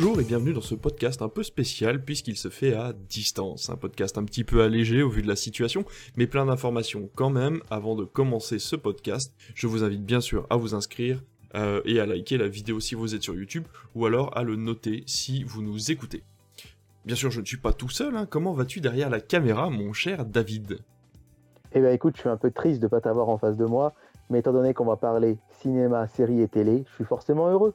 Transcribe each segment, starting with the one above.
Bonjour et bienvenue dans ce podcast un peu spécial puisqu'il se fait à distance. Un podcast un petit peu allégé au vu de la situation, mais plein d'informations quand même. Avant de commencer ce podcast, je vous invite bien sûr à vous inscrire euh, et à liker la vidéo si vous êtes sur YouTube ou alors à le noter si vous nous écoutez. Bien sûr, je ne suis pas tout seul, hein. comment vas-tu derrière la caméra, mon cher David? Eh bien écoute, je suis un peu triste de ne pas t'avoir en face de moi, mais étant donné qu'on va parler cinéma, série et télé, je suis forcément heureux.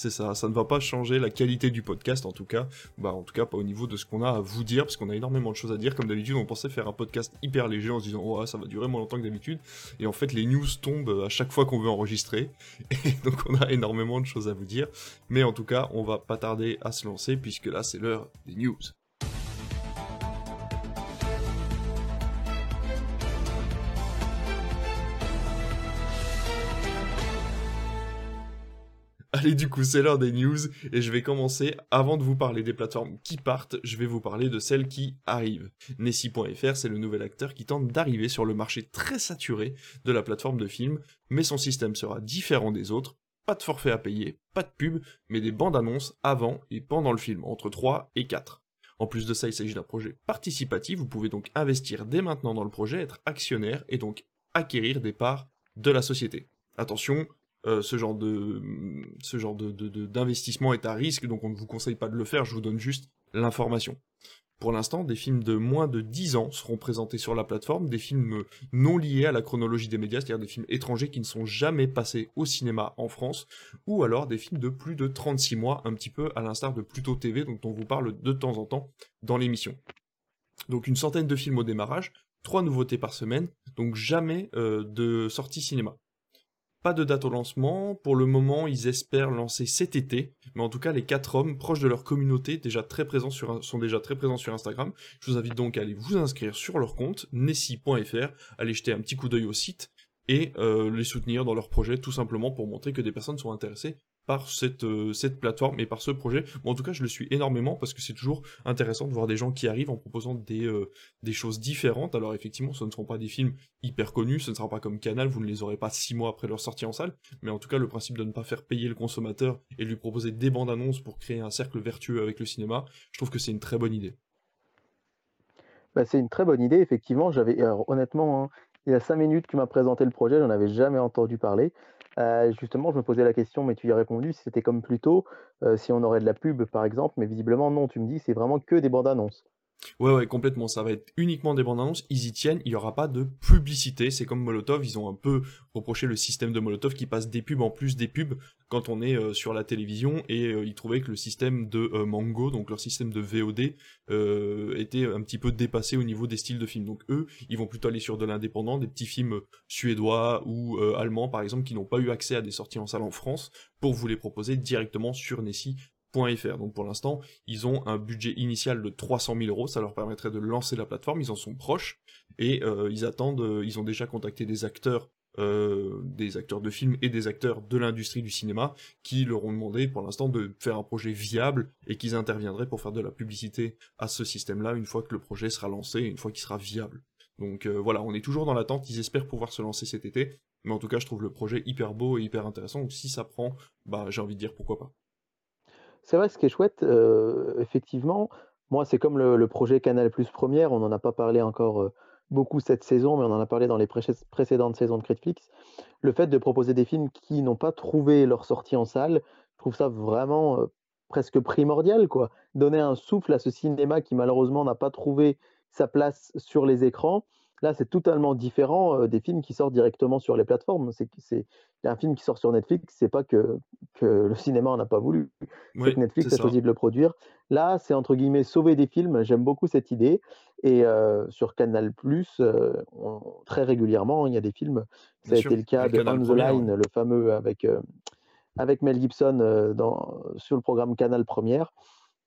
C'est ça, ça ne va pas changer la qualité du podcast en tout cas, bah en tout cas pas au niveau de ce qu'on a à vous dire, parce qu'on a énormément de choses à dire. Comme d'habitude, on pensait faire un podcast hyper léger en se disant oh ça va durer moins longtemps que d'habitude, et en fait les news tombent à chaque fois qu'on veut enregistrer, et donc on a énormément de choses à vous dire. Mais en tout cas, on va pas tarder à se lancer puisque là c'est l'heure des news. Allez, du coup, c'est l'heure des news et je vais commencer. Avant de vous parler des plateformes qui partent, je vais vous parler de celles qui arrivent. Nessie.fr, c'est le nouvel acteur qui tente d'arriver sur le marché très saturé de la plateforme de films, mais son système sera différent des autres. Pas de forfait à payer, pas de pub, mais des bandes annonces avant et pendant le film, entre 3 et 4. En plus de ça, il s'agit d'un projet participatif, vous pouvez donc investir dès maintenant dans le projet, être actionnaire et donc acquérir des parts de la société. Attention, euh, ce genre de ce genre de, d'investissement est à risque, donc on ne vous conseille pas de le faire, je vous donne juste l'information. Pour l'instant, des films de moins de 10 ans seront présentés sur la plateforme, des films non liés à la chronologie des médias, c'est-à-dire des films étrangers qui ne sont jamais passés au cinéma en France, ou alors des films de plus de 36 mois, un petit peu à l'instar de Pluto TV, dont on vous parle de temps en temps dans l'émission. Donc une centaine de films au démarrage, trois nouveautés par semaine, donc jamais euh, de sortie cinéma. Pas de date au lancement. Pour le moment, ils espèrent lancer cet été. Mais en tout cas, les quatre hommes proches de leur communauté, déjà très présents sur, sont déjà très présents sur Instagram. Je vous invite donc à aller vous inscrire sur leur compte, nessi.fr, aller jeter un petit coup d'œil au site et euh, les soutenir dans leur projet tout simplement pour montrer que des personnes sont intéressées par cette, euh, cette plateforme et par ce projet. en tout cas, je le suis énormément parce que c'est toujours intéressant de voir des gens qui arrivent en proposant des, euh, des choses différentes. Alors effectivement, ce ne seront pas des films hyper connus, ce ne sera pas comme Canal, vous ne les aurez pas six mois après leur sortie en salle, mais en tout cas, le principe de ne pas faire payer le consommateur et lui proposer des bandes annonces pour créer un cercle vertueux avec le cinéma, je trouve que c'est une très bonne idée. Bah, c'est une très bonne idée, effectivement. J'avais, honnêtement, hein, il y a cinq minutes que m'as présenté le projet, j'en avais jamais entendu parler. Euh, justement, je me posais la question, mais tu y as répondu, si c'était comme plus tôt, euh, si on aurait de la pub par exemple, mais visiblement non, tu me dis c'est vraiment que des bandes annonces. Ouais, ouais, complètement. Ça va être uniquement des bandes annonces. Ils y tiennent. Il n'y aura pas de publicité. C'est comme Molotov. Ils ont un peu reproché le système de Molotov qui passe des pubs en plus des pubs quand on est euh, sur la télévision. Et euh, ils trouvaient que le système de euh, Mango, donc leur système de VOD, était un petit peu dépassé au niveau des styles de films. Donc eux, ils vont plutôt aller sur de l'indépendant, des petits films suédois ou allemands par exemple qui n'ont pas eu accès à des sorties en salle en France pour vous les proposer directement sur Nessie donc pour l'instant, ils ont un budget initial de 300 000 euros, ça leur permettrait de lancer la plateforme, ils en sont proches, et euh, ils attendent, euh, ils ont déjà contacté des acteurs, euh, des acteurs de films et des acteurs de l'industrie du cinéma, qui leur ont demandé pour l'instant de faire un projet viable, et qu'ils interviendraient pour faire de la publicité à ce système-là une fois que le projet sera lancé, une fois qu'il sera viable. Donc voilà, on est toujours dans l'attente, ils espèrent pouvoir se lancer cet été, mais en tout cas je trouve le projet hyper beau et hyper intéressant, donc si ça prend, bah j'ai envie de dire pourquoi pas. C'est vrai, ce qui est chouette, effectivement, moi, c'est comme le, projet Canal Plus Première, on n'en a pas parlé encore beaucoup cette saison, mais on en a parlé dans les précédentes saisons de Critflix. Le fait de proposer des films qui n'ont pas trouvé leur sortie en salle, je trouve ça vraiment presque primordial, quoi. Donner un souffle à ce cinéma qui malheureusement n'a pas trouvé sa place sur les écrans Là, c'est totalement différent des films qui sortent directement sur les plateformes. C'est un film qui sort sur Netflix, c'est pas que, que le cinéma en a pas voulu. c'est que Netflix a choisi de le produire. Là, c'est entre guillemets sauver des films. J'aime beaucoup cette idée. Et sur Canal très régulièrement, il y a des films. Ça a été le cas de On the Line, le fameux avec, avec Mel Gibson dans, sur le programme Canal Première.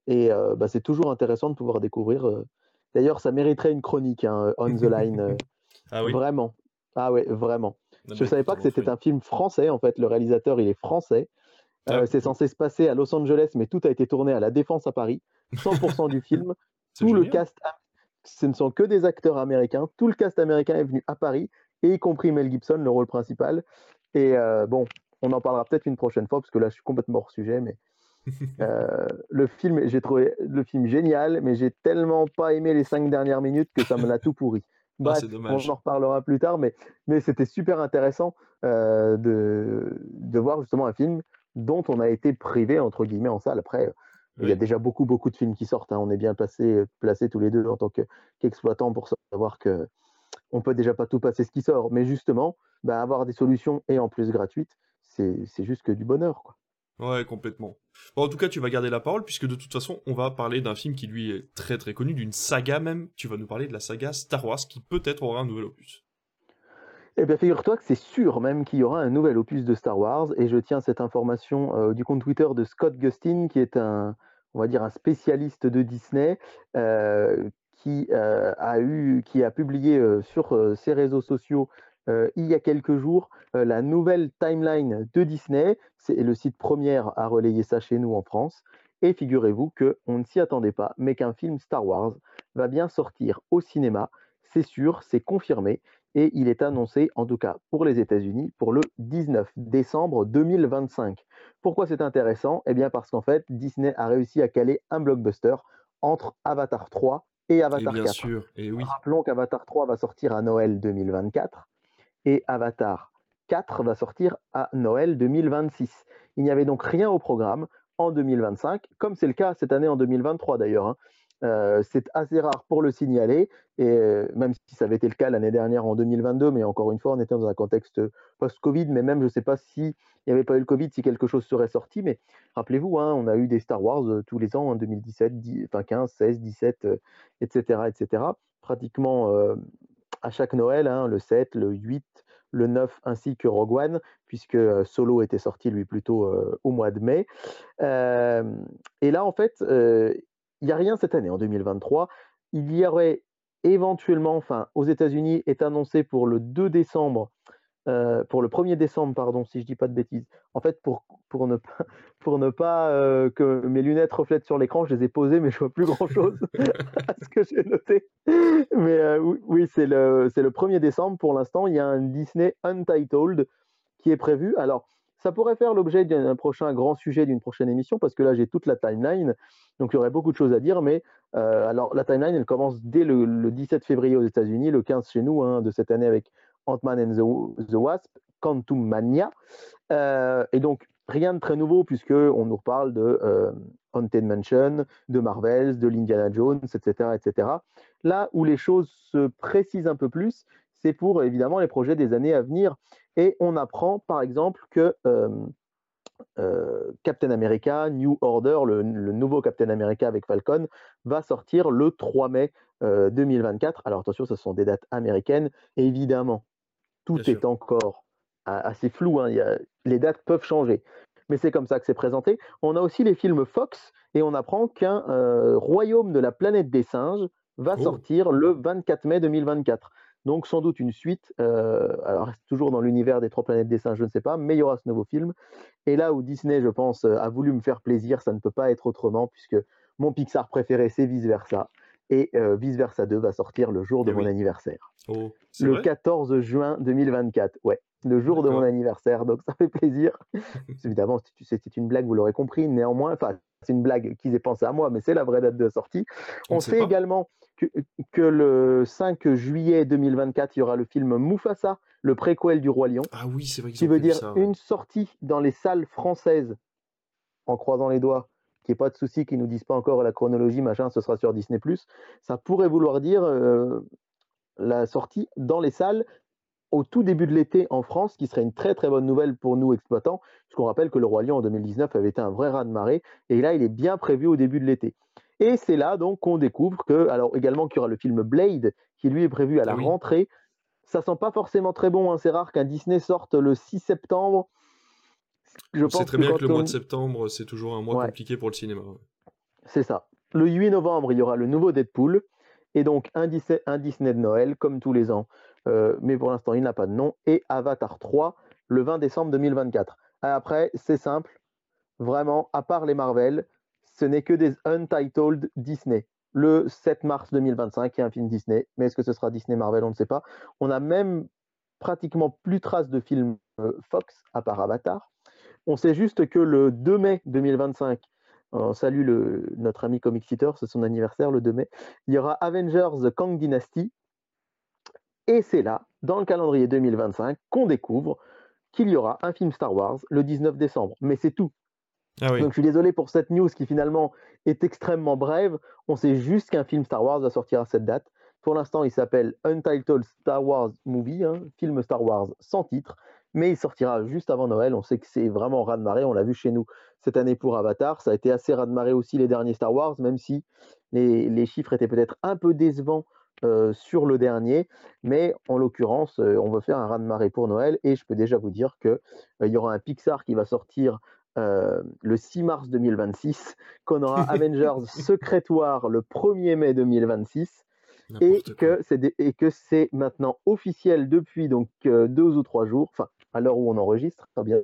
Et bah, c'est toujours intéressant de pouvoir découvrir D'ailleurs, ça mériterait une chronique, hein, On the Line. Euh, ah oui. Vraiment. Ah ouais, vraiment. Je ne savais pas que c'était un film français, en fait. Le réalisateur, il est français. Euh, ah. c'est censé se passer à Los Angeles, mais tout a été tourné à La Défense à Paris. 100% du film. tout le cast, ce ne sont que des acteurs américains. Tout le cast américain est venu à Paris, et y compris Mel Gibson, le rôle principal. Et euh, bon, on en parlera peut-être une prochaine fois, parce que là, je suis complètement hors sujet, mais Euh, le film, j'ai trouvé le film génial, mais j'ai tellement pas aimé les cinq dernières minutes que ça me l'a tout pourri. Ah, Bref, on en reparlera plus tard, mais, mais c'était super intéressant euh, de, de voir justement un film dont on a été privé, entre guillemets, en salle. Après, il y a déjà beaucoup, beaucoup de films qui sortent. hein. On est bien placés placés tous les deux en tant que- qu'exploitants pour savoir que on peut déjà pas tout passer ce qui sort. Mais justement, bah, avoir des solutions et en plus gratuites, c'est c'est juste que du bonheur. Quoi. Ouais, complètement. Bon, en tout cas, tu vas garder la parole, puisque de toute façon, on va parler d'un film qui lui est très très connu, d'une saga même. Tu vas nous parler de la saga Star Wars, qui peut-être aura un nouvel opus. Eh bien, figure-toi que c'est sûr même qu'il y aura un nouvel opus de Star Wars, et je tiens cette information euh, du compte Twitter de Scott Gustin, qui est un, on va dire, un spécialiste de Disney, euh, qui euh, a eu, qui a publié sur ses réseaux sociaux euh, il y a quelques jours euh, la nouvelle timeline de Disney. C'est le site Première à relayer ça chez nous en France. Et figurez-vous qu'on ne s'y attendait pas, mais qu'un film Star Wars va bien sortir au cinéma. C'est sûr, c'est confirmé et il est annoncé, en tout cas pour les États-Unis, pour le 19 décembre 2025. Pourquoi c'est intéressant? Eh bien parce qu'en fait, Disney a réussi à caler un blockbuster entre Avatar 3 et Et Avatar bien 4. sûr, et oui. Rappelons qu'Avatar 3 va sortir à Noël 2024 et Avatar 4 va sortir à Noël 2026. Il n'y avait donc rien au programme en 2025, comme c'est le cas cette année en 2023 d'ailleurs. hein. Euh, c'est assez rare pour le signaler, et euh, même si ça avait été le cas l'année dernière en 2022, mais encore une fois, on était dans un contexte post-Covid, mais même je ne sais pas s'il n'y avait pas eu le Covid, si quelque chose serait sorti, mais rappelez-vous, hein, on a eu des Star Wars euh, tous les ans en 2017, 10, enfin 15, 16, 17, euh, etc., etc. Pratiquement à chaque Noël, hein, le 7, le 8, le 9, ainsi que Rogue One, puisque euh, Solo était sorti lui plutôt euh, au mois de mai. Euh, et là, en fait, il n'y a rien cette année, en 2023. Il y aurait éventuellement, enfin, aux États-Unis, est annoncé pour le 2 décembre, euh, pour le 1er décembre, pardon, si je dis pas de bêtises. En fait, pour, pour ne pas, pour ne pas euh, que mes lunettes reflètent sur l'écran, je les ai posées, mais je vois plus grand-chose à ce que j'ai noté. Mais euh, oui, c'est le, le 1er décembre pour l'instant. Il y a un Disney Untitled qui est prévu. Alors, ça pourrait faire l'objet d'un prochain grand sujet d'une prochaine émission, parce que là, j'ai toute la timeline. Donc, il y aurait beaucoup de choses à dire. Mais alors, la timeline, elle commence dès le, le 17 février aux États-Unis, le 15 chez nous, hein, de cette année avec Ant-Man and the, Wasp, Quantum Mania. Euh, et donc, rien de très nouveau, puisqu'on nous reparle de euh, Haunted Mansion, de Marvels, de l'Indiana Jones, etc., etc. Là où les choses se précisent un peu plus, c'est pour évidemment les projets des années à venir. Et on apprend par exemple que euh, Captain America, New Order, le nouveau Captain America avec Falcon, va sortir le 3 mai euh, 2024. Alors attention, ce sont des dates américaines. Évidemment, tout Bien sûr. est encore assez flou. hein. Il y a- les dates peuvent changer. Mais c'est comme ça que c'est présenté. On a aussi les films Fox et on apprend qu'un euh, Royaume de la planète des singes va Oh. sortir le 24 mai 2024. Donc sans doute une suite. euh, alors toujours dans l'univers des trois planètes des singes, je ne sais pas, mais il y aura ce nouveau film. Et là où Disney, je pense, euh, a voulu me faire plaisir, ça ne peut pas être autrement puisque mon Pixar préféré, c'est Vice Versa. Et euh, Vice Versa 2 va sortir le jour de Eh mon oui. anniversaire. Oh, Le vrai 14 juin 2024. Ouais, le jour de mon anniversaire. Donc ça fait plaisir. Évidemment, c'est- une blague, vous l'aurez compris. Néanmoins, enfin, c'est une blague qu'ils aient pensé à moi, mais c'est la vraie date de sortie. On sait également que, que le 5 juillet 2024, il y aura le film Mufasa, le préquel du Roi Lion, Ah oui, c'est vrai qui veut dire ça. ouais. une sortie dans les salles françaises, en croisant les doigts, qu'il n'y ait pas de souci, qu'ils nous disent pas encore la chronologie, machin, ce sera sur Disney+. Ça pourrait vouloir dire euh, la sortie dans les salles au tout début de l'été en France, qui serait une très très bonne nouvelle pour nous exploitants, puisqu'on rappelle que le Roi Lion en 2019 avait été un vrai raz de marée, et là il est bien prévu au début de l'été. Et c'est là donc qu'on découvre que, alors également qu'il y aura le film Blade, qui lui est prévu à la oui. rentrée. Ça sent pas forcément très bon, hein, c'est rare qu'un Disney sorte le 6 septembre. Je On sait très bien que le mois de septembre, c'est toujours un mois Ouais. compliqué pour le cinéma. C'est ça. Le 8 novembre, il y aura le nouveau Deadpool. Et donc, un Disney, un Disney de Noël, comme tous les ans. Euh, mais pour l'instant, il n'a pas de nom. Et Avatar 3, le 20 décembre 2024. Après, c'est simple. Vraiment, à part les Marvel, ce n'est que des Untitled Disney. Le 7 mars 2025, il y a un film Disney. Mais est-ce que ce sera Disney Marvel? On ne sait pas. On a même pratiquement plus trace de films euh, Fox, à part Avatar. On sait juste que le 2 mai 2025, On salue le, notre ami Comic Seater, c'est son anniversaire le 2 mai. Il y aura Avengers The Kang Dynasty. Et c'est là, dans le calendrier 2025, qu'on découvre qu'il y aura un film Star Wars le 19 décembre. Mais c'est tout. Ah oui. Donc je suis désolé pour cette news qui finalement est extrêmement brève. On sait juste qu'un film Star Wars va sortir à cette date. Pour l'instant, il s'appelle Untitled Star Wars Movie, hein, film Star Wars sans titre, mais il sortira juste avant Noël. On sait que c'est vraiment raz de marée. On l'a vu chez nous cette année pour Avatar. Ça a été assez raz de marée aussi les derniers Star Wars, même si les, les chiffres étaient peut-être un peu décevants euh, sur le dernier. Mais en l'occurrence, euh, on veut faire un raz de marée pour Noël et je peux déjà vous dire qu'il euh, y aura un Pixar qui va sortir euh, le 6 mars 2026, qu'on aura Avengers Secret War le 1er mai 2026 et que c'est et que c'est maintenant officiel depuis donc euh, deux ou trois jours, enfin à l'heure où on enregistre, bien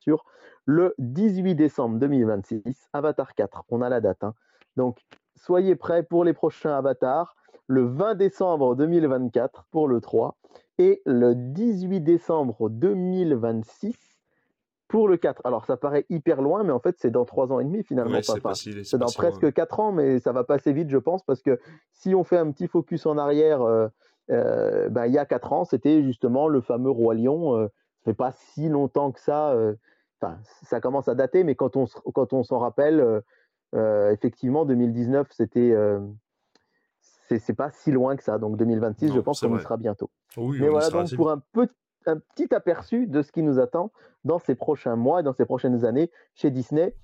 sûr, le 18 décembre 2026, Avatar 4, on a la date. hein. Donc soyez prêts pour les prochains Avatars, le 20 décembre 2024 pour le 3 et le 18 décembre 2026 pour le 4. Alors ça paraît hyper loin, mais en fait c'est dans trois ans et demi finalement. Ouais, c'est pas dans si loin. presque 4 ans, mais ça va passer vite, je pense, parce que si on fait un petit focus en arrière, euh, euh, ben, il y a 4 ans, c'était justement le fameux Roi Lion. Euh, pas si longtemps que ça. euh, Enfin, ça commence à dater, mais quand on, quand on s'en rappelle, euh, euh, effectivement, 2019, c'était. c'est pas si loin que ça. Donc 2026, je pense qu'on y sera bientôt. Oui, Mais voilà donc pour un, peu- un petit aperçu de ce qui nous attend dans ces prochains mois dans ces prochaines années chez Disney.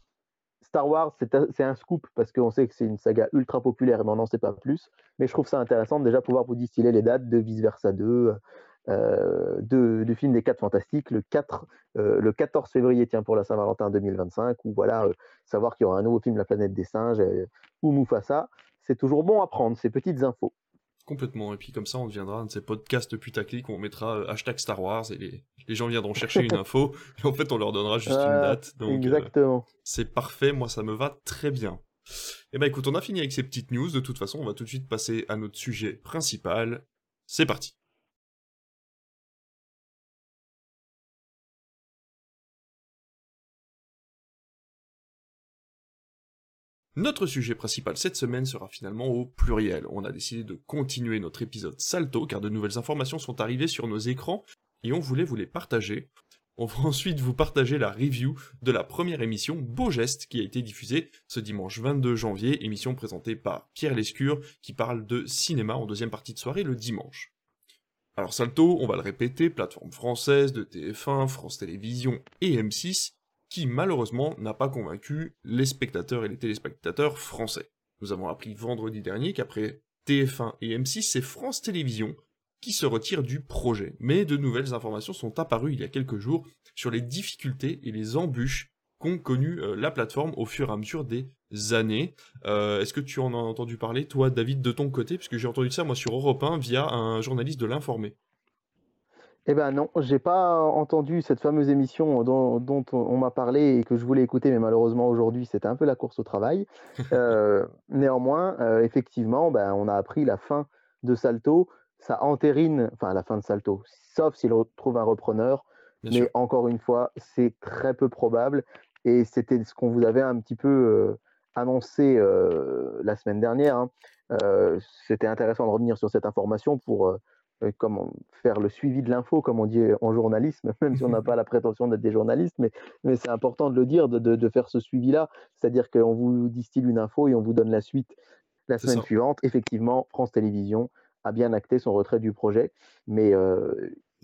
Star Wars, c'est un, c'est un scoop parce qu'on sait que c'est une saga ultra populaire, mais on n'en sait pas plus. Mais je trouve ça intéressant de déjà pouvoir vous distiller les dates de Vice Versa 2, euh, de, du film des 4 Fantastiques, le, 4, euh, le 14 février, tiens, pour la Saint-Valentin 2025, ou voilà, euh, savoir qu'il y aura un nouveau film La planète des singes, ou Mufasa. C'est toujours bon à prendre, ces petites infos. Complètement. Et puis comme ça, on deviendra un de ces podcasts putaclic où on mettra hashtag Star Wars et les, les gens viendront chercher une info. Et en fait, on leur donnera juste une Voilà, date. Donc, Exactement. c'est parfait. Moi, ça me va très bien. Eh ben, écoute, on a fini avec ces petites news. De toute façon, on va tout de suite passer à notre sujet principal. C'est parti. Notre sujet principal cette semaine sera finalement au pluriel. On a décidé de continuer notre épisode Salto car de nouvelles informations sont arrivées sur nos écrans et on voulait vous les partager. On va ensuite vous partager la review de la première émission Beau Geste qui a été diffusée ce dimanche 22 janvier, émission présentée par Pierre Lescure qui parle de cinéma en deuxième partie de soirée le dimanche. Alors Salto, on va le répéter, plateforme française de TF1, France Télévisions et M6, qui malheureusement n'a pas convaincu les spectateurs et les téléspectateurs français. Nous avons appris vendredi dernier qu'après TF1 et M6, c'est France Télévisions qui se retire du projet. Mais de nouvelles informations sont apparues il y a quelques jours sur les difficultés et les embûches qu'ont connu euh, la plateforme au fur et à mesure des années. Euh, Est-ce que tu en as entendu parler, toi, David, de ton côté? Puisque j'ai entendu ça, moi, sur Europe 1, via un journaliste de l'Informé. Eh ben non, j'ai pas entendu cette fameuse émission dont, dont on m'a parlé et que je voulais écouter, mais malheureusement aujourd'hui c'était un peu la course au travail. Euh, néanmoins, euh, effectivement, ben, on a appris la fin de Salto. Ça entérine, enfin la fin de Salto, sauf s'il retrouve un repreneur. Bien mais sûr. encore une fois, c'est très peu probable. Et c'était ce qu'on vous avait un petit peu euh, annoncé la semaine dernière. hein. C'était intéressant de revenir sur cette information pour comment faire le suivi de l'info, comme on dit en journalisme, même si on n'a pas la prétention d'être des journalistes, mais, mais c'est important de le dire, de, de- de faire ce suivi-là. C'est-à-dire qu'on vous distille une info et on vous donne la suite la semaine ça. suivante. Effectivement, France Télévisions a bien acté son retrait du projet, mais euh,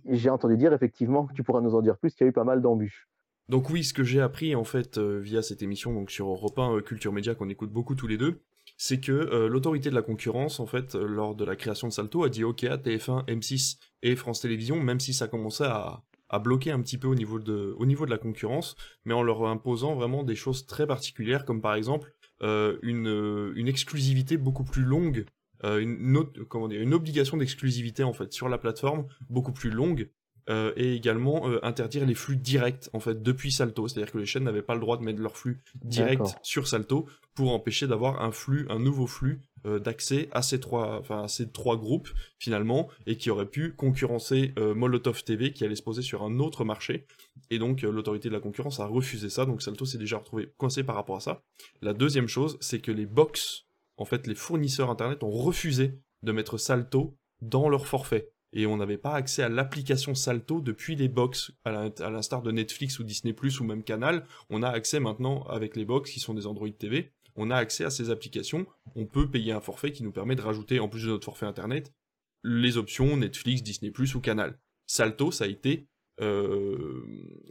j'ai entendu dire effectivement, tu pourras nous en dire plus, qu'il y a eu pas mal d'embûches. Donc oui, ce que j'ai appris en fait euh, via cette émission donc sur Europe 1 euh, Culture Média qu'on écoute beaucoup tous les deux, c'est que euh, l'autorité de la concurrence en fait euh, lors de la création de Salto a dit OK à TF1, M6 et France Télévisions même si ça commençait à, à bloquer un petit peu au niveau de la concurrence, mais en leur imposant vraiment des choses très particulières comme par exemple euh, une euh, une exclusivité beaucoup plus longue, une une obligation d'exclusivité en fait sur la plateforme beaucoup plus longue euh, et également euh, interdire les flux directs en fait depuis Salto, c'est-à-dire que les chaînes n'avaient pas le droit de mettre leur flux direct sur Salto pour empêcher d'avoir un flux, un nouveau flux euh, d'accès à ces trois, enfin à ces trois groupes finalement, et qui aurait pu concurrencer Molotov TV qui allait se poser sur un autre marché, et donc l'autorité de la concurrence a refusé ça, donc Salto s'est déjà retrouvé coincé par rapport à ça. La deuxième chose, c'est que les box, en fait les fournisseurs internet ont refusé de mettre Salto dans leur forfait et on n'avait pas accès à l'application Salto depuis les box, à l'instar de Netflix ou Disney ⁇ ou même Canal, on a accès maintenant avec les box qui sont des Android TV, on a accès à ces applications, on peut payer un forfait qui nous permet de rajouter, en plus de notre forfait Internet, les options Netflix, Disney ⁇ ou Canal. Salto, ça a été... Euh,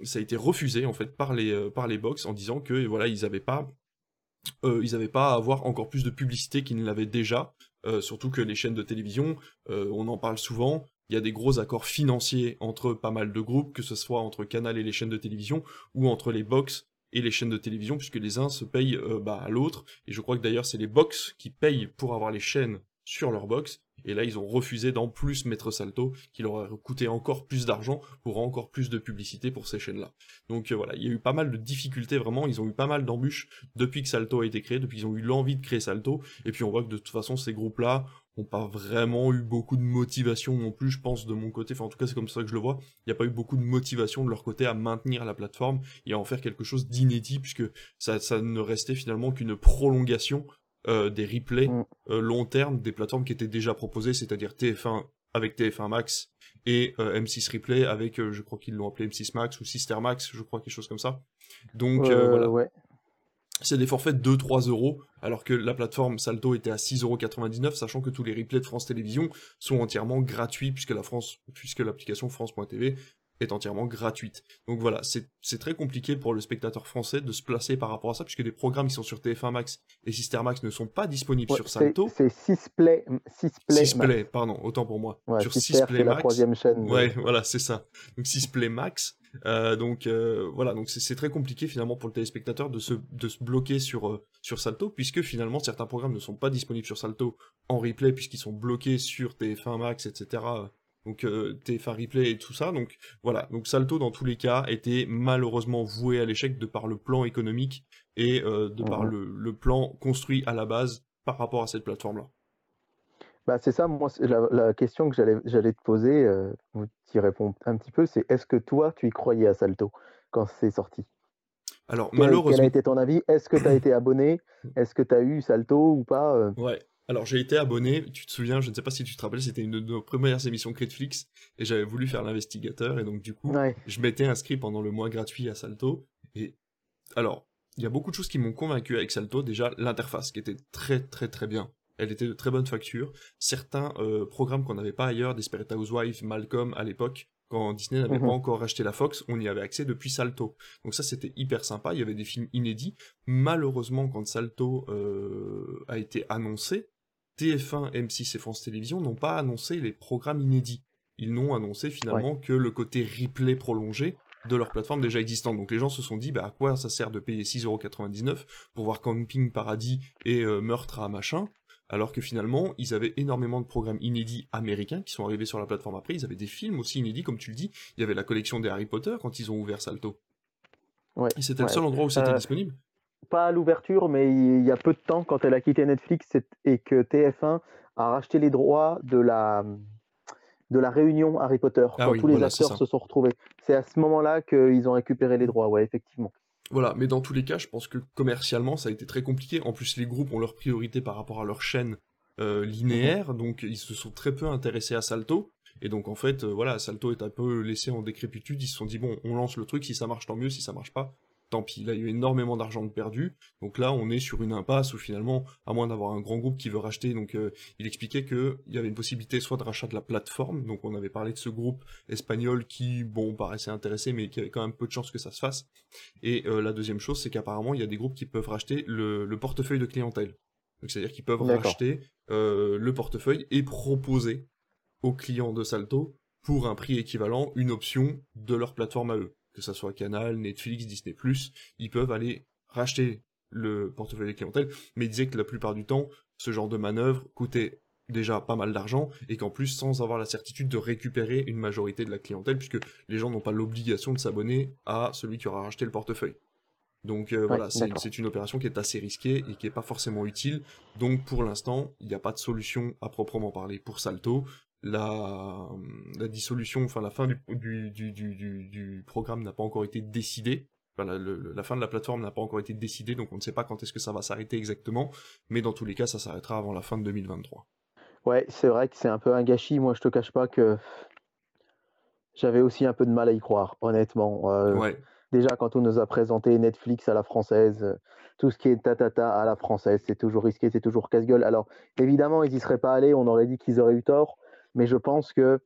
ça a été refusé en fait par les, euh, par les box en disant que voilà ils n'avaient pas euh, ils n'avaient pas à avoir encore plus de publicité qu'ils ne l'avaient déjà euh, surtout que les chaînes de télévision, euh, on en parle souvent, il y a des gros accords financiers entre pas mal de groupes, que ce soit entre Canal et les chaînes de télévision, ou entre les box et les chaînes de télévision, puisque les uns se payent euh, bah, à l'autre, et je crois que d'ailleurs c'est les box qui payent pour avoir les chaînes sur leur box, et là, ils ont refusé d'en plus mettre Salto, qui leur aurait coûté encore plus d'argent pour encore plus de publicité pour ces chaînes-là. Donc euh, voilà, il y a eu pas mal de difficultés vraiment, ils ont eu pas mal d'embûches depuis que Salto a été créé, depuis qu'ils ont eu l'envie de créer Salto, et puis on voit que de toute façon, ces groupes-là ont pas vraiment eu beaucoup de motivation non plus, je pense, de mon côté, enfin en tout cas c'est comme ça que je le vois, il n'y a pas eu beaucoup de motivation de leur côté à maintenir la plateforme et à en faire quelque chose d'inédit, puisque ça, ça ne restait finalement qu'une prolongation euh, des replays mm. euh, long terme des plateformes qui étaient déjà proposées, c'est-à-dire TF1 avec TF1 Max et euh, M6 Replay avec, je crois qu'ils l'ont appelé M6 Max ou Sister Max, je crois quelque chose comme ça. Donc voilà. C'est des forfaits de 2-3 euros, alors que la plateforme Salto était à 6,99€, sachant que tous les replays de France Télévisions sont entièrement gratuits, puisque la France, puisque l'application France.tv est entièrement gratuite. Donc voilà, c'est très compliqué pour le spectateur français de se placer par rapport à ça, puisque des programmes qui sont sur TF1 Max et Sister Max ne sont pas disponibles sur Salto. C'est 6 Play, 6 Play, pardon, autant pour moi. sur 6 Play Max. la troisième chaîne. Ouais, voilà, c'est ça. Donc 6 Play Max. Euh, donc euh, voilà, donc c'est très compliqué finalement pour le téléspectateur de se, de se bloquer sur, euh, sur Salto, puisque finalement certains programmes ne sont pas disponibles sur Salto en replay, puisqu'ils sont bloqués sur TF1 Max, etc donc euh, TF1 Replay et tout ça. Donc voilà, donc Salto dans tous les cas était malheureusement voué à l'échec de par le plan économique et euh, de par mhm. le, plan construit à la base par rapport à cette plateforme-là. Bah, c'est ça, moi, la, question que j'allais te poser, euh, vous y répondez un petit peu, c'est est-ce que toi, tu y croyais à Salto quand c'est sorti? Alors, malheureusement. Quel a été ton avis? Est-ce que tu as été abonné? Est-ce que tu as eu Salto ou pas Ouais, alors j'ai été abonné, tu te souviens, je ne sais pas si tu te rappelles, c'était une de nos premières émissions Critflix et j'avais voulu faire l'investigateur et donc du coup, je m'étais inscrit pendant le mois gratuit à Salto et alors, il y a beaucoup de choses qui m'ont convaincu avec Salto, déjà l'interface qui était très très très bien. Elle était de très bonne facture. Certains euh, programmes qu'on n'avait pas ailleurs, Desperate Housewives, Malcolm à l'époque, quand Disney n'avait pas mhm. encore racheté la Fox, on y avait accès depuis Salto. Donc ça, c'était hyper sympa. Il y avait des films inédits. Malheureusement, quand Salto euh, a été annoncé, TF1, M6 et France Télévisions n'ont pas annoncé les programmes inédits. Ils n'ont annoncé finalement que le côté replay prolongé de leur plateforme déjà existante. Donc les gens se sont dit, bah à quoi ça sert de payer 6,99€ pour voir Camping Paradis et euh, Meurtre à machin, alors que finalement, ils avaient énormément de programmes inédits américains qui sont arrivés sur la plateforme après, ils avaient des films aussi inédits, comme tu le dis, il y avait la collection des Harry Potter quand ils ont ouvert Salto. Ouais, et c'était le seul endroit où c'était euh, disponible pas à l'ouverture, mais il y a peu de temps, quand elle a quitté Netflix et que TF1 a racheté les droits de la, de la réunion Harry Potter, ah quand tous les acteurs se sont retrouvés. C'est à ce moment-là qu'ils ont récupéré les droits, ouais, effectivement. Voilà, mais dans tous les cas, je pense que commercialement, ça a été très compliqué. En plus, les groupes ont leur priorité par rapport à leur chaîne euh, linéaire, donc ils se sont très peu intéressés à Salto. Et donc en fait, euh, voilà, Salto est un peu laissé en décrépitude. Ils se sont dit bon, on lance le truc, si ça marche tant mieux, si ça marche pas, tant pis, là il y a eu énormément d'argent perdu, donc là on est sur une impasse où finalement, à moins d'avoir un grand groupe qui veut racheter, donc euh, il expliquait qu'il y avait une possibilité soit de rachat de la plateforme, donc on avait parlé de ce groupe espagnol qui, bon, paraissait intéressé, mais qui avait quand même peu de chances que ça se fasse, et euh, la deuxième chose, c'est qu'apparemment il y a des groupes qui peuvent racheter le, portefeuille de clientèle, donc c'est-à-dire qu'ils peuvent racheter euh, le portefeuille et proposer aux clients de Salto pour un prix équivalent une option de leur plateforme à eux que ça soit Canal, Netflix, Disney+, ils peuvent aller racheter le portefeuille de clientèle, mais ils disaient que la plupart du temps, ce genre de manœuvre coûtait déjà pas mal d'argent et qu'en plus sans avoir la certitude de récupérer une majorité de la clientèle puisque les gens n'ont pas l'obligation de s'abonner à celui qui aura racheté le portefeuille. Donc euh, voilà, c'est une opération qui est assez risquée et qui n'est pas forcément utile. Donc pour l'instant, il n'y a pas de solution à proprement parler pour Salto. La, la dissolution, enfin la fin du, du, du, du programme n'a pas encore été décidée. Enfin, la, la, fin de la plateforme n'a pas encore été décidée, donc on ne sait pas quand est-ce que ça va s'arrêter exactement. Mais dans tous les cas, ça s'arrêtera avant la fin de 2023. Ouais, c'est vrai que c'est un peu un gâchis. Moi, je te cache pas que j'avais aussi un peu de mal à y croire, honnêtement. Euh, déjà, quand on nous a présenté Netflix à la française, tout ce qui est tatata à la française, c'est toujours risqué, c'est toujours casse-gueule. Alors, évidemment, ils n'y seraient pas allés, on aurait dit qu'ils auraient eu tort, mais je pense que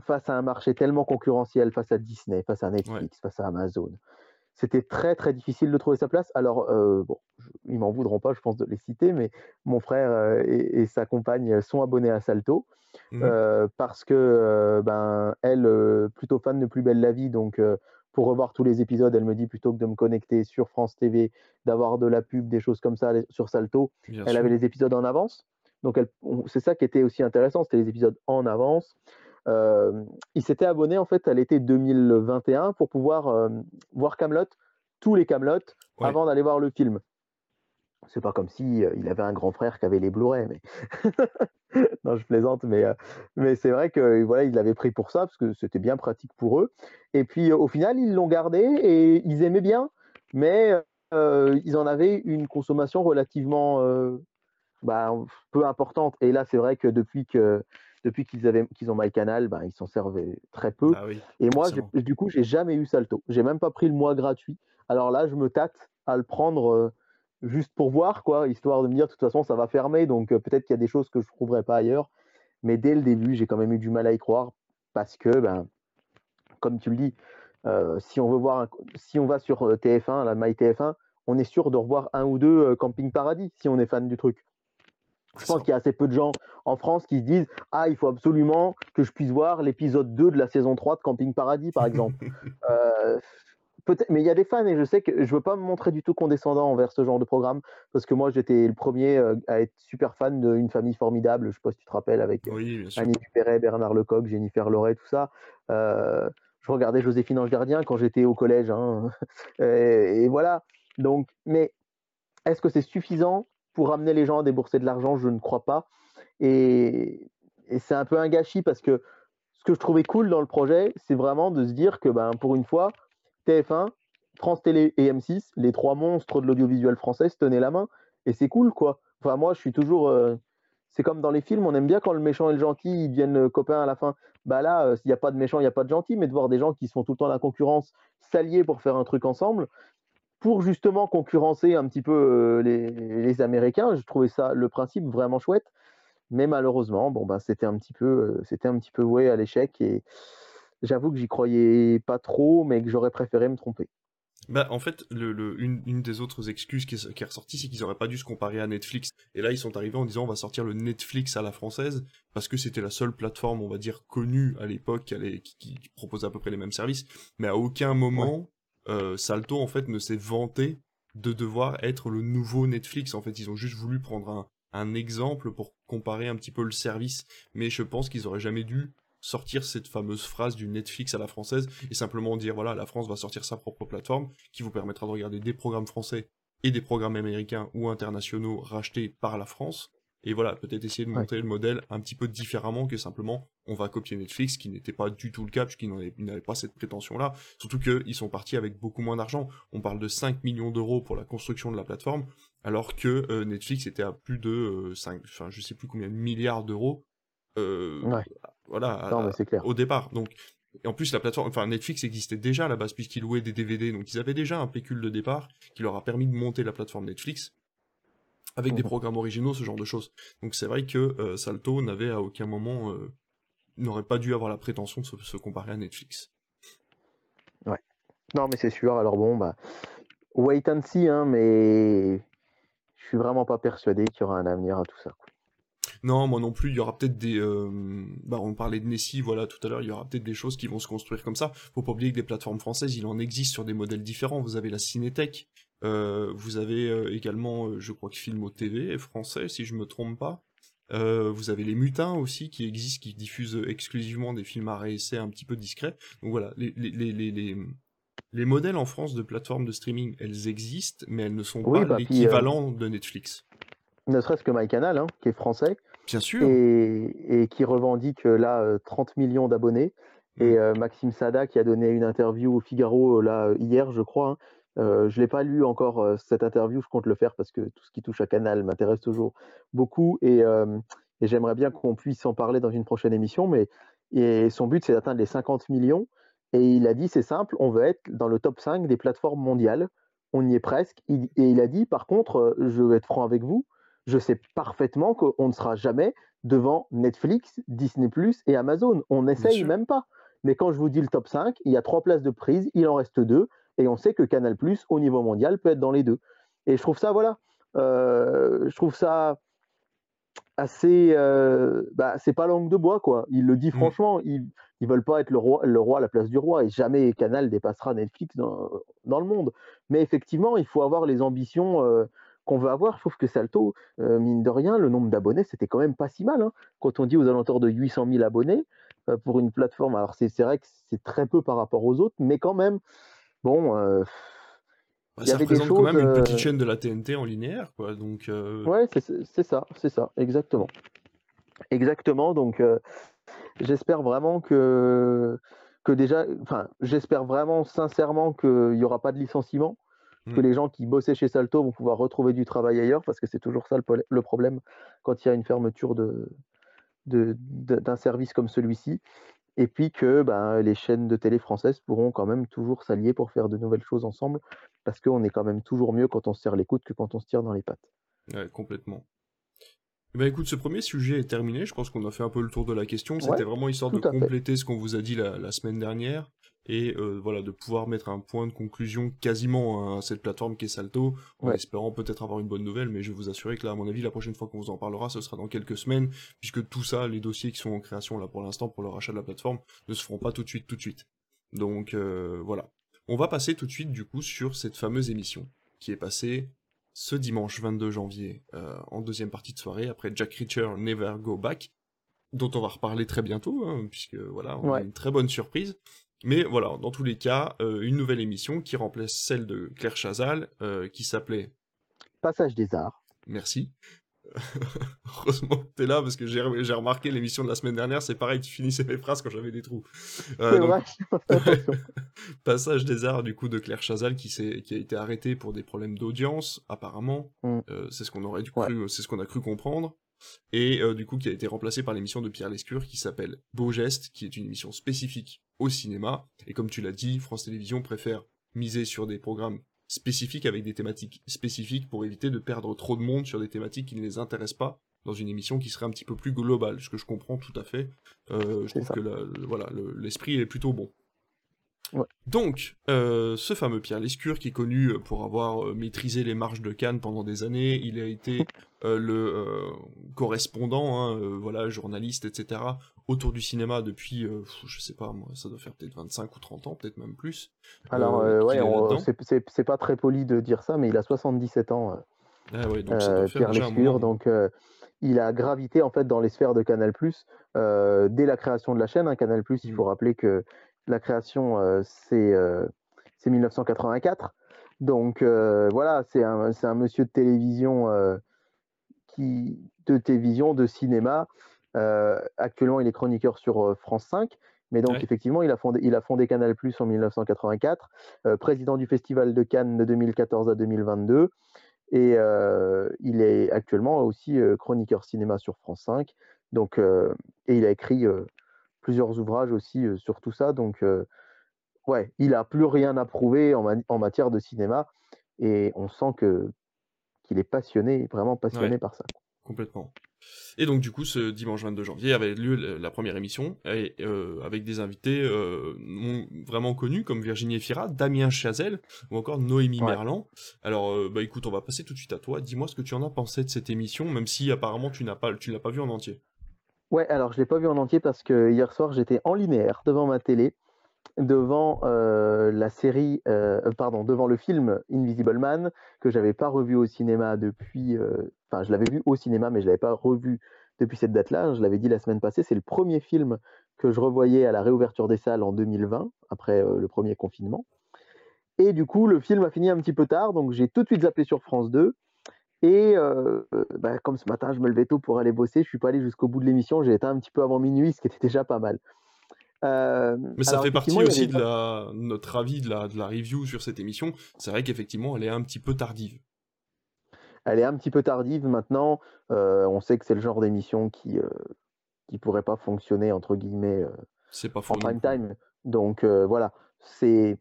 face à un marché tellement concurrentiel, face à Disney, face à Netflix, face à Amazon, c'était très très difficile de trouver sa place. Alors, euh, bon, ils m'en voudront pas, je pense, de les citer, mais mon frère euh, et, sa compagne sont abonnés à Salto mmh. euh, parce que, ben, elle, plutôt fan de Plus belle la vie, donc pour revoir tous les épisodes, elle me dit plutôt que de me connecter sur France TV, d'avoir de la pub, des choses comme ça sur Salto, elle avait les épisodes en avance. Donc, c'est ça qui était aussi intéressant, c'était les épisodes en avance. Euh, il s'était abonné en fait à l'été 2021 pour pouvoir euh, voir Camelot, tous les Camelot, avant d'aller voir le film. C'est pas comme si euh, il avait un grand frère qui avait les Blu-ray, mais non, je plaisante, mais mais c'est vrai que voilà, il l'avait pris pour ça parce que c'était bien pratique pour eux. Et puis au final, ils l'ont gardé et ils aimaient bien, mais ils en avaient une consommation relativement bah, peu importante. Et là, c'est vrai que depuis que depuis qu'ils avaient qu'ils ont MyCanal, ben, ils s'en servaient très peu. Bah et moi, du coup, j'ai jamais eu Salto. J'ai même pas pris le mois gratuit. Alors là, je me tâte à le prendre euh, juste pour voir, quoi, histoire de me dire, de toute façon, ça va fermer, donc euh, peut-être qu'il y a des choses que je ne trouverai pas ailleurs. Mais dès le début, j'ai quand même eu du mal à y croire parce que, ben, comme tu le dis, euh, si on veut voir, si on va sur TF1, la MyTF1, on est sûr de revoir un ou deux Camping Paradis si on est fan du truc. Je pense qu'il y a assez peu de gens en France qui se disent Ah, il faut absolument que je puisse voir l'épisode 2 de la saison 3 de Camping Paradis, par exemple. euh, mais il y a des fans et je sais que je veux pas me montrer du tout condescendant envers ce genre de programme parce que moi j'étais le premier euh, à être super fan d'une famille formidable. Je sais pas si tu te rappelles avec oui, Annie Dupéret, Bernard Lecoq, Jennifer Loret, tout ça. Euh, je regardais Joséphine Ange Gardien quand j'étais au collège. Hein. et, et, voilà. Donc, mais est-ce que c'est suffisant pour amener les gens à débourser de l'argent, je ne crois pas. Et, c'est un peu un gâchis parce que ce que je trouvais cool dans le projet, c'est vraiment de se dire que ben, pour une fois, TF1, France Télé et M6, les trois monstres de l'audiovisuel français, se tenaient la main. Et c'est cool, quoi. Enfin, moi, je suis toujours. Euh, c'est comme dans les films, on aime bien quand le méchant et le gentil ils deviennent copains à la fin. Bah là, euh, s'il n'y a pas de méchant, il n'y a pas de gentil, mais de voir des gens qui sont tout le temps la concurrence s'allier pour faire un truc ensemble, pour justement concurrencer un petit peu euh, les, Américains. Je trouvais ça le principe vraiment chouette, mais malheureusement, bon ben c'était un petit peu, euh, c'était un petit peu voué à l'échec et j'avoue que j'y croyais pas trop, mais que j'aurais préféré me tromper. Bah, en fait, le, une, des autres excuses qui est, ressortie, c'est qu'ils n'auraient pas dû se comparer à Netflix. Et là, ils sont arrivés en disant on va sortir le Netflix à la française, parce que c'était la seule plateforme, on va dire, connue à l'époque qui, qui, proposait à peu près les mêmes services. Mais à aucun moment, euh, Salto en fait ne s'est vanté de devoir être le nouveau Netflix. En fait, ils ont juste voulu prendre un, exemple pour comparer un petit peu le service. Mais je pense qu'ils auraient jamais dû sortir cette fameuse phrase du Netflix à la française et simplement dire voilà, la France va sortir sa propre plateforme qui vous permettra de regarder des programmes français et des programmes américains ou internationaux rachetés par la France et voilà, peut-être essayer de monter le modèle un petit peu différemment que simplement on va copier Netflix, qui n'était pas du tout le cas, puisqu'ils n'avaient pas cette prétention-là. Surtout qu'ils sont partis avec beaucoup moins d'argent. On parle de 5 millions d'euros pour la construction de la plateforme, alors que euh, Netflix était à plus de 5, euh, enfin je sais plus combien de milliards d'euros. Euh, voilà, au départ. Donc, et en plus, la plateforme, enfin Netflix existait déjà à la base puisqu'ils louaient des DVD, donc ils avaient déjà un pécule de départ qui leur a permis de monter la plateforme Netflix avec des mmh. programmes originaux, ce genre de choses. Donc c'est vrai que euh, Salto n'avait à aucun moment, euh, n'aurait pas dû avoir la prétention de se, comparer à Netflix. Ouais. Non, mais c'est sûr. Alors bon, bah, wait and see, hein, mais je suis vraiment pas persuadé qu'il y aura un avenir à tout ça. Non, moi non plus. Il y aura peut-être des. Euh, bah, on parlait de Nessie, voilà, tout à l'heure. Il y aura peut-être des choses qui vont se construire comme ça. Faut pas oublier que des plateformes françaises, il en existe sur des modèles différents. Vous avez la Cinétech, euh, vous avez euh, également, euh, je crois que Filmo TV est français, si je me trompe pas. vous avez les Mutins aussi qui existent, qui diffusent exclusivement des films à réessai un petit peu discrets. Donc voilà, les, les, les, les, les modèles en France de plateformes de streaming, elles existent, mais elles ne sont pas bah, l'équivalent de Netflix. Ne serait-ce que MyCanal, hein, qui est français. Bien sûr. Et, et qui revendique là 30 millions d'abonnés. Et mmh. Maxime Sada qui a donné une interview au Figaro là hier, je crois, hein, je ne l'ai pas lu encore cette interview, je compte le faire parce que tout ce qui touche à Canal m'intéresse toujours beaucoup et, j'aimerais bien qu'on puisse en parler dans une prochaine émission. Mais et son but, c'est d'atteindre les 50 millions. Et il a dit, c'est simple, on veut être dans le top 5 des plateformes mondiales. On y est presque. et il a dit, par contre, je vais être franc avec vous, je sais parfaitement qu'on ne sera jamais devant Netflix, Disney ⁇ et Amazon. On n'essaye même pas. Mais quand je vous dis le top 5, il y a trois places de prise, il en reste deux et on sait que Canal+, au niveau mondial, peut être dans les deux. Et je trouve ça, voilà, euh, je trouve ça assez, euh, bah, c'est pas langue de bois, quoi. Il le dit mmh. franchement, ils, ils veulent pas être le roi, le roi à la place du roi, et jamais Canal dépassera Netflix dans, dans le monde. Mais effectivement, il faut avoir les ambitions euh, qu'on veut avoir. Je trouve que Salto, mine de rien, le nombre d'abonnés, c'était quand même pas si mal. Hein. Quand on dit aux alentours de 800 000 abonnés pour une plateforme, alors c'est vrai que c'est très peu par rapport aux autres, mais quand même, Bon. Euh, ça représente quand même une petite euh, chaîne de la TNT en linéaire, quoi. Donc. Euh, ouais, c'est ça, c'est ça, exactement. Exactement. Donc, j'espère vraiment que que déjà, enfin, j'espère vraiment sincèrement qu'il n'y aura pas de licenciement, que hmm. les gens qui bossaient chez Salto vont pouvoir retrouver du travail ailleurs, parce que c'est toujours ça le, problème quand il y a une fermeture de, d'un service comme celui-ci et puis que ben, les chaînes de télé françaises pourront quand même toujours s'allier pour faire de nouvelles choses ensemble, parce qu'on est quand même toujours mieux quand on se tire les coudes que quand on se tire dans les pattes. Complètement. Ben écoute, ce premier sujet est terminé. Je pense qu'on a fait un peu le tour de la question. C'était vraiment histoire de compléter ce qu'on vous a dit la, semaine dernière et euh, voilà de pouvoir mettre un point de conclusion quasiment à cette plateforme qui est Salto, en espérant peut-être avoir une bonne nouvelle. Mais je vais vous assurer que là, à mon avis, la prochaine fois qu'on vous en parlera, ce sera dans quelques semaines, puisque tout ça, les dossiers qui sont en création là pour l'instant pour le rachat de la plateforme, ne se feront pas tout de suite, tout de suite. Donc euh, voilà. On va passer tout de suite du coup sur cette fameuse émission qui est passée ce dimanche 22 janvier euh, en deuxième partie de soirée après Jack Reacher Never Go Back dont on va reparler très bientôt, hein, puisque voilà, on a une très bonne surprise. Mais voilà, dans tous les cas, euh, une nouvelle émission qui remplace celle de Claire Chazal, euh, qui s'appelait Passage des Arts. Merci. Heureusement que t'es là parce que j'ai remarqué l'émission de la semaine dernière, c'est pareil, tu finissais mes phrases quand j'avais des trous. Euh, Passage des arts du coup de Claire Chazal qui, qui a été arrêtée pour des problèmes d'audience apparemment. Mm. c'est ce qu'on aurait dû c'est ce qu'on a cru comprendre et du coup qui a été remplacé par l'émission de Pierre Lescure qui s'appelle Beau Geste, qui est une émission spécifique au cinéma. Et comme tu l'as dit, France Télévisions préfère miser sur des programmes spécifiques avec des thématiques spécifiques pour éviter de perdre trop de monde sur des thématiques qui ne les intéressent pas dans une émission qui serait un petit peu plus globale, ce que je comprends tout à fait. Euh, je trouve que voilà, l'esprit est plutôt bon. Donc, euh, ce fameux Pierre Lescure, qui est connu pour avoir euh, maîtrisé les marches de Cannes pendant des années, il a été le correspondant, hein, voilà, journaliste, etc., autour du cinéma depuis, je sais pas moi, ça doit faire peut-être 25 ou 30 ans, peut-être même plus. Alors, ouais, c'est pas très poli de dire ça, mais il a 77 ans. Ah ouais, donc ça doit faire Pierre Lescure, donc il a gravité en fait dans les sphères de Canal+, dès la création de la chaîne. Hein, Canal+, il faut mmh. rappeler que la création, euh, c'est 1984. Euh, Donc euh, voilà, c'est un, un, monsieur de télévision qui, de télévision, de cinéma. actuellement, il est chroniqueur sur France 5. Mais donc, effectivement, il a fondé, il a fondé Canal Plus en 1984, président du Festival de Cannes de 2014 à 2022. Et il est actuellement aussi chroniqueur cinéma sur France 5. Donc, et il a écrit plusieurs ouvrages aussi sur tout ça. Donc, ouais, il a plus rien à prouver en, matière de cinéma et on sent que qu'il est passionné, vraiment passionné par ça. Complètement. Et donc du coup, ce dimanche 22 janvier avait lieu la première émission et, avec des invités vraiment connus comme Virginie Efira, Damien Chazelle ou encore Noémie Merlan. Alors bah écoute, on va passer tout de suite à toi. Dis-moi ce que tu en as pensé de cette émission, même si apparemment tu n'as pas, tu l'as pas vu en entier. Ouais, alors je l'ai pas vu en entier parce que hier soir j'étais en linéaire devant ma télé, devant euh, la série, euh, euh, pardon, devant le film Invisible Man que j'avais pas revu au cinéma depuis, enfin je l'avais vu au cinéma mais je l'avais pas revu depuis cette date-là. Je l'avais dit la semaine passée, c'est le premier film que je revoyais à la réouverture des salles en 2020, après le premier confinement. Et du coup, le film a fini un petit peu tard, donc j'ai tout de suite zappé sur France 2. Et bah, comme ce matin, je me levais tôt pour aller bosser, je suis pas allé jusqu'au bout de l'émission, j'ai été un petit peu avant minuit, ce qui était déjà pas mal. Mais ça fait partie aussi de la... notre avis de la... de la review sur cette émission. C'est vrai qu'effectivement, elle est un petit peu tardive. Elle est un petit peu tardive maintenant. on sait que c'est le genre d'émission qui qui pourrait pas fonctionner entre guillemets pas en prime time. Donc voilà, c'est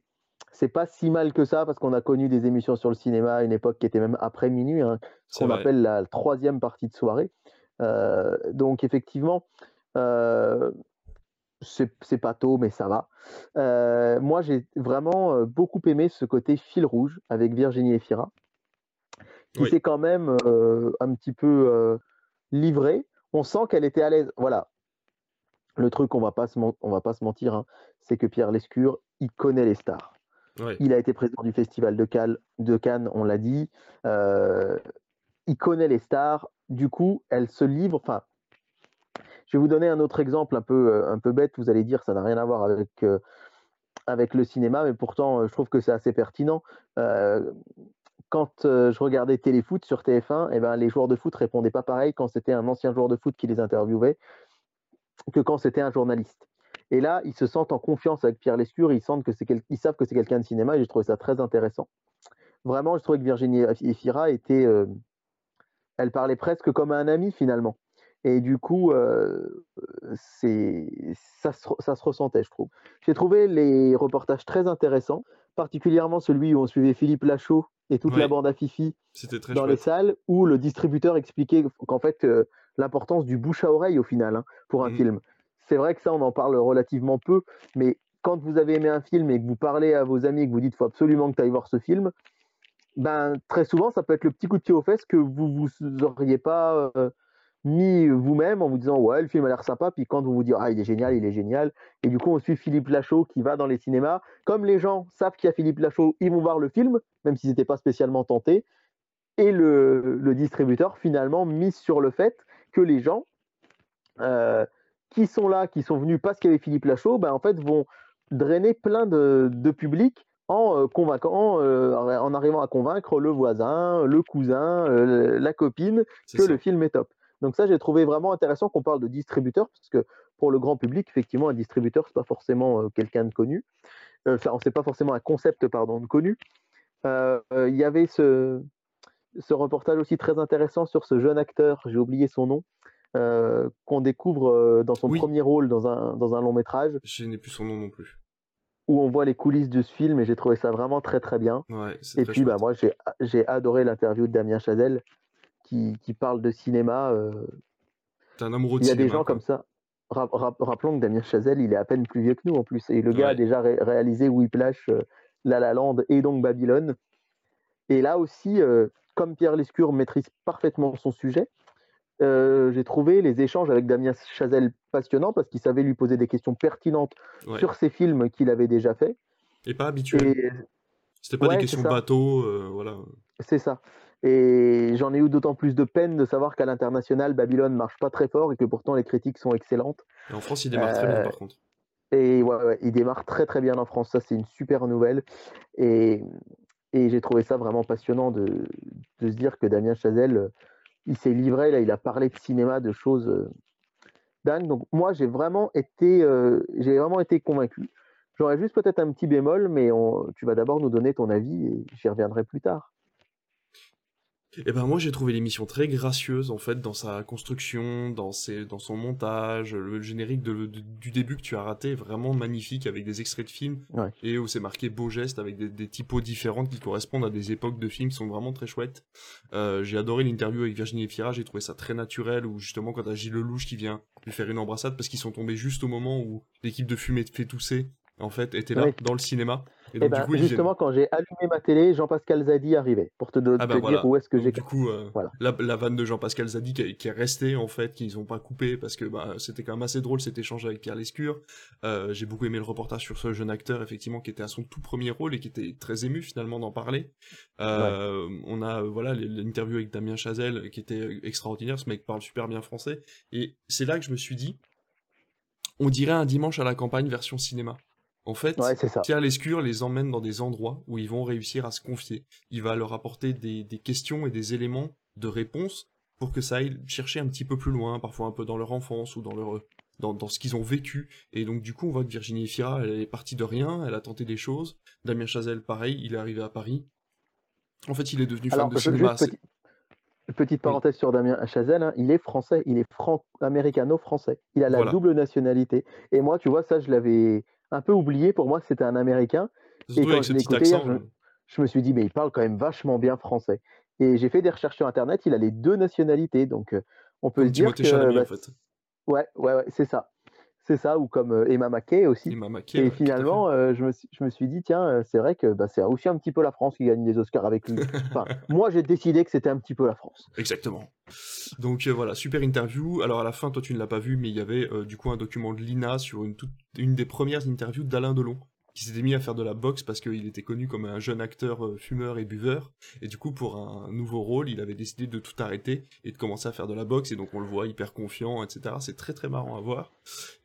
c'est pas si mal que ça parce qu'on a connu des émissions sur le cinéma à une époque qui était même après minuit, hein, ce qu'on appelle la troisième partie de soirée. Euh, donc effectivement, euh, c'est pas tôt, mais ça va. Euh, moi, j'ai vraiment beaucoup aimé ce côté fil rouge avec Virginie Efira, qui s'est quand même un petit peu livrée. On sent qu'elle était à l'aise. Voilà. Le truc, on va pas se, on va pas se mentir, hein, c'est que Pierre Lescure, il connaît les stars. Il a été président du Festival de, Cannes, on l'a dit. Euh, il connaît les stars. Du coup, elle se livre. Enfin, je vais vous donner un autre exemple un peu, euh, un peu bête. Vous allez dire, ça n'a rien à voir avec, euh, le cinéma, mais pourtant, je trouve que c'est assez pertinent. quand je regardais Téléfoot sur TF1, eh ben, les joueurs de foot répondaient pas pareil quand c'était un ancien joueur de foot qui les interviewait que quand c'était un journaliste. Et là, ils se sentent en confiance avec Pierre Lescure, ils, sentent que ils savent que c'est quelqu'un de cinéma et j'ai trouvé ça très intéressant. Vraiment, je trouvais que Virginie Efira était. Euh, elle parlait presque comme un ami finalement. Et du coup, euh, ça, se, ça se ressentait, je trouve. J'ai trouvé les reportages très intéressants, particulièrement celui où on suivait Philippe Lachaud et toute la bande à Fifi dans les salles, où le distributeur expliquait qu'en fait, euh, l'importance du bouche à oreille au final hein, pour un mmh. film c'est vrai que ça, on en parle relativement peu, mais quand vous avez aimé un film et que vous parlez à vos amis et que vous dites faut absolument que tu ailles voir ce film, ben très souvent ça peut être le petit coup de pied aux fesses que vous vous auriez pas euh, mis vous-même en vous disant ouais le film a l'air sympa puis quand vous vous dites ah il est génial il est génial. Et du coup on suit Philippe Lachaud qui va dans les cinémas. Comme les gens savent qu'il y a Philippe Lachaud ils vont voir le film même s'ils n'étaient pas spécialement tentés. Et le, le, distributeur finalement mise sur le fait que les gens euh, qui sont là, qui sont venus parce qu'il y avait Philippe Lachaud, ben, en fait, vont drainer plein de, de public en euh, convaincant, euh, en arrivant à convaincre le voisin, le cousin, euh, la copine que le film est top. Donc ça, j'ai trouvé vraiment intéressant qu'on parle de distributeur, parce que pour le grand public, effectivement, un distributeur, c'est pas forcément quelqu'un de connu. Enfin, sait pas forcément un concept, pardon, de connu. Il y avait ce, ce reportage aussi très intéressant sur ce jeune acteur, j'ai oublié son nom, euh, qu'on découvre euh, dans son premier rôle dans un, dans un long métrage. Je n'ai plus son nom non plus. Où on voit les coulisses de ce film et j'ai trouvé ça vraiment très très bien. et puis bah, moi j'ai adoré l'interview de Damien Chazelle qui, qui parle de cinéma. Euh... un amoureux de cinéma. Il y a des gens comme ça. rappelons que Damien Chazelle, il est à peine plus vieux que nous en plus. Et le gars a déjà réalisé Whiplash, euh, La La Land et donc Babylone. Et là aussi, comme Pierre Lescure maîtrise parfaitement son sujet, euh, j'ai trouvé les échanges avec Damien Chazelle passionnants parce qu'il savait lui poser des questions pertinentes sur ces films qu'il avait déjà fait. Et pas habituel. C'était pas des questions bateau, euh, voilà. C'est ça. Et j'en ai eu d'autant plus de peine de savoir qu'à l'international, Babylone marche pas très fort et que pourtant les critiques sont excellentes. Et en France, il démarre très bien par contre. Et ouais, il démarre très très bien en France. Ça, c'est une super nouvelle. Et, et j'ai trouvé ça vraiment passionnant de, de, se dire que Damien Chazelle il s'est livré, là, il a parlé de cinéma, de choses euh, dingues. Donc moi, j'ai vraiment été, euh, j'ai vraiment été convaincu. J'aurais juste peut-être un petit bémol, mais tu vas d'abord nous donner ton avis et j'y reviendrai plus tard. Et eh ben moi j'ai trouvé l'émission très gracieuse en fait dans sa construction, dans ses, dans son montage, le générique de, du début que tu as raté vraiment magnifique avec des extraits de films et où c'est marqué beau geste avec des, des, typos différentes qui correspondent à des époques de films qui sont vraiment très chouettes. Euh, j'ai adoré l'interview avec Virginie Fira, j'ai trouvé ça très naturel où justement quand t'as Gilles Lelouch qui vient lui faire une embrassade parce qu'ils sont tombés juste au moment où l'équipe de fumée fait tousser en fait, était là, dans le cinéma. Et eh donc, du ben, coup, justement, quand j'ai allumé ma télé, Jean-Pascal Zadi arrivait pour te, ah bah dire où est-ce que j'ai. Du coup, euh, la, vanne de Jean-Pascal Zadi qui, est restée en fait, qu'ils n'ont pas coupé parce que bah, c'était quand même assez drôle cet échange avec Pierre Lescure. Euh, j'ai beaucoup aimé le reportage sur ce jeune acteur effectivement qui était à son tout premier rôle et qui était très ému finalement d'en parler. Euh, on a voilà l'interview avec Damien Chazelle qui était extraordinaire. Ce mec parle super bien français et c'est là que je me suis dit, on dirait un dimanche à la campagne version cinéma. En fait, Pierre Lescure les emmène dans des endroits où ils vont réussir à se confier. Il va leur apporter des, questions et des éléments de réponse pour que ça aille chercher un petit peu plus loin, parfois un peu dans leur enfance ou dans leur dans, ce qu'ils ont vécu. Et donc du coup, on voit que Virginie Fira, elle est partie de rien, elle a tenté des choses. Damien Chazelle, pareil, il est arrivé à Paris. En fait, il est devenu fan de cinéma. Petite parenthèse sur Damien Chazelle, hein, il est français, il est franco-américano-français. Il a la double nationalité. Et moi, tu vois, ça, je l'avais un peu oublié. Pour moi, c'était un Américain. et quand je l'ai écouté je, me suis dit, mais il parle quand même vachement bien français. Et j'ai fait des recherches sur Internet, il a les deux nationalités. Donc, euh, on peut se dire que... Bah, ouais, ouais, ouais c'est ça. C'est ça, ou comme euh, Emma Mackey aussi. et finalement, euh, je, me suis, je, me suis, dit, tiens, c'est vrai que bah, c'est aussi un petit peu la France qui gagne les Oscars avec lui. enfin, moi, j'ai décidé que c'était un petit peu la France. Exactement. Donc voilà, super interview. Alors à la fin, toi tu ne l'as pas vu, mais il y avait du coup un document de Lina sur une, toute, une des premières interviews d'Alain Delon qui s'était mis à faire de la boxe parce qu'il était connu comme un jeune acteur euh, fumeur et buveur. Et du coup, pour un nouveau rôle, il avait décidé de tout arrêter et de commencer à faire de la boxe. Et donc, on le voit hyper confiant, etc. C'est très très marrant à voir.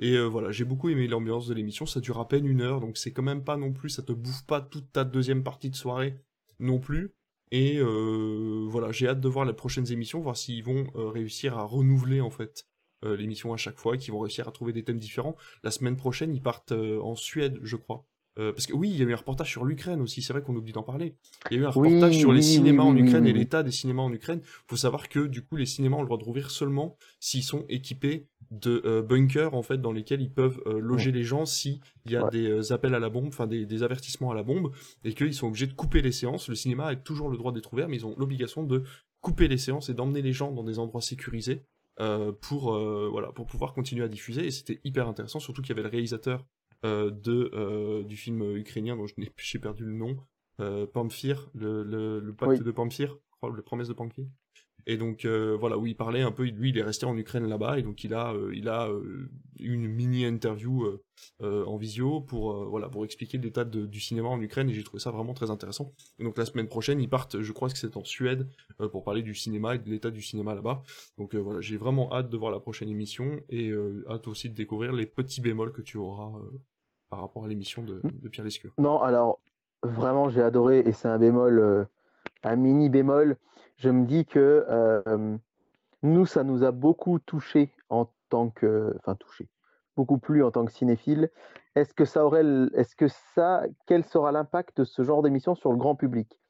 Et euh, voilà, j'ai beaucoup aimé l'ambiance de l'émission. Ça dure à peine une heure, donc c'est quand même pas non plus, ça te bouffe pas toute ta deuxième partie de soirée non plus. Et euh, voilà, j'ai hâte de voir les prochaines émissions, voir s'ils vont réussir à renouveler en fait l'émission à chaque fois, qu'ils vont réussir à trouver des thèmes différents. La semaine prochaine, ils partent en Suède, je crois. Euh, parce que oui, il y a eu un reportage sur l'Ukraine aussi, c'est vrai qu'on oublie d'en parler. Il y a eu un reportage sur les cinémas en Ukraine et l'état des cinémas en Ukraine. Il faut savoir que du coup, les cinémas ont le droit de rouvrir seulement s'ils sont équipés de euh, bunkers en fait dans lesquels ils peuvent euh, loger les gens s'il y a des appels à la bombe, enfin des, avertissements à la bombe, et qu'ils sont obligés de couper les séances. Le cinéma a toujours le droit d'être ouvert, mais ils ont l'obligation de couper les séances et d'emmener les gens dans des endroits sécurisés pour voilà pour pouvoir continuer à diffuser. Et c'était hyper intéressant, surtout qu'il y avait le réalisateur de, euh, du film ukrainien dont j'ai perdu le nom, euh, Pamphir, le, le, pacte de Pamphir, le promesse de Pamphir. Et donc voilà où il parlait un peu, lui il est resté en Ukraine là-bas et donc il a il a une mini interview en visio pour voilà pour expliquer l'état du cinéma en Ukraine et j'ai trouvé ça vraiment très intéressant. Et donc la semaine prochaine ils partent, je crois que c'est en Suède pour parler du cinéma et de l'état du cinéma là-bas. Donc voilà j'ai vraiment hâte de voir la prochaine émission et hâte aussi de découvrir les petits bémols que tu auras par rapport à l'émission de, mmh. Pierre Lescure Non, alors vraiment j'ai adoré et c'est un bémol, euh, un mini bémol. Je me dis que euh, nous, ça nous a beaucoup touché en tant que, enfin touché, beaucoup plus en tant que cinéphile. Est-ce que ça aurait, est-ce que ça, quel sera l'impact de ce genre d'émission sur le grand public?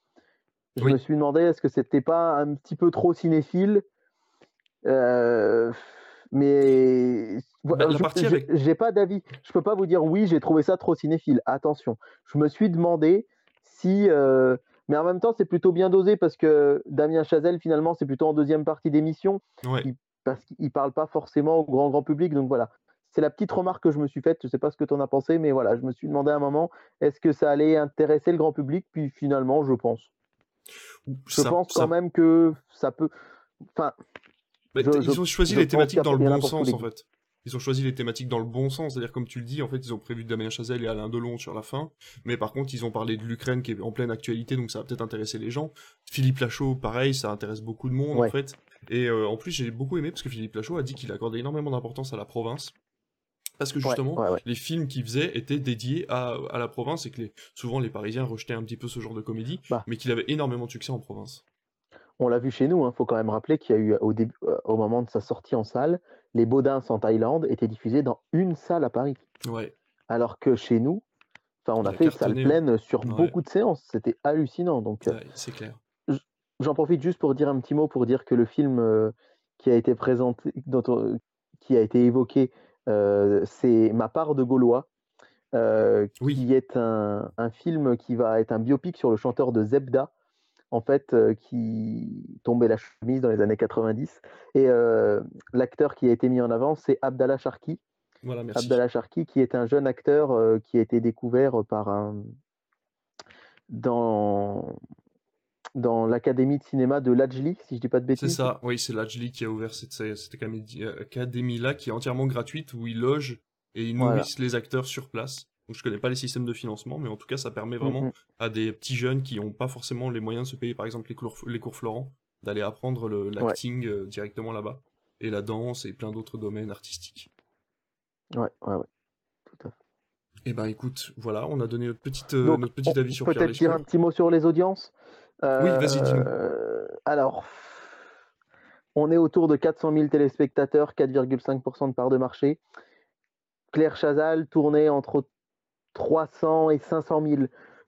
Je me suis demandé, est-ce que c'était pas un petit peu trop cinéphile? Euh, mais bah, j'ai pas d'avis. Je peux pas vous dire oui, j'ai trouvé ça trop cinéphile. Attention, je me suis demandé si, euh, mais en même temps, c'est plutôt bien dosé parce que Damien Chazelle, finalement, c'est plutôt en deuxième partie d'émission, parce qu'il parle pas forcément au grand grand public. Donc voilà, c'est la petite remarque que je me suis faite. Je sais pas ce que tu en as pensé, mais voilà, je me suis demandé à un moment, est-ce que ça allait intéresser le grand public? Puis finalement, je pense. Je pense quand même que ça peut. Enfin, bah, ils ont choisi les thématiques dans le bon sens, en fait. Ils ont choisi les thématiques dans le bon sens, c'est-à-dire comme tu le dis, en fait, ils ont prévu Damien Chazelle et Alain Delon sur la fin, mais par contre, ils ont parlé de l'Ukraine qui est en pleine actualité, donc ça va peut-être intéresser les gens. Philippe Lachaud, pareil, ça intéresse beaucoup de monde, en fait. Et euh, en plus, j'ai beaucoup aimé parce que Philippe Lachaud a dit qu'il accordait énormément d'importance à la province. Parce que justement, les films qu'il faisait étaient dédiés à, la province et que souvent les Parisiens rejetaient un petit peu ce genre de comédie, bah. mais qu'il avait énormément de succès en province. On l'a vu chez nous, il hein. faut quand même rappeler qu'il y a eu au, début, euh, au moment de sa sortie en salle, les Baudins en Thaïlande étaient diffusés dans une salle à Paris. Ouais. Alors que chez nous, on a, fait une salle pleine sur beaucoup de séances. C'était hallucinant. Donc, euh, c'est clair. J'en profite juste pour dire un petit mot pour dire que le film euh, qui a été présenté, qui a été évoqué, c'est Ma part de Gaulois, qui est un, un, film qui va être un biopic sur le chanteur de Zebda, en fait, euh, qui tombait la chemise dans les années 90. Et euh, l'acteur qui a été mis en avant, c'est Abdallah Sharki, Voilà, merci. Abdallah Sharki, qui est un jeune acteur euh, qui a été découvert par un dans dans l'académie de cinéma de Lajli, si je dis pas de C'est bêtises. ça, oui, c'est Lajli qui a ouvert cette, cette académie-là qui est entièrement gratuite, où ils logent et ils Voilà. nourrissent les acteurs sur place. Donc je connais pas les systèmes de financement, mais en tout cas ça permet vraiment Mhm. à des petits jeunes qui n'ont pas forcément les moyens de se payer par exemple les cours, les cours Florent, d'aller apprendre l'acting euh, directement là-bas, et la danse et plein d'autres domaines artistiques. Ouais, ouais, ouais. Tout à fait. Et ben écoute, voilà, on a donné notre, petite, euh, Donc, notre petit avis sur peut-être dire un petit mot sur les audiences? Oui, vas-y, dis-nous. Euh, alors, on est autour de 400 000 téléspectateurs, 4,5% de part de marché. Claire Chazal tournait entre 300 et 500 000.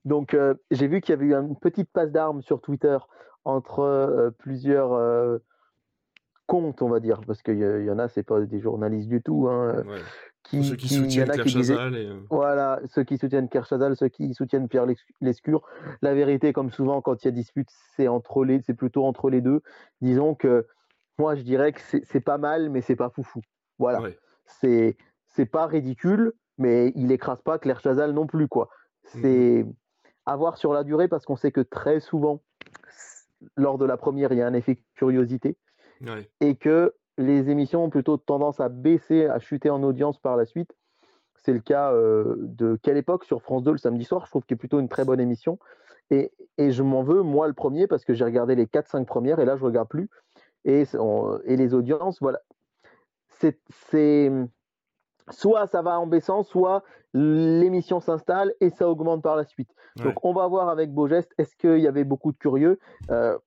Donc, euh, j'ai vu qu'il y avait eu une petite passe d'armes sur Twitter entre euh, plusieurs euh, comptes, on va dire, parce qu'il y, y en a, c'est pas des journalistes du tout, hein, Ouais. qui, Ceux qui soutiennent disaient- et... euh, voilà, ceux qui soutiennent Claire Chazal, ceux qui soutiennent Pierre Lescure. La vérité, comme souvent quand il y a dispute, c'est entre les, c'est plutôt entre les deux. Disons que moi, je dirais que c'est pas mal, mais c'est pas foufou. Voilà, ouais. c'est c'est pas ridicule, mais il écrase pas Claire Chazal non plus, quoi. Mhm. C'est à voir sur la durée parce qu'on sait que très souvent, lors de la première, il y a un effet curiosité Ouais. et que les émissions ont plutôt tendance à baisser, à chuter en audience par la suite. C'est le cas euh, de Quelle époque sur France 2 le samedi soir, je trouve qu'il est plutôt une très bonne émission. Et, et je m'en veux, moi, le premier, parce que j'ai regardé les 4-5 premières et là, je ne regarde plus. Et, on- et les audiences, voilà. C'est- soit ça va en baissant, soit l'émission s'installe et ça augmente par la suite. Ouais. Donc, on va voir avec Beaugeste, est-ce qu'il y avait beaucoup de curieux? Euh,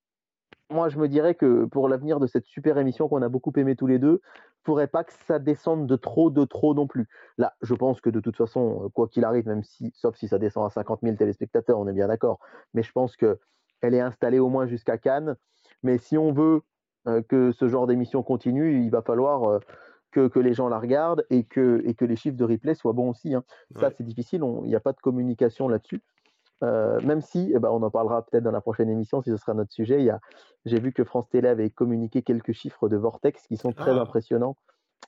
Moi, je me dirais que pour l'avenir de cette super émission qu'on a beaucoup aimé tous les deux, faudrait pas que ça descende de trop, de trop non plus. Là, je pense que de toute façon, quoi qu'il arrive, même si, sauf si ça descend à 50 000 téléspectateurs, on est bien d'accord. Mais je pense que elle est installée au moins jusqu'à Cannes. Mais si on veut euh, que ce genre d'émission continue, il va falloir euh, que, que les gens la regardent et que, et que les chiffres de replay soient bons aussi. hein. Ça, c'est difficile. Il n'y a pas de communication là-dessus. Euh, même si, eh ben, on en parlera peut-être dans la prochaine émission si ce sera notre sujet. Il y a, j'ai vu que France Télé avait communiqué quelques chiffres de Vortex qui sont très Ah. impressionnants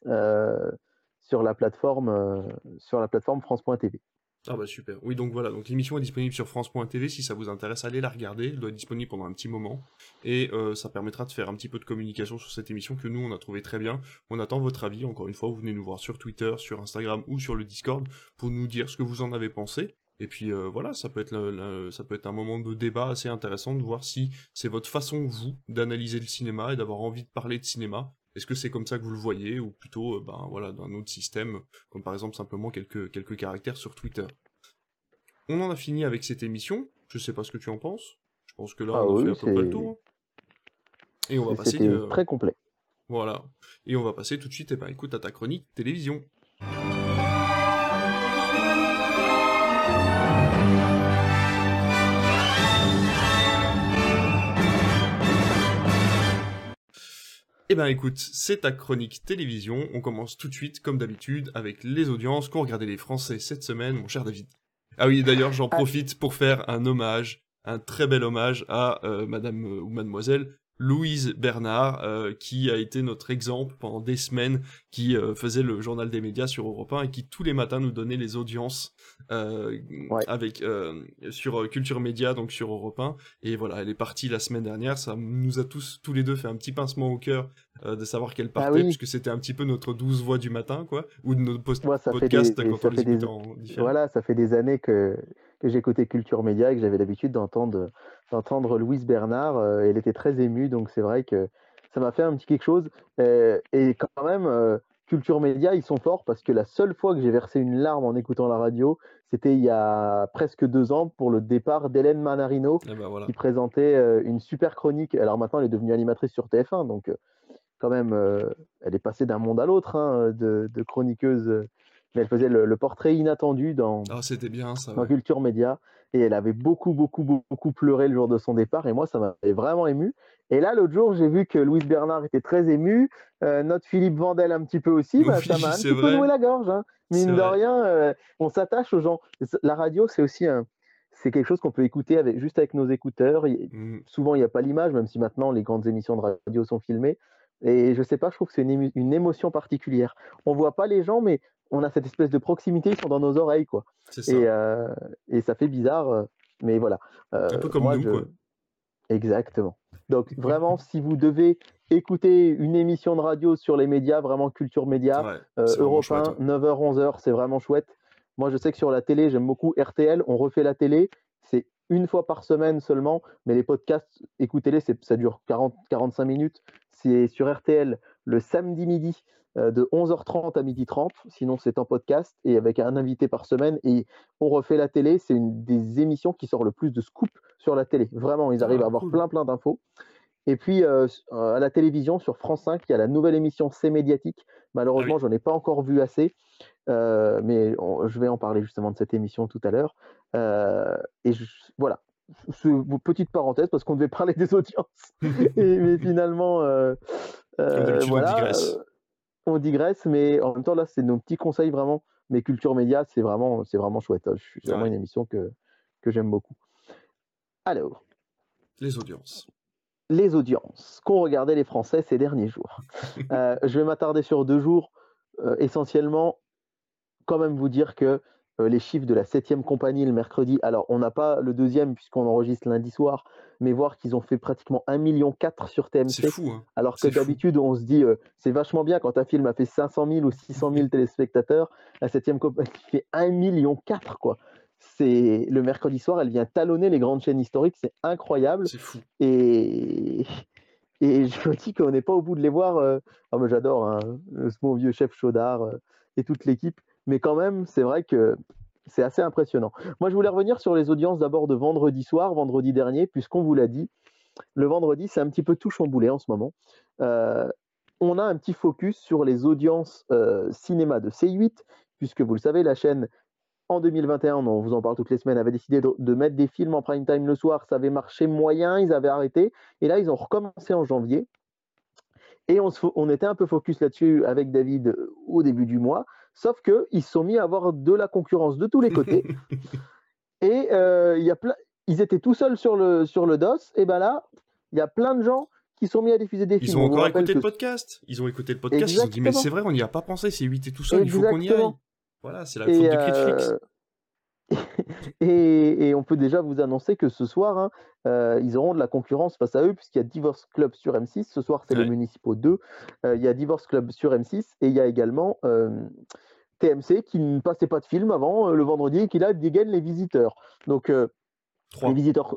euh, sur la plateforme, euh, sur la plateforme France.tv. Ah bah super. Oui, donc voilà, donc l'émission est disponible sur France.tv, si ça vous intéresse, allez la regarder, elle doit être disponible pendant un petit moment, et euh, ça permettra de faire un petit peu de communication sur cette émission que nous, on a trouvé très bien. On attend votre avis, encore une fois, vous venez nous voir sur Twitter, sur Instagram ou sur le Discord pour nous dire ce que vous en avez pensé. Et puis euh, voilà, ça peut, être ça peut être un moment de débat assez intéressant de voir si c'est votre façon, vous, d'analyser le cinéma et d'avoir envie de parler de cinéma. Est-ce que c'est comme ça que vous le voyez, ou plutôt, euh, ben voilà, d'un autre système, comme par exemple simplement quelques, quelques caractères sur Twitter? On en a fini avec cette émission. Je sais pas ce que tu en penses. Je pense que là, Ah on a oui, fait à peu près le tour. Et on va passer. Très complet. Voilà. Et on va passer tout de suite, eh ben, écoute, à ta chronique télévision. Eh ben écoute, c'est ta chronique télévision. On commence tout de suite, comme d'habitude, avec les audiences qu'ont regardé les Français cette semaine, mon cher David. Ah oui, d'ailleurs, j'en Ah. profite pour faire un hommage, un très bel hommage à euh, Madame euh, ou Mademoiselle Louise Bernard, euh, qui a été notre exemple pendant des semaines, qui euh, faisait le journal des médias sur Europe 1 et qui tous les matins nous donnait les audiences euh, Ouais. avec sur Culture Média, donc sur Europe 1. Et voilà, elle est partie la semaine dernière. Ça nous a tous, tous les deux, fait un petit pincement au cœur de savoir qu'elle partait, Ah oui. puisque c'était un petit peu notre douze voix du matin, quoi, ou de nos post fait podcasts des- quand on les des- en différé. Voilà, ça fait des années que, que j'écoutais Culture Média et que j'avais l'habitude d'entendre, d'entendre Louise Bernard. euh, elle était très émue, donc c'est vrai que ça m'a fait un petit quelque chose. Euh, et quand même, euh, Culture Média, ils sont forts parce que la seule fois que j'ai versé une larme en écoutant la radio, c'était il y a presque deux ans pour le départ d'Hélène Manarino Et ben voilà. qui présentait une super chronique. Alors maintenant, elle est devenue animatrice sur TF1, donc quand même, elle est passée d'un monde à l'autre hein, de, de chroniqueuse. Mais elle faisait le, le portrait inattendu dans, Ah, c'était bien ça. dans ouais. Culture Média. Et elle avait beaucoup, beaucoup, beaucoup pleuré le jour de son départ. Et moi, ça m'avait vraiment ému. Et là, l'autre jour, j'ai vu que Louise Bernard était très émue. euh, notre Philippe Vandel un petit peu aussi. Bah, Oui, ça m'a un petit peu noué la gorge. hein. Mine de rien, euh, on s'attache aux gens. La radio, c'est aussi un, c'est quelque chose qu'on peut écouter avec, juste avec nos écouteurs. Il- Mm. souvent, il n'y a pas l'image, même si maintenant les grandes émissions de radio sont filmées. Et je sais pas, je trouve que c'est une, une, émotion particulière. On voit pas les gens, mais on a cette espèce de proximité, ils sont dans nos oreilles, quoi. Ça. Et, euh, et, ça fait bizarre, euh, mais voilà. Euh, Un peu comme moi, nous, je... quoi. Exactement. Donc vraiment, si vous devez écouter une émission de radio sur les médias, vraiment culture média, ouais, Europe 1, 9h, 11h, c'est vraiment chouette. Moi, je sais que sur la télé, j'aime beaucoup RTL, on refait la télé, une fois par semaine seulement, mais les podcasts, écoutez-les, ça dure 40-45 minutes. C'est sur RTL le samedi midi euh, de 11h30 à 12h30, sinon c'est en podcast et avec un invité par semaine. Et on refait la télé, c'est une des émissions qui sort le plus de scoop sur la télé. Vraiment, ils arrivent ah, à avoir cool. plein plein d'infos. Et puis euh, à la télévision, sur France 5, il y a la nouvelle émission C'est médiatique. Malheureusement, ah oui. j'en ai pas encore vu assez, euh, mais on, je vais en parler justement de cette émission tout à l'heure. Euh, et je, voilà, petite parenthèse parce qu'on devait parler des audiences. et, mais finalement, euh, voilà, on digresse. on digresse. mais en même temps, là, c'est nos petits conseils vraiment. Mais Culture Média, c'est vraiment, c'est vraiment chouette. C'est vraiment ouais. une émission que, que j'aime beaucoup. Alors. Les audiences les audiences qu'ont regardé les Français ces derniers jours? Euh, je vais m'attarder sur deux jours. Euh, essentiellement, quand même vous dire que euh, les chiffres de la 7e compagnie le mercredi, alors on n'a pas le deuxième puisqu'on enregistre lundi soir, mais voir qu'ils ont fait pratiquement 1,4 million sur TMC. C'est fou. Hein. Alors que d'habitude, on se dit, euh, c'est vachement bien quand un film a fait 500 000 ou 600 000 téléspectateurs, la 7e compagnie fait 1,4 million, quoi c'est le mercredi soir, elle vient talonner les grandes chaînes historiques, c'est incroyable. C'est fou. Et, et je me dis qu'on n'est pas au bout de les voir. Euh... Oh, mais j'adore hein, mon vieux chef Chaudard euh, et toute l'équipe, mais quand même, c'est vrai que c'est assez impressionnant. Moi, je voulais revenir sur les audiences d'abord de vendredi soir, vendredi dernier, puisqu'on vous l'a dit, le vendredi, c'est un petit peu tout chamboulé en ce moment. Euh, on a un petit focus sur les audiences euh, cinéma de C8, puisque vous le savez, la chaîne en 2021, on vous en parle toutes les semaines, avait décidé de, mettre des films en prime time le soir. Ça avait marché moyen, ils avaient arrêté. Et là, ils ont recommencé en janvier. Et on était un peu focus là-dessus avec David euh, au début du mois. Sauf qu'ils se sont mis à avoir de la concurrence de tous les côtés. et euh, y a plein, ils étaient tout seuls sur le, sur le DOS. Et ben là, il y a plein de gens qui sont mis à diffuser des films. Ils ont encore écouté le podcast. Ils ont écouté le podcast. Exactement. Ils ont dit, mais c'est vrai, on n'y a pas pensé. C'est 8 et tout seul. Exactement. Il faut qu'on y aille. Voilà, c'est la faute de Critflix. Et, et, on peut déjà vous annoncer que ce soir, hein, euh, ils auront de la concurrence face à eux, puisqu'il y a Divorce Club sur M6. Ce soir, c'est ouais. le Municipaux 2. Euh, il y a Divorce Club sur M6 et il y a également euh, TMC qui ne passait pas de film avant le vendredi et qui là dégaine les visiteurs. Donc, 3. les visiteurs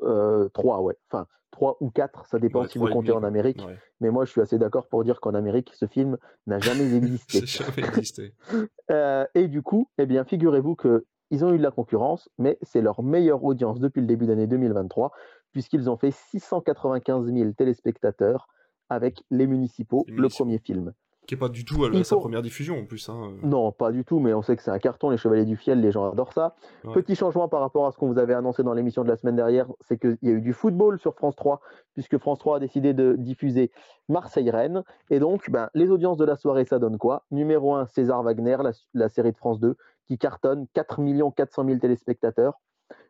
3, ouais. Enfin, 3 ou 4, ça dépend ouais, si vous comptez en Amérique. Ouais. Mais moi, je suis assez d'accord pour dire qu'en Amérique, ce film n'a jamais existé. jamais existé. et du coup, eh bien, figurez-vous que ils ont eu de la concurrence, mais c'est leur meilleure audience depuis le début d'année 2023, puisqu'ils ont fait 695 000 téléspectateurs avec Les Municipaux, les le premier film. Qui n'est pas du tout à faut... sa première diffusion en plus. Hein. Non, pas du tout, mais on sait que c'est un carton, Les Chevaliers du Fiel, les gens adorent ça. Ouais. Petit changement par rapport à ce qu'on vous avait annoncé dans l'émission de la semaine dernière, c'est qu'il y a eu du football sur France 3, puisque France 3 a décidé de diffuser Marseille-Rennes. Et donc, ben, les audiences de la soirée, ça donne quoi? Numéro 1, César Wagner, la, la série de France 2, qui cartonne, 4 400 000 téléspectateurs.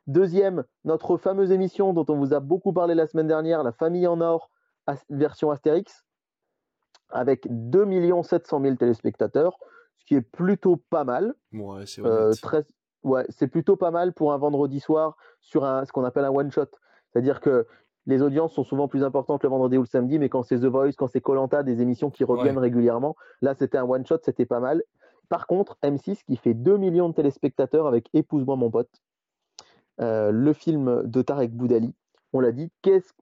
Deuxième, notre fameuse émission dont on vous a beaucoup parlé la semaine dernière, La Famille en Or, version Astérix, avec 2 700 000 téléspectateurs, ce qui est plutôt pas mal. Ouais, c'est euh, très... ouais, plutôt pas mal pour un vendredi soir sur un, ce qu'on appelle un one-shot. C'est-à-dire que les audiences sont souvent plus importantes le vendredi ou le samedi, mais quand c'est The Voice, quand c'est Colanta, des émissions qui reviennent ouais. régulièrement, là c'était un one-shot, c'était pas mal. Par contre, M6 qui fait 2 millions de téléspectateurs avec Épouse-moi mon pote, euh, le film de Tarek Boudali. On l'a dit,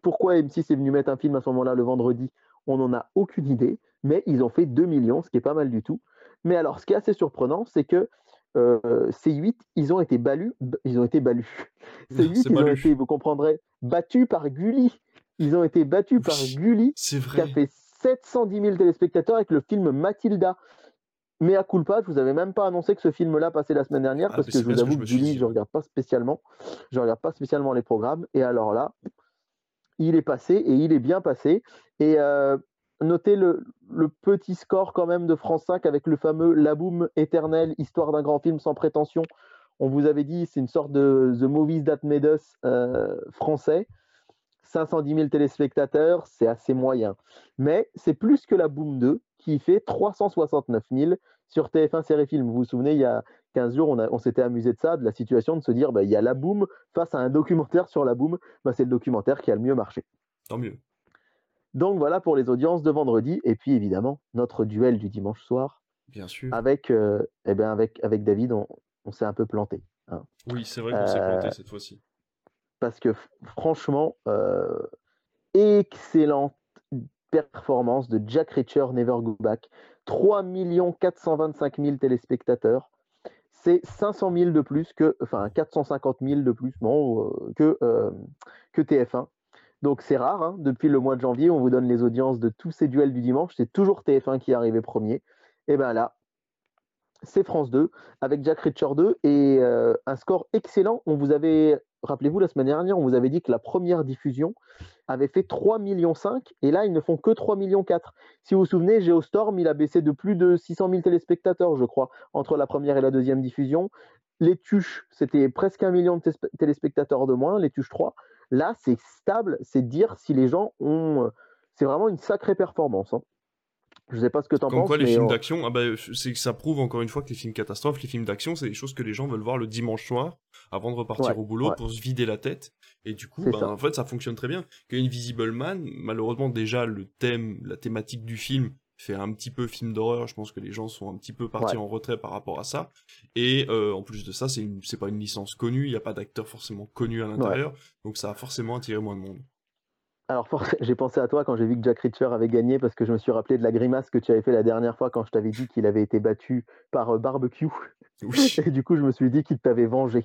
pourquoi M6 est venu mettre un film à ce moment-là le vendredi? On n'en a aucune idée, mais ils ont fait 2 millions, ce qui est pas mal du tout. Mais alors, ce qui est assez surprenant, c'est que euh, C8, ils ont été balus, ils ont été balus. C8, ils ont été, vous comprendrez, battus par Gulli. Ils ont été battus par Gulli, qui a fait 710 000 téléspectateurs avec le film Mathilda. Mais à culpa, je vous avais même pas annoncé que ce film-là passait la semaine dernière ah, parce que je vous avoue que, Gulli, je regarde pas spécialement, je regarde pas spécialement les programmes. Et alors là, il est passé et il est bien passé. Et euh, notez le, le, petit score quand même de France 5 avec le fameux La Boom éternel, histoire d'un grand film sans prétention. On vous avait dit, c'est une sorte de The Movies That Made Us euh, français. 510 000 téléspectateurs, c'est assez moyen. Mais c'est plus que la Boom 2 qui fait 369 000 sur TF1 Série Film. Vous vous souvenez, il y a 15 jours, on, s'était amusé de ça, de la situation de se dire, bah, il y a la Boom face à un documentaire sur la Boom. Bah, c'est le documentaire qui a le mieux marché. Tant mieux. Donc voilà pour les audiences de vendredi. Et puis évidemment, notre duel du dimanche soir. Bien sûr. Avec, euh, eh ben avec, avec David, on, s'est un peu planté. Hein. Oui, c'est vrai qu'on s'est planté euh, cette fois-ci. Parce que franchement, euh, excellente performance de Jack Reacher Never Go Back. 3 425 000 téléspectateurs. C'est 500 000 de plus que, enfin 450 000 de plus, non, que, que TF1. Donc c'est rare, hein. depuis le mois de janvier, on vous donne les audiences de tous ces duels du dimanche, c'est toujours TF1 qui est arrivé premier. Et bien là, c'est France 2 avec Jack Reacher 2 et euh, un score excellent. On vous avait, rappelez-vous, la semaine dernière, on vous avait dit que la première diffusion avait fait 3,5 millions et là, ils ne font que 3,4 millions Si vous vous souvenez, Geostorm, il a baissé de plus de 600 000 téléspectateurs, je crois, entre la première et la deuxième diffusion. Les Tuches, c'était presque un million de téléspectateurs de moins, les Tuches 3. Là, c'est stable, c'est dire si les gens ont. Euh, c'est vraiment une sacrée performance. Hein. Je sais pas ce que tu en penses. quoi, les films d'action, ah bah, c'est que ça prouve encore une fois que les films catastrophes, les films d'action, c'est des choses que les gens veulent voir le dimanche soir avant de repartir au boulot pour se vider la tête. Et du coup, bah, en fait, ça fonctionne très bien. Que Invisible Man, malheureusement, déjà, le thème, la thématique du film fait un petit peu film d'horreur. Je pense que les gens sont un petit peu partis en retrait par rapport à ça. Et euh, en plus de ça, c'est c'est pas une licence connue. Il n'y a pas d'acteur forcément connu à l'intérieur, donc ça a forcément attiré moins de monde. Alors j'ai pensé à toi quand j'ai vu que Jack Reacher avait gagné parce que je me suis rappelé de la grimace que tu avais fait la dernière fois quand je t'avais dit qu'il avait été battu par euh, Barbecue. Oui. Et du coup, je me suis dit qu'il t'avait vengé.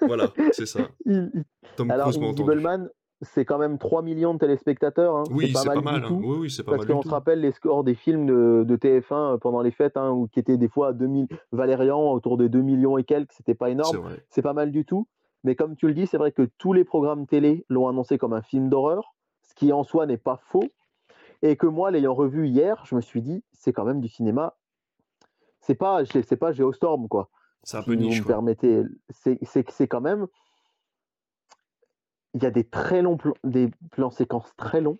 Voilà, c'est ça. Tom Alors, Invisible Man, c'est quand même 3 millions de téléspectateurs. Hein. Oui, c'est pas, mal. Du hein. Oui, oui, c'est pas Parce qu'on se rappelle les scores des films de, TF1 euh, pendant les fêtes, hein, qui étaient des fois à 2000, Valérian autour de 2 millions et quelques, c'était pas énorme. C'est pas mal du tout. Mais comme tu le dis, c'est vrai que tous les programmes télé l'ont annoncé comme un film d'horreur, ce qui en soi n'est pas faux. Et que moi, l'ayant revu hier, je me suis dit, c'est quand même du cinéma. C'est pas, c'est pas Geostorm, quoi. C'est un peu niche. Vous me c'est quand même il y a des très longs plans, des plans séquences très longs.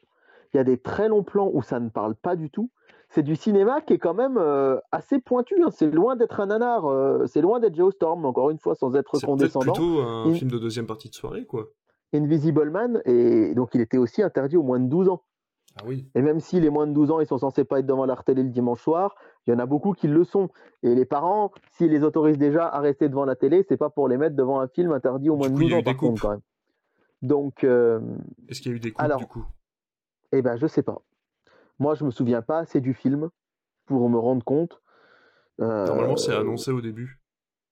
Il y a des très longs plans où ça ne parle pas du tout. C'est du cinéma qui est quand même euh, assez pointu. Hein. C'est loin d'être un nanar. Euh, c'est loin d'être Geostorm, encore une fois, sans être condescendant. C'est plutôt un film de deuxième partie de soirée, quoi. Invisible Man, et donc il était aussi interdit aux moins de 12 ans. Ah oui. Et même si les moins de 12 ans, ils sont censés pas être devant la télé le dimanche soir, il y en a beaucoup qui le sont. Et les parents, s'ils les autorisent déjà à rester devant la télé, c'est pas pour les mettre devant un film interdit aux moins de 12 ans, par contre, quand même. Donc. Euh, Est-ce qu'il y a eu des coups du coup? Eh ben, je sais pas. Moi, je me souviens pas assez du film pour me rendre compte. Normalement, c'est euh, annoncé au début.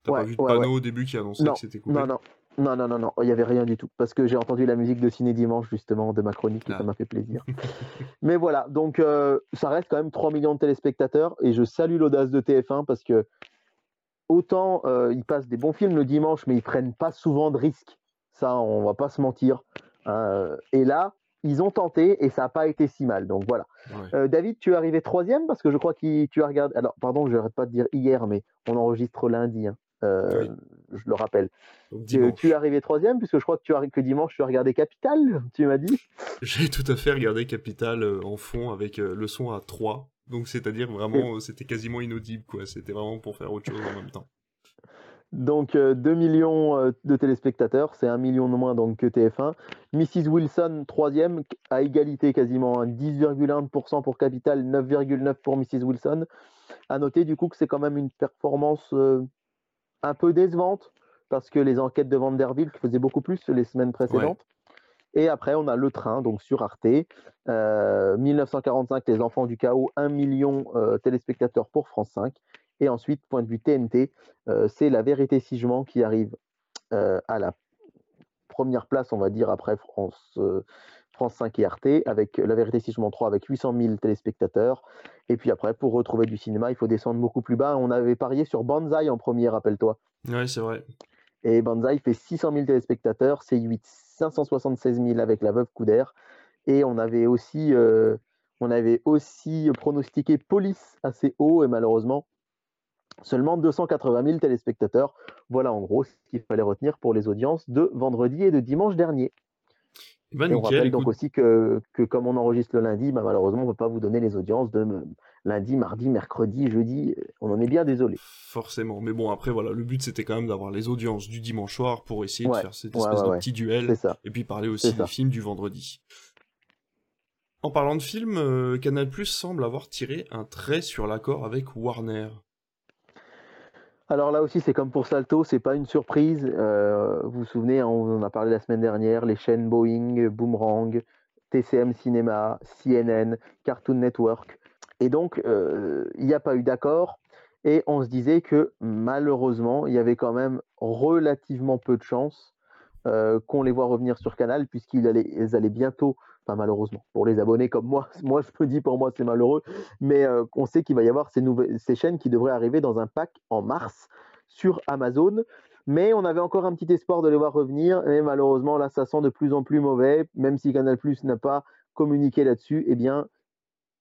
T'as pas vu de panneau au début qui annonçait que c'était coupé? Non, non. Non, non, non, non, il n'y avait rien du tout. Parce que j'ai entendu la musique de Ciné Dimanche, justement, de ma chronique, et ça ah. m'a fait plaisir. Mais voilà, donc euh, ça reste quand même 3 millions de téléspectateurs, et je salue l'audace de TF1 parce que autant ils passent des bons films le dimanche, mais ils prennent pas souvent de risques ça, on va pas se mentir. Hein, et là, ils ont tenté et ça n'a pas été si mal. Donc voilà. Euh, David, tu es arrivé troisième parce que je crois que tu as regardé. Alors, pardon, je n'arrête pas de dire hier, mais on enregistre lundi. Hein. Euh, je le rappelle. Tu, tu, es arrivé troisième puisque je crois que, tu as, que dimanche tu as regardé Capital, tu m'as dit. J'ai tout à fait regardé Capital euh, en fond avec le son à 3. Donc c'est-à-dire vraiment, c'était quasiment inaudible quoi. C'était vraiment pour faire autre chose en même temps. Donc 2 euh, millions euh, de téléspectateurs, c'est un million de moins donc que TF1. Mrs. Wilson, troisième, à égalité quasiment, 10,1% hein. pour Capital, 9,9% pour Mrs. Wilson. À noter du coup que c'est quand même une performance euh, un peu décevante, parce que les enquêtes de Vanderbilt faisaient beaucoup plus les semaines précédentes. Et après, on a Le Train, donc sur Arte. 1945, Les Enfants du Chaos, 1 million de téléspectateurs pour France 5. Et ensuite, point de vue TNT, euh, c'est La Vérité Sigement qui arrive euh, à la première place, on va dire, après France, euh, France 5 et Arte, avec La Vérité Sigement 3 avec 800 000 téléspectateurs. Et puis après, pour retrouver du cinéma, il faut descendre beaucoup plus bas. On avait parié sur Banzai en premier, rappelle-toi. Oui, c'est vrai. Et Banzai fait 600 000 téléspectateurs, c'est 8 576 000 avec La Veuve Couder. Et on avait aussi, on avait aussi pronostiqué Police assez haut, et malheureusement, Seulement 280 000 téléspectateurs. Voilà en gros ce qu'il fallait retenir pour les audiences de vendredi et de dimanche dernier. Bah, Et on nickel, rappelle donc aussi que, que comme on enregistre le lundi, bah, malheureusement, on ne peut pas vous donner les audiences de lundi, mardi, mercredi, jeudi. On en est bien désolé. Forcément. Mais bon, après, voilà, le but c'était quand même d'avoir les audiences du dimanche soir pour essayer de faire cette espèce ouais, de petit duel ça. et puis parler aussi des films du vendredi. En parlant de films, euh, Canal+ semble avoir tiré un trait sur l'accord avec Warner. Alors là aussi, c'est comme pour Salto, c'est pas une surprise. Euh, vous vous souvenez, hein, on en a parlé la semaine dernière, les chaînes Boeing, Boomerang, TCM Cinéma, CNN, Cartoon Network. Et donc, euh, il n'y a pas eu d'accord. Et on se disait que malheureusement, il y avait quand même relativement peu de chances euh, qu'on les voit revenir sur Canal, puisqu'ils allaient, bientôt, enfin malheureusement, pour les abonnés comme moi, moi je me dis pour moi c'est malheureux, mais euh, on sait qu'il va y avoir ces, nouvelles, ces chaînes qui devraient arriver dans un pack en mars sur Amazon. Mais on avait encore un petit espoir de les voir revenir, et malheureusement là ça sent de plus en plus mauvais, même si Canal Plus n'a pas communiqué là-dessus, eh bien,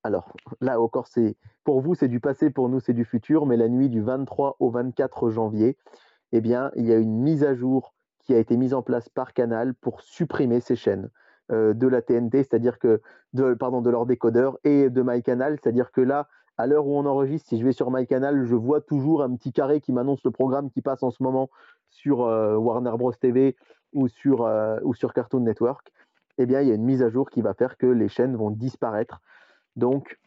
alors là encore c'est pour vous c'est du passé, pour nous c'est du futur, mais la nuit du 23 au 24 janvier, eh bien il y a une mise à jour qui a été mise en place par Canal pour supprimer ces chaînes de la TNT, c'est-à-dire que de, pardon, de leur décodeur et de MyCanal, c'est-à-dire que là, à l'heure où on enregistre, si je vais sur MyCanal, je vois toujours un petit carré qui m'annonce le programme qui passe en ce moment sur euh, Warner Bros TV ou sur, euh, ou sur Cartoon Network. Eh bien, il y a une mise à jour qui va faire que les chaînes vont disparaître. Donc,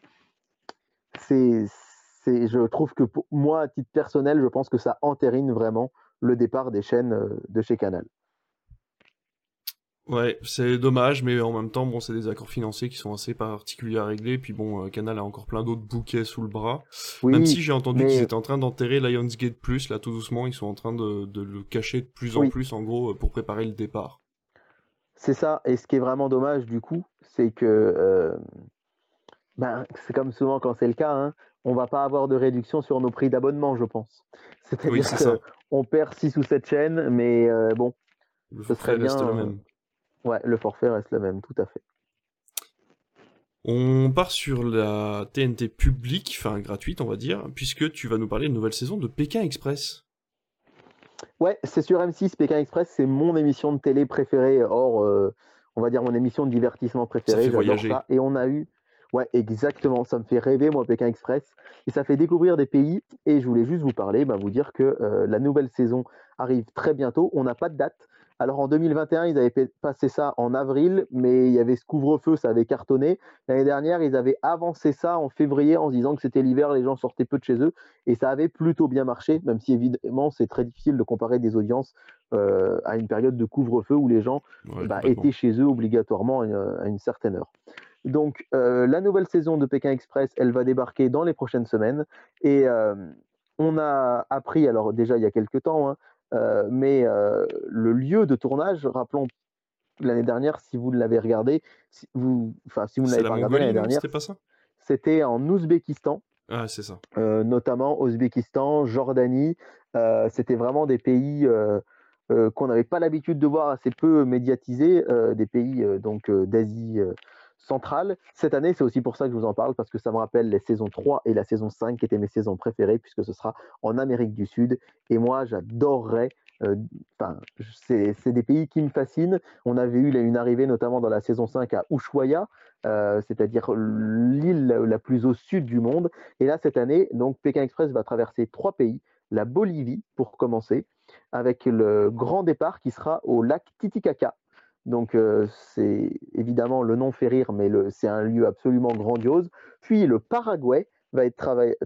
c'est, je trouve que pour moi, à titre personnel, je pense que ça entérine vraiment le départ des chaînes euh, de chez Canal. Ouais, c'est dommage, mais en même temps, bon, c'est des accords financiers qui sont assez particuliers à régler. Puis bon, euh, Canal a encore plein d'autres bouquets sous le bras. Oui, Même si j'ai entendu mais- qu'ils étaient en train d'enterrer Lionsgate Plus, là, tout doucement, ils sont en train de, de le cacher de plus en Oui. plus, en gros, euh, pour préparer le départ. C'est ça, et ce qui est vraiment dommage du coup, c'est que euh, ben, c'est comme souvent quand c'est le cas, hein, on va pas avoir de réduction sur nos prix d'abonnement, je pense. C'est-à-dire Oui, qu'on perd 6 ou 7 chaînes, mais euh, bon, Le Ce serait reste bien, le même. Ouais, le forfait reste le même, tout à fait. On part sur la TNT publique, enfin gratuite, on va dire, puisque tu vas nous parler de nouvelle saison de Pékin Express. Ouais, c'est sur M6, Pékin Express, c'est mon émission de télé préférée, hors, euh, on va dire mon émission de divertissement préférée, j'adore ça. Et on a eu, ouais, exactement, ça me fait rêver, moi, Pékin Express, et ça fait découvrir des pays. Et je voulais juste vous parler, bah, vous dire que euh, la nouvelle saison arrive très bientôt, on n'a pas de date. Alors en 2021, ils avaient pa- passé ça en avril, mais il y avait ce couvre-feu, ça avait cartonné. L'année dernière, ils avaient avancé ça en février en se disant que c'était l'hiver, les gens sortaient peu de chez eux, et ça avait plutôt bien marché, même si évidemment c'est très difficile de comparer des audiences euh, à une période de couvre-feu où les gens Ouais, bah, étaient chez eux obligatoirement à une, à une certaine heure. Donc euh, la nouvelle saison de Pékin Express, elle va débarquer dans les prochaines semaines, et euh, on a appris, alors déjà il y a quelques temps, hein, mais euh, le lieu de tournage, rappelons l'année dernière, si vous l'avez regardé, si vous, enfin si vous ne l'avez la pas regardé l'année dernière, C'était pas ça? c'était en Ouzbékistan, Ah, c'est ça. euh, notamment Ouzbékistan, Jordanie. Euh, c'était vraiment des pays euh, euh, qu'on n'avait pas l'habitude de voir assez peu médiatisés, euh, des pays euh, donc euh, d'Asie euh, centrale. Cette année, c'est aussi pour ça que je vous en parle, parce que ça me rappelle les saisons 3 et la saison 5 qui étaient mes saisons préférées, puisque ce sera en Amérique du Sud. Et moi, j'adorerais. euh, Enfin, c'est c'est des pays qui me fascinent. On avait eu une arrivée notamment dans la saison 5 à Ushuaia, euh, c'est-à-dire l'île la plus au sud du monde. Et là, cette année, donc Pékin Express va traverser trois pays. La Bolivie, pour commencer, avec le grand départ qui sera au lac Titicaca. Donc, euh, c'est évidemment le nom fait rire, mais c'est un lieu absolument grandiose. Puis le Paraguay va être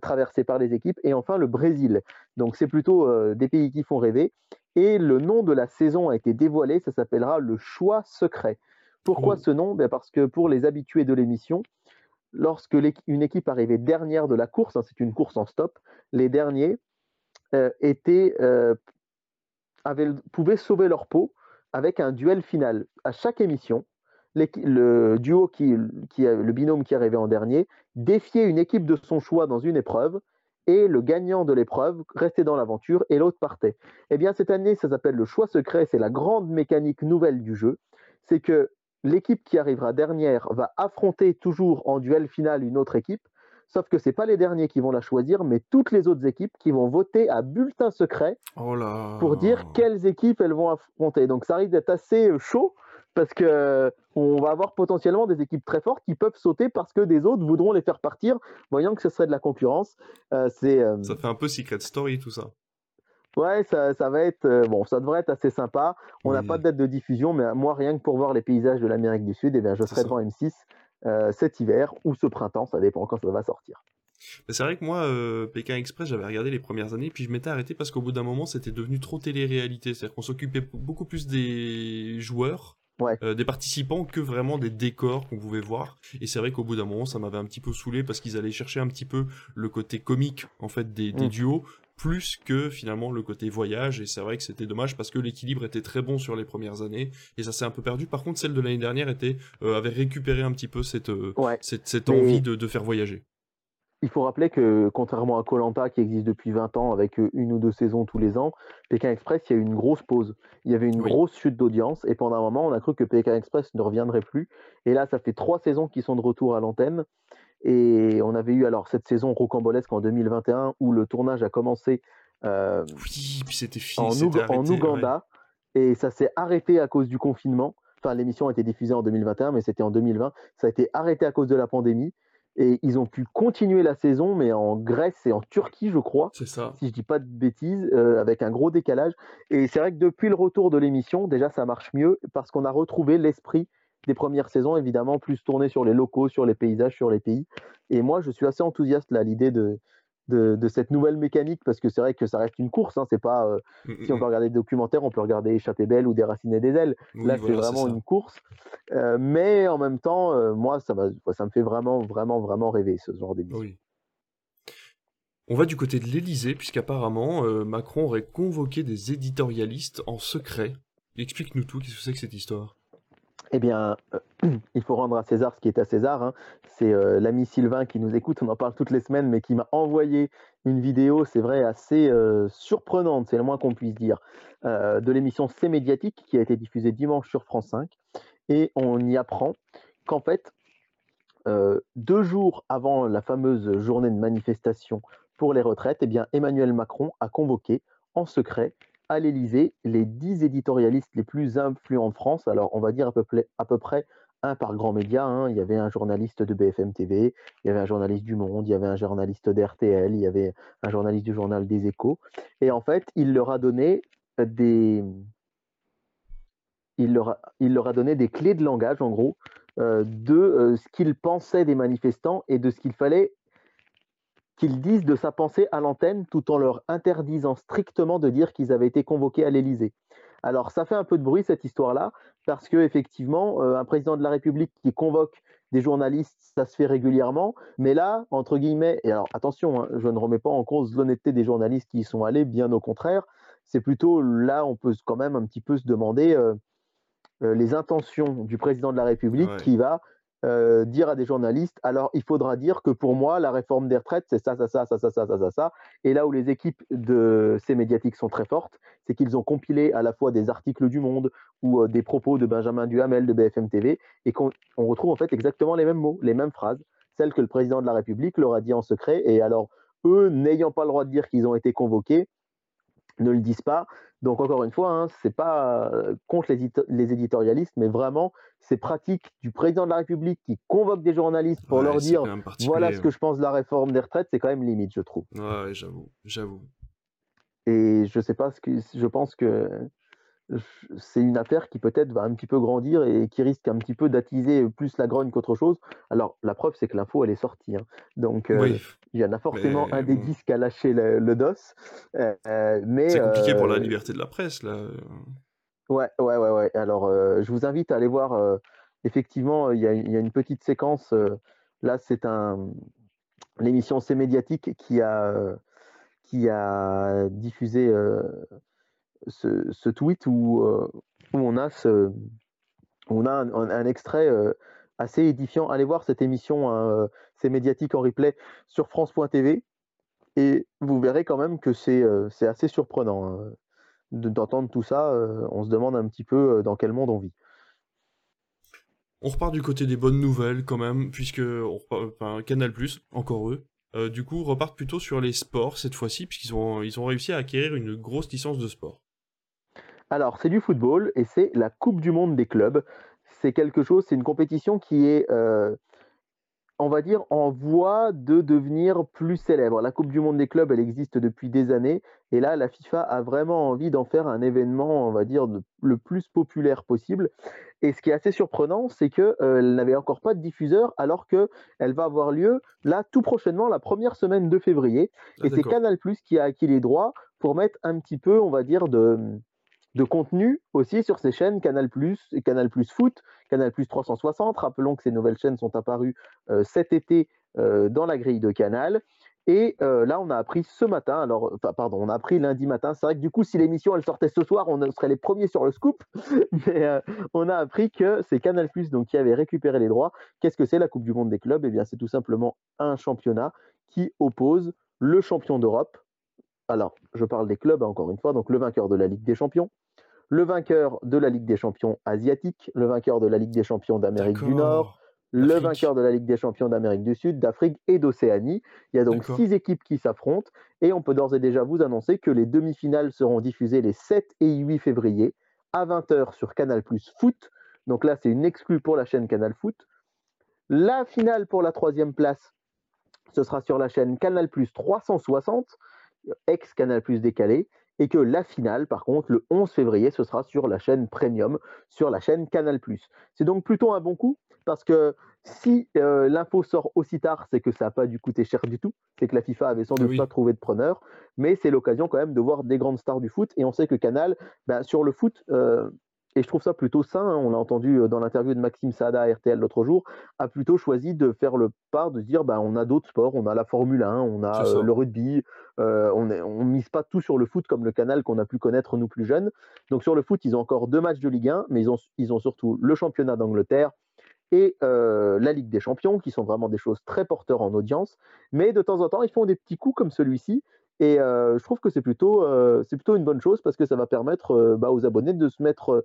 traversé par les équipes. Et enfin, le Brésil. Donc, c'est plutôt euh, des pays qui font rêver. Et le nom de la saison a été dévoilé. Ça s'appellera le choix secret. Pourquoi Oh. ce nom? Ben, Parce que pour les habitués de l'émission, lorsque une équipe arrivait dernière de la course, hein, c'est une course en stop, les derniers euh, étaient, euh, avaient- pouvaient sauver leur peau avec un duel final. À chaque émission, le duo qui, le binôme qui arrivait en dernier défiait une équipe de son choix dans une épreuve et le gagnant de l'épreuve restait dans l'aventure et l'autre partait. Eh bien cette année, ça s'appelle le choix secret, c'est la grande mécanique nouvelle du jeu, c'est que l'équipe qui arrivera dernière va affronter toujours en duel final une autre équipe, sauf que c'est pas les derniers qui vont la choisir, mais toutes les autres équipes qui vont voter à bulletin secret Oh là pour dire quelles équipes elles vont affronter. Donc ça risque d'être assez euh, chaud, parce que on va avoir potentiellement des équipes très fortes qui peuvent sauter parce que des autres voudront les faire partir, voyant que ce serait de la concurrence. c'est ça fait un peu Secret Story tout ça. Ouais, ça, ça, va être bon, ça devrait être assez sympa. On n'a pas de date de diffusion, mais moi rien que pour voir les paysages de l'Amérique du Sud, eh bien, je serai devant M6 cet hiver ou ce printemps, ça dépend quand ça va sortir. C'est vrai que moi, euh, Pékin Express, j'avais regardé les premières années, puis je m'étais arrêté parce qu'au bout d'un moment, c'était devenu trop télé-réalité. C'est-à-dire qu'on s'occupait beaucoup plus des joueurs, euh, des participants, que vraiment des décors qu'on pouvait voir. Et c'est vrai qu'au bout d'un moment, ça m'avait un petit peu saoulé parce qu'ils allaient chercher un petit peu le côté comique, en fait, des, mm. duos, plus que finalement le côté voyage. Et c'est vrai que c'était dommage parce que l'équilibre était très bon sur les premières années et ça s'est un peu perdu. Par contre, celle de l'année dernière était euh, avait récupéré un petit peu cette cette, envie de, de faire voyager. Il faut rappeler que, contrairement à Colanta qui existe depuis 20 ans avec euh, une ou deux saisons tous les ans, Pékin Express, il y a eu une grosse pause. Il y avait une grosse chute d'audience et pendant un moment, on a cru que Pékin Express ne reviendrait plus. Et là, ça fait trois saisons qui sont de retour à l'antenne. Et on avait eu alors cette saison rocambolesque en 2021 où le tournage a commencé euh, oui, puis c'était en, en, Ouganda et ça s'est arrêté à cause du confinement. Enfin, l'émission a été diffusée en 2021, mais c'était en 2020. Ça a été arrêté à cause de la pandémie. Et ils ont pu continuer la saison, mais en Grèce et en Turquie, je crois. C'est ça. Si je dis pas de bêtises, euh, avec un gros décalage. Et c'est vrai que depuis le retour de l'émission, déjà, ça marche mieux parce qu'on a retrouvé l'esprit des premières saisons, évidemment, plus tourné sur les locaux, sur les paysages, sur les pays. Et moi, je suis assez enthousiaste là, à l'idée de, de, cette nouvelle mécanique parce que c'est vrai que ça reste une course. Hein, c'est pas euh, mm, mm, si on mm. peut regarder des documentaires, on peut regarder Échappée belle ou Déraciner des ailes. Là, c'est vraiment une course. Euh, mais en même temps, euh, moi, ça, ça me fait vraiment, vraiment, vraiment rêver ce genre d'émission. Oui. On va du côté de l'Elysée, puisqu'apparemment, Macron aurait convoqué des éditorialistes en secret. Explique-nous tout, qu'est-ce que c'est que cette histoire? Eh bien, il faut rendre à César ce qui est à César. Hein. C'est euh, l'ami Sylvain qui nous écoute, on en parle toutes les semaines, mais qui m'a envoyé une vidéo, c'est vrai, assez euh, surprenante, c'est le moins qu'on puisse dire, euh, de l'émission C'est médiatique qui a été diffusée dimanche sur France 5. Et on y apprend qu'en fait, deux jours avant la fameuse journée de manifestation pour les retraites, eh bien, Emmanuel Macron a convoqué en secret à l'Élysée les dix éditorialistes les plus influents de France. Alors, on va dire à peu, près un par grand média. Hein. Il y avait un journaliste de BFM TV, il y avait un journaliste du Monde, il y avait un journaliste d'RTL, il y avait un journaliste du journal des Échos. Et en fait, il leur a donné des, il leur a, il leur a donné des clés de langage, en gros, euh, de euh, ce qu'ils pensaient des manifestants et de ce qu'il fallait qu'ils disent de sa pensée à l'antenne tout en leur interdisant strictement de dire qu'ils avaient été convoqués à l'Élysée. Alors ça fait un peu de bruit cette histoire-là, parce que effectivement, euh, un président de la République qui convoque des journalistes, ça se fait régulièrement, mais là, entre guillemets, et alors attention, hein, je ne remets pas en cause l'honnêteté des journalistes qui y sont allés, bien au contraire, c'est plutôt là, on peut quand même un petit peu se demander euh, euh, les intentions du président de la République qui va euh, dire à des journalistes, alors il faudra dire que pour moi, la réforme des retraites, c'est ça, ça, ça, ça, ça, ça, ça, ça, ça. Et là où les équipes de ces médiatiques sont très fortes, c'est qu'ils ont compilé à la fois des articles du Monde ou euh, des propos de Benjamin Duhamel de BFM TV et qu'on retrouve en fait exactement les mêmes mots, les mêmes phrases, celles que le président de la République leur a dit en secret. Et alors, eux, n'ayant pas le droit de dire qu'ils ont été convoqués, ne le disent pas. Donc encore une fois, hein, ce n'est pas euh, contre les, éditorialistes, mais vraiment c'est pratique du président de la République qui convoque des journalistes pour leur dire voilà ce que je pense de la réforme des retraites, c'est quand même limite, je trouve. Ouais, j'avoue, j'avoue. Et je sais pas ce que je pense que c'est une affaire qui peut-être va un petit peu grandir et qui risque un petit peu d'attiser plus la grogne qu'autre chose. Alors, la preuve, c'est que l'info, elle est sortie. Hein. Donc, euh, il y en a forcément un des dix qui a lâché le, dos. Euh, euh, mais, c'est compliqué pour la liberté de la presse, là. Ouais, ouais, ouais. ouais. Alors, je vous invite à aller voir. effectivement, il y, a une petite séquence. là, c'est un l'émission C'est médiatique qui a, qui a diffusé ce, tweet où, euh, où, on a, un, extrait euh, assez édifiant. Allez voir cette émission, hein, euh, c'est médiatique en replay sur France.tv et vous verrez quand même que c'est assez surprenant hein, d'entendre tout ça. on se demande un petit peu dans quel monde on vit. On repart du côté des bonnes nouvelles quand même, puisque on repart, Canal+, encore eux, du coup, repartent plutôt sur les sports cette fois-ci, puisqu'ils ils ont réussi à acquérir une grosse licence de sport. Alors, c'est du football et c'est la Coupe du Monde des clubs. C'est quelque chose, c'est une compétition qui est, euh, on va dire, en voie de devenir plus célèbre. La Coupe du Monde des clubs, elle existe depuis des années. Et là, la FIFA a vraiment envie d'en faire un événement, on va dire, le plus populaire possible. Et ce qui est assez surprenant, c'est qu'elle euh, n'avait encore pas de diffuseur, alors qu'elle va avoir lieu là tout prochainement, la première semaine de février. Ah, et c'est Canal qui a acquis les droits pour mettre un petit peu, on va dire, de, de contenu aussi sur ces chaînes Canal et Canal Foot, Canal 360. Rappelons que ces nouvelles chaînes sont apparues euh, cet été euh, dans la grille de Canal. Et euh, là, on a appris ce matin, alors, pardon, on a appris lundi matin. C'est vrai que du coup, si l'émission elle sortait ce soir, on serait les premiers sur le scoop. Mais on a appris que c'est Canal donc qui avait récupéré les droits. Qu'est-ce que c'est la Coupe du Monde des clubs? Eh bien, c'est tout simplement un championnat qui oppose le champion d'Europe. Alors, je parle des clubs encore une fois. Donc, le vainqueur de la Ligue des Champions, le vainqueur de la Ligue des champions asiatique, le vainqueur de la Ligue des champions d'Amérique du Nord, le vainqueur de la Ligue des champions d'Amérique du Sud, d'Afrique et d'Océanie. Il y a donc six équipes qui s'affrontent et on peut d'ores et déjà vous annoncer que les demi-finales seront diffusées les 7 et 8 février à 20h sur Canal Plus Foot. Donc là, c'est une exclue pour la chaîne Canal Foot. La finale pour la troisième place, ce sera sur la chaîne Canal Plus 360, ex Canal Plus décalé et que la finale, par contre, le 11 février, ce sera sur la chaîne Premium, sur la chaîne Canal+. C'est donc plutôt un bon coup, parce que si euh, l'info sort aussi tard, c'est que ça n'a pas dû coûter cher du tout, c'est que la FIFA avait sans doute pas trouvé de preneur, mais c'est l'occasion quand même de voir des grandes stars du foot, et on sait que Canal, ben, sur le foot, euh, et je trouve ça plutôt sain, hein, on l'a entendu euh, dans l'interview de Maxime Saada à RTL l'autre jour, a plutôt choisi de faire le pas, de se dire bah, on a d'autres sports, on a la Formule 1, on a euh, le rugby, euh, on ne mise pas tout sur le foot comme le canal qu'on a pu connaître nous plus jeunes. Donc sur le foot, ils ont encore deux matchs de Ligue 1, mais ils ont, ils ont surtout le championnat d'Angleterre et la Ligue des Champions, qui sont vraiment des choses très porteurs en audience. Mais de temps en temps, ils font des petits coups comme celui-ci. Et je trouve que c'est plutôt, c'est plutôt une bonne chose parce que ça va permettre bah, aux abonnés de se mettre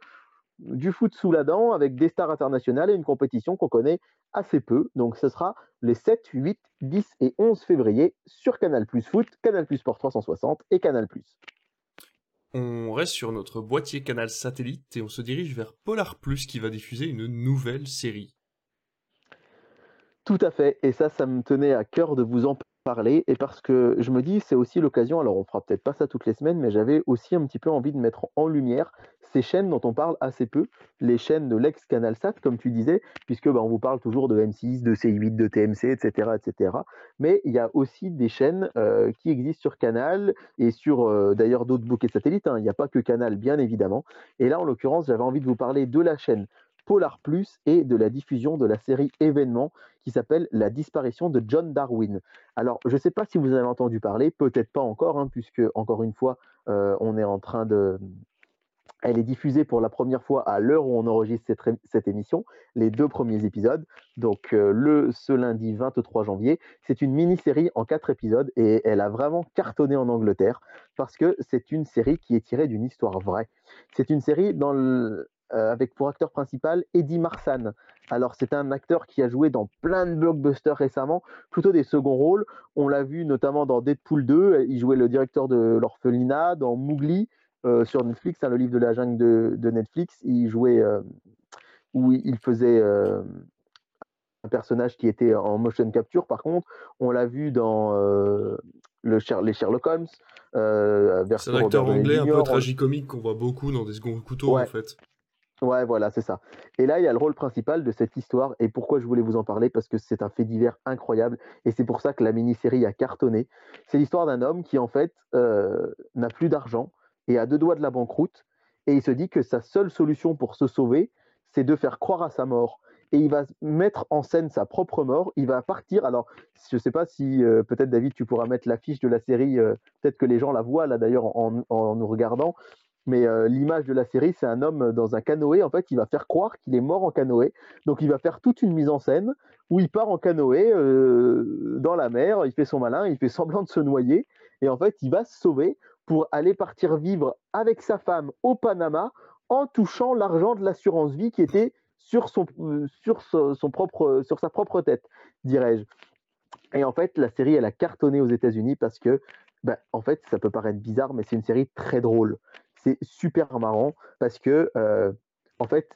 du foot sous la dent avec des stars internationales et une compétition qu'on connaît assez peu. Donc ce sera les 7, 8, 10 et 11 février sur Canal Plus Foot, Canal Plus Sport 360 et Canal Plus. On reste sur notre boîtier canal satellite et on se dirige vers Polar Plus qui va diffuser une nouvelle série. Tout à fait, et ça, ça me tenait à cœur de vous en parler et parce que je me dis c'est aussi l'occasion, alors on fera peut-être pas ça toutes les semaines, mais j'avais aussi un petit peu envie de mettre en lumière ces chaînes dont on parle assez peu, les chaînes de l'ex-CanalSat, comme tu disais, puisque bah, on vous parle toujours de M6, de C8, de TMC, etc. etc. Mais il y a aussi des chaînes euh, qui existent sur Canal et sur euh, d'ailleurs d'autres bouquets satellites. Hein. Il n'y a pas que Canal, bien évidemment. Et là, en l'occurrence, j'avais envie de vous parler de la chaîne Polar Plus et de la diffusion de la série événement qui s'appelle La disparition de John Darwin. Alors, je ne sais pas si vous avez entendu parler, peut-être pas encore, hein, puisque, encore une fois, euh, on est en train de... Elle est diffusée pour la première fois à l'heure où on enregistre cette, émission, les deux premiers épisodes, donc euh, le ce lundi 23 janvier. C'est une mini-série en quatre épisodes et elle a vraiment cartonné en Angleterre parce que c'est une série qui est tirée d'une histoire vraie. C'est une série dans le, euh, avec pour acteur principal Eddie Marsan. Alors c'est un acteur qui a joué dans plein de blockbusters récemment, plutôt des seconds rôles. On l'a vu notamment dans Deadpool 2, il jouait le directeur de l'orphelinat, dans Mowgli euh, sur Netflix, hein, le livre de la jungle de, Netflix, il jouait euh, où il faisait un personnage qui était en motion capture. Par contre, on l'a vu dans le, les Sherlock Holmes. c'est un acteur anglais un peu tragicomique qu'on voit beaucoup dans des seconds couteaux en fait. Ouais, voilà, c'est ça. Et là, il y a le rôle principal de cette histoire. Et pourquoi je voulais vous en parler Parce que c'est un fait divers incroyable. Et c'est pour ça que la mini-série a cartonné. C'est l'histoire d'un homme qui, en fait, euh, n'a plus d'argent et a deux doigts de la banqueroute. Et il se dit que sa seule solution pour se sauver, c'est de faire croire à sa mort. Et il va mettre en scène sa propre mort. Il va partir. Alors, je ne sais pas si, euh, peut-être, David, tu pourras mettre l'affiche de la série. Euh, peut-être que les gens la voient, là, d'ailleurs, en, en nous regardant. Mais euh, l'image de la série, c'est un homme dans un canoë. En fait, il va faire croire qu'il est mort en canoë. Donc, il va faire toute une mise en scène où il part en canoë euh, dans la mer. Il fait son malin, il fait semblant de se noyer. Et en fait, il va se sauver pour aller partir vivre avec sa femme au Panama en touchant l'argent de l'assurance vie qui était sur, euh, sa propre tête, dirais-je. Et en fait, la série, elle a cartonné aux États-Unis parce que, ben, en fait, ça peut paraître bizarre, mais c'est une série très drôle c'est super marrant parce que, en fait,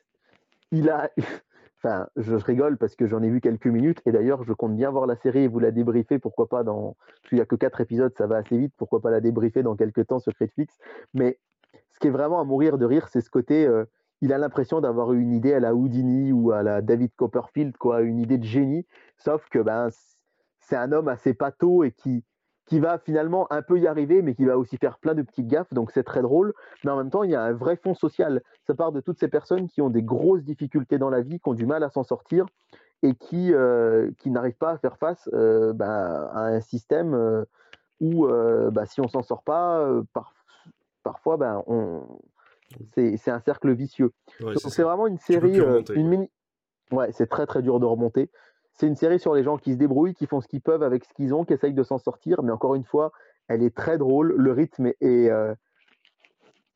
il a. Enfin, je rigole parce que j'en ai vu quelques minutes et d'ailleurs, je compte bien voir la série et vous la débriefer. Pourquoi pas dans. Il n'y a que quatre épisodes, ça va assez vite. Pourquoi pas la débriefer dans quelques temps sur Netflix? Mais ce qui est vraiment à mourir de rire, c'est ce côté. il a l'impression d'avoir eu une idée à la Houdini ou à la David Copperfield, quoi, une idée de génie. Sauf que ben, c'est un homme assez pâteau et qui, qui va finalement un peu y arriver, mais qui va aussi faire plein de petites gaffes, donc c'est très drôle. Mais en même temps, il y a un vrai fond social. Ça part de toutes ces personnes qui ont des grosses difficultés dans la vie, qui ont du mal à s'en sortir et qui, euh, qui n'arrivent pas à faire face euh, bah, à un système euh, où, bah, si on s'en sort pas, parfois, ben, on... c'est un cercle vicieux. donc c'est vraiment une série, une mini. Ouais, c'est très très dur de remonter. C'est une série sur les gens qui se débrouillent, qui font ce qu'ils peuvent avec ce qu'ils ont, qui essayent de s'en sortir. Mais encore une fois, elle est très drôle. Le rythme est. Euh,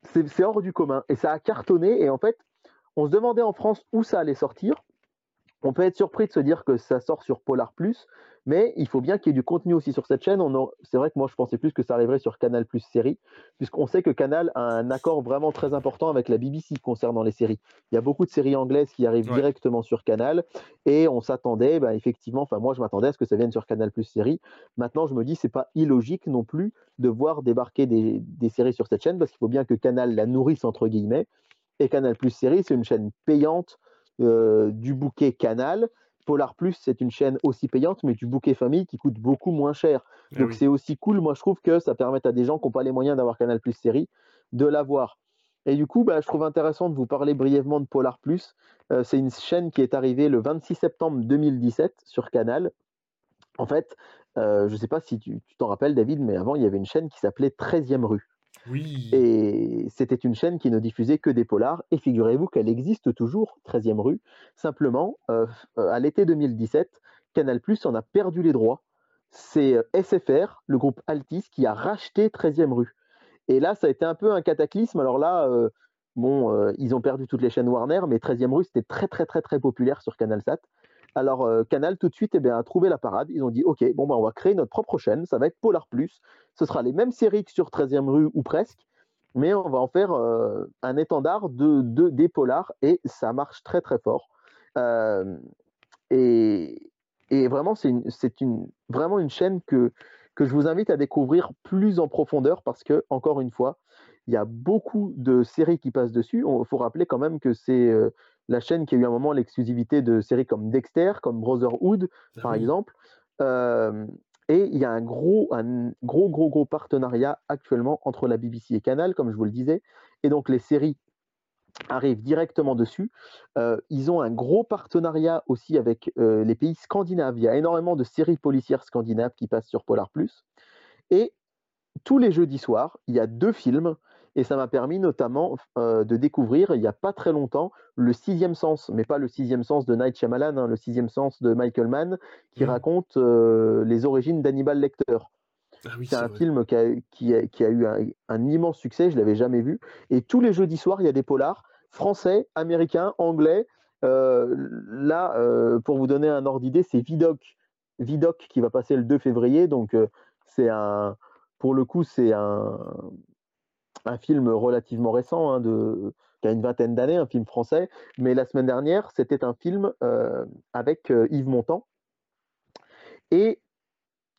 c'est hors du commun. Et ça a cartonné. Et en fait, on se demandait en France où ça allait sortir. On peut être surpris de se dire que ça sort sur Polar Plus, mais il faut bien qu'il y ait du contenu aussi sur cette chaîne. C'est vrai que moi, je pensais plus que ça arriverait sur Canal Plus série, puisqu'on sait que Canal a un accord vraiment très important avec la BBC concernant les séries. Il y a beaucoup de séries anglaises qui arrivent directement sur Canal, et on s'attendait, bah, effectivement, enfin moi, je m'attendais à ce que ça vienne sur Canal Plus série. Maintenant, je me dis, c'est pas illogique non plus de voir débarquer des, des séries sur cette chaîne, parce qu'il faut bien que Canal la nourrisse entre guillemets. Et Canal Plus série, c'est une chaîne payante du bouquet Canal. Polar Plus, c'est une chaîne aussi payante, mais du bouquet famille qui coûte beaucoup moins cher. Ah Donc c'est aussi cool. Moi, je trouve que ça permet à des gens qui n'ont pas les moyens d'avoir Canal Plus série de l'avoir. Et du coup, bah, je trouve intéressant de vous parler brièvement de Polar Plus. Euh, c'est une chaîne qui est arrivée le 26 septembre 2017 sur Canal. En fait, euh, je ne sais pas si tu t'en rappelles, David, mais avant, il y avait une chaîne qui s'appelait 13e rue. Et c'était une chaîne qui ne diffusait que des polars. Et figurez-vous qu'elle existe toujours, 13e rue. Simplement, euh, euh, à l'été 2017, Canal Plus en a perdu les droits. C'est euh, SFR, le groupe Altis, qui a racheté 13e rue. Et là, ça a été un peu un cataclysme. Alors là, bon, ils ont perdu toutes les chaînes Warner, mais 13e rue, c'était très, très, très, très populaire sur CanalSat. Alors euh, Canal tout de suite eh bien, a trouvé la parade. Ils ont dit ok, bon bah, on va créer notre propre chaîne, ça va être Polar Plus. Ce sera les mêmes séries que sur 13e rue ou presque, mais on va en faire euh, un étendard de, des polars et ça marche très très fort. Euh, et, vraiment, c'est une, vraiment une chaîne que, que je vous invite à découvrir plus en profondeur parce que, encore une fois, il y a beaucoup de séries qui passent dessus. Il faut rappeler quand même que c'est la chaîne qui a eu un moment l'exclusivité de séries comme Dexter, comme Brotherhood, ah par exemple. et il y a un gros, un gros, gros, gros partenariat actuellement entre la BBC et Canal, comme je vous le disais. Et donc les séries arrivent directement dessus. ils ont un gros partenariat aussi avec les pays scandinaves. Il y a énormément de séries policières scandinaves qui passent sur Polar Plus. Et tous les jeudis soirs, il y a deux films et ça m'a permis notamment de découvrir, il n'y a pas très longtemps, le sixième sens, mais pas le sixième sens de Night Shyamalan, hein, le sixième sens de Michael Mann, qui mmh. raconte les origines d'Hannibal Lecter. Ah c'est un film qui a, eu un, immense succès, je ne l'avais jamais vu. Et tous les jeudis soirs, il y a des polars français, américains, anglais. là, pour vous donner un ordre d'idée, c'est Vidoc, Vidoc qui va passer le 2 février. Donc, c'est un, pour le coup, c'est un, un film relativement récent, hein, de, qui a une vingtaine d'années, un film français. Mais la semaine dernière, c'était un film euh, avec euh, Yves Montand. Et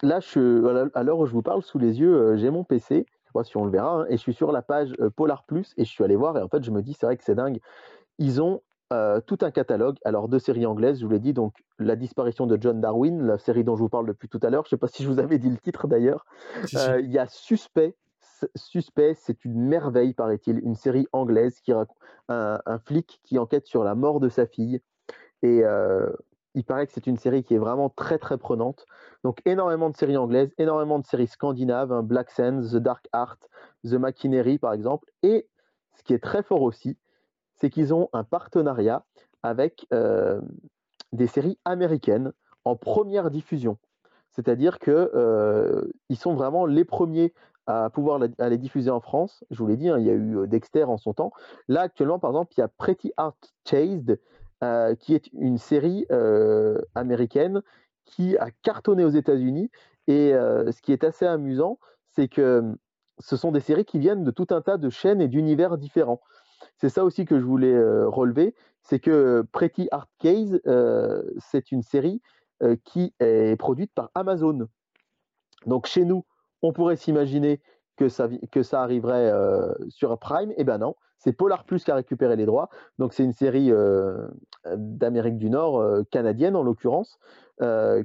là, je, à l'heure où je vous parle, sous les yeux, euh, j'ai mon PC. Je sais pas si on le verra. Hein, et je suis sur la page Polar Plus et je suis allé voir. Et en fait, je me dis, c'est vrai que c'est dingue. Ils ont tout un catalogue. Alors, deux séries anglaises, je vous l'ai dit. Donc, La disparition de John Darwin, la série dont je vous parle depuis tout à l'heure. Je ne sais pas si je vous avais dit le titre d'ailleurs. Il y a Suspect, Suspect, c'est une merveille, paraît-il, une série anglaise qui raconte un, flic qui enquête sur la mort de sa fille. Et euh, il paraît que c'est une série qui est vraiment très très prenante. Donc énormément de séries anglaises, énormément de séries scandinaves, hein, Black Sands, The Dark Art, The Machinery par exemple. Et ce qui est très fort aussi, c'est qu'ils ont un partenariat avec euh, des séries américaines en première diffusion. C'est-à-dire qu'ils euh, sont vraiment les premiers à pouvoir la, les diffuser en France. Je vous l'ai dit, hein, il y a eu Dexter en son temps. Là, actuellement, par exemple, il y a Pretty Heart Chased, euh, qui est une série euh, américaine qui a cartonné aux États-Unis. Et euh, ce qui est assez amusant, c'est que ce sont des séries qui viennent de tout un tas de chaînes et d'univers différents. C'est ça aussi que je voulais relever, c'est que Pretty Hard Case, c'est une série qui est produite par Amazon. Donc chez nous, on pourrait s'imaginer que ça, que ça arriverait sur Prime. Eh ben non, c'est Polar Plus qui a récupéré les droits. Donc c'est une série d'Amérique du Nord, canadienne en l'occurrence,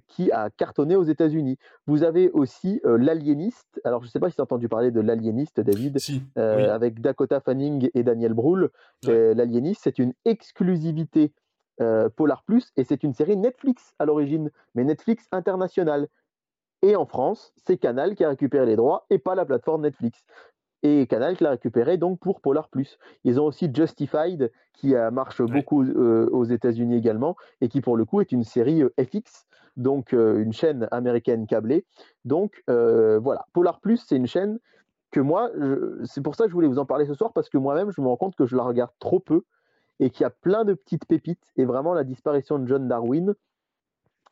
qui a cartonné aux États-Unis. Vous avez aussi L'Aliéniste. Alors je ne sais pas si tu as entendu parler de L'Aliéniste, David, avec Dakota Fanning et Daniel Brühl. L'Aliéniste, c'est une exclusivité Polar Plus et c'est une série Netflix à l'origine, mais Netflix internationale. Et en France, c'est Canal qui a récupéré les droits et pas la plateforme Netflix. Et Canal qui l'a récupéré donc pour Polar Plus. Ils ont aussi Justified qui marche beaucoup aux États-Unis également et qui pour le coup est une série FX, donc une chaîne américaine câblée. Donc voilà, Polar Plus c'est une chaîne que moi, c'est pour ça que je voulais vous en parler ce soir parce que moi-même je me rends compte que je la regarde trop peu et qu'il y a plein de petites pépites et vraiment la disparition de John Darwin,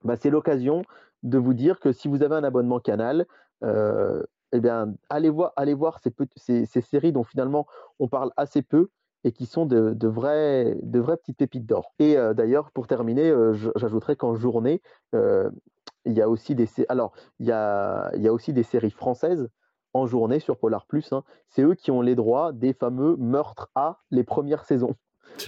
bah, c'est l'occasion de vous dire que si vous avez un abonnement canal, euh, eh bien, allez voir, allez voir ces, ces, séries dont finalement on parle assez peu et qui sont de, de, vraies, de vraies petites pépites d'or. Et euh, d'ailleurs, pour terminer, euh, j'ajouterais qu'en journée, il y a aussi des alors il y a, il y a aussi des séries françaises en journée sur Polar Plus. Hein. C'est eux qui ont les droits des fameux meurtres à les premières saisons.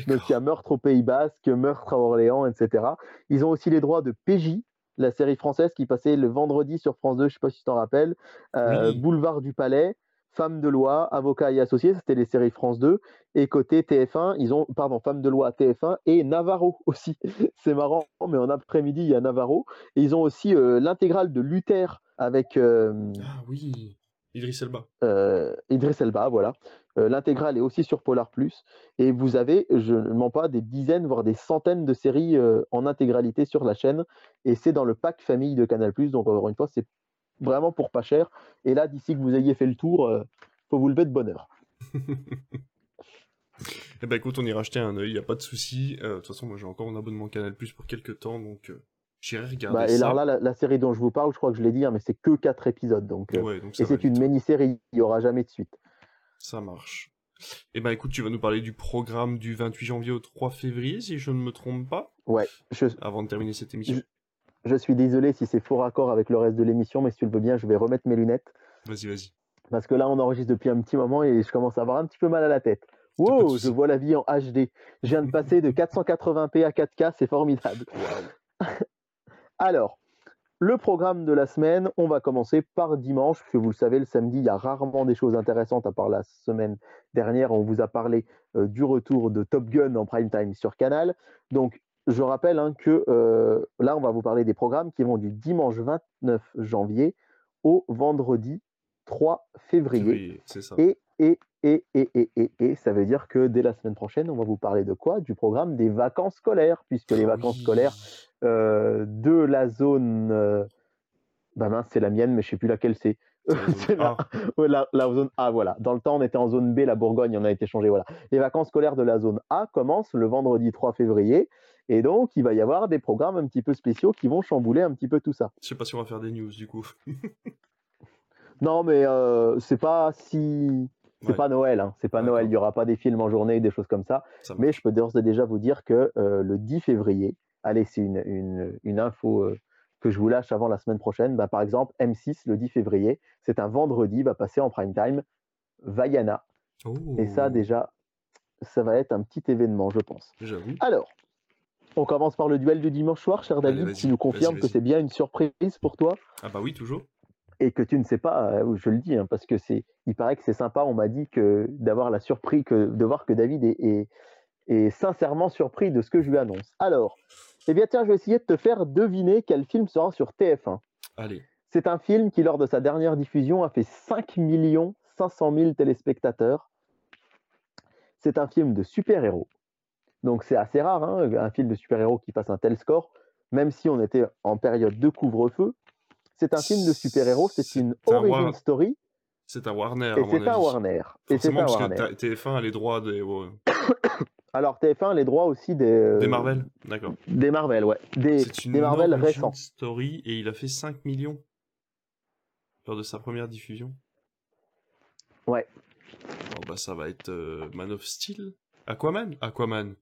Donc il y a meurtre au Pays Basque, meurtre à Orléans, etc. Ils ont aussi les droits de PJ, la série française qui passait le vendredi sur France 2, je ne sais pas si tu t'en rappelles, euh, Boulevard du Palais, Femme de loi, avocat et associé, c'était les séries France 2. Et côté TF1, ils ont, pardon, Femme de loi TF1 et Navarro aussi. C'est marrant, mais en après-midi, il y a Navarro. Et ils ont aussi euh, l'intégrale de Luther avec. Euh, ah oui, Idriss Elba. Idriss Elba, voilà. L'intégrale est aussi sur Polar Plus. Et vous avez, je ne mens pas, des dizaines, voire des centaines de séries en intégralité sur la chaîne. Et c'est dans le pack famille de Canal Plus. Donc, encore une fois, c'est vraiment pour pas cher. Et là, d'ici que vous ayez fait le tour, il faut vous lever de bonne heure. eh ben écoute, on ira acheter un œil, il n'y a pas de souci. De toute façon, moi j'ai encore un abonnement Canal Plus pour quelques temps, donc j'irai regarder bah, et alors là, la, série dont je vous parle, je crois que je l'ai dit, hein, mais c'est que 4 épisodes. Donc, et c'est une mini-série, il n'y aura jamais de suite. Ça marche. Eh ben écoute, tu vas nous parler du programme du 28 janvier au 3 février, si je ne me trompe pas. Ouais. Avant de terminer cette émission. Je, suis désolé si c'est faux raccord avec le reste de l'émission, mais si tu le veux bien, je vais remettre mes lunettes. Vas-y, vas-y. Parce que là, on enregistre depuis un petit moment et je commence à avoir un petit peu mal à la tête. Wow, je vois la vie en HD. Je viens de passer de 480p à 4K, c'est formidable. Alors, le programme de la semaine, on va commencer par dimanche, puisque vous le savez, le samedi, il y a rarement des choses intéressantes à part la semaine dernière. On vous a parlé euh, du retour de Top Gun en prime time sur Canal. Donc, je rappelle hein, que euh, là, on va vous parler des programmes qui vont du dimanche 29 janvier au vendredi 3 février. c'est ça. Et, et, et, et, et, et, ça veut dire que dès la semaine prochaine, on va vous parler de quoi? Du programme des vacances scolaires, puisque les vacances scolaires euh, de la zone. Euh, bah mince, c'est la mienne, mais je sais plus laquelle c'est. la, la, zone A, voilà. Dans le temps, on était en zone B, la Bourgogne, on a été changé, voilà. Les vacances scolaires de la zone A commencent le vendredi 3 février. Et donc, il va y avoir des programmes un petit peu spéciaux qui vont chambouler un petit peu tout ça. Je sais pas si on va faire des news, du coup. non, mais euh, c'est pas si. C'est pas Noël, hein. c'est pas Noël. Il y aura pas des films en journée, des choses comme ça. mais je peux déjà vous dire que le 10 février, allez, c'est une, info euh, que je vous lâche avant la semaine prochaine. Bah, par exemple, M6, le 10 février, c'est un vendredi, va passer en prime time Vaiana. Et ça, oh. déjà, ça va être un petit événement, je pense. Alors, on commence par le duel du dimanche soir, cher David, qui nous confirme que c'est bien une surprise pour toi. Ah bah oui, toujours. Et que tu ne sais pas, euh, je le dis, hein, parce que c'est, il paraît que c'est sympa. On m'a dit que d'avoir la surprise, que de voir que David est, est sincèrement surpris de ce que je lui annonce. Alors, eh bien, tiens, je vais essayer de te faire deviner quel film sera sur TF1. Allez. C'est un film qui, lors de sa dernière diffusion, a fait 5 500 000 téléspectateurs. C'est un film de super-héros. Donc, c'est assez rare, hein, un film de super-héros qui fasse un tel score, même si on était en période de couvre-feu. C'est un film de super-héros, c'est une origin story. C'est un Warner. Et c'est un Warner. Et c'est un Warner. TF1 a les droits des. Alors TF1 les droits aussi des. Euh, des Marvel, d'accord. Des Marvel, ouais. Des, une des Marvel récents. Story et il a fait 5 millions lors de sa première diffusion. Ouais. Oh, bah, ça va être euh, Man of Steel Aquaman Aquaman.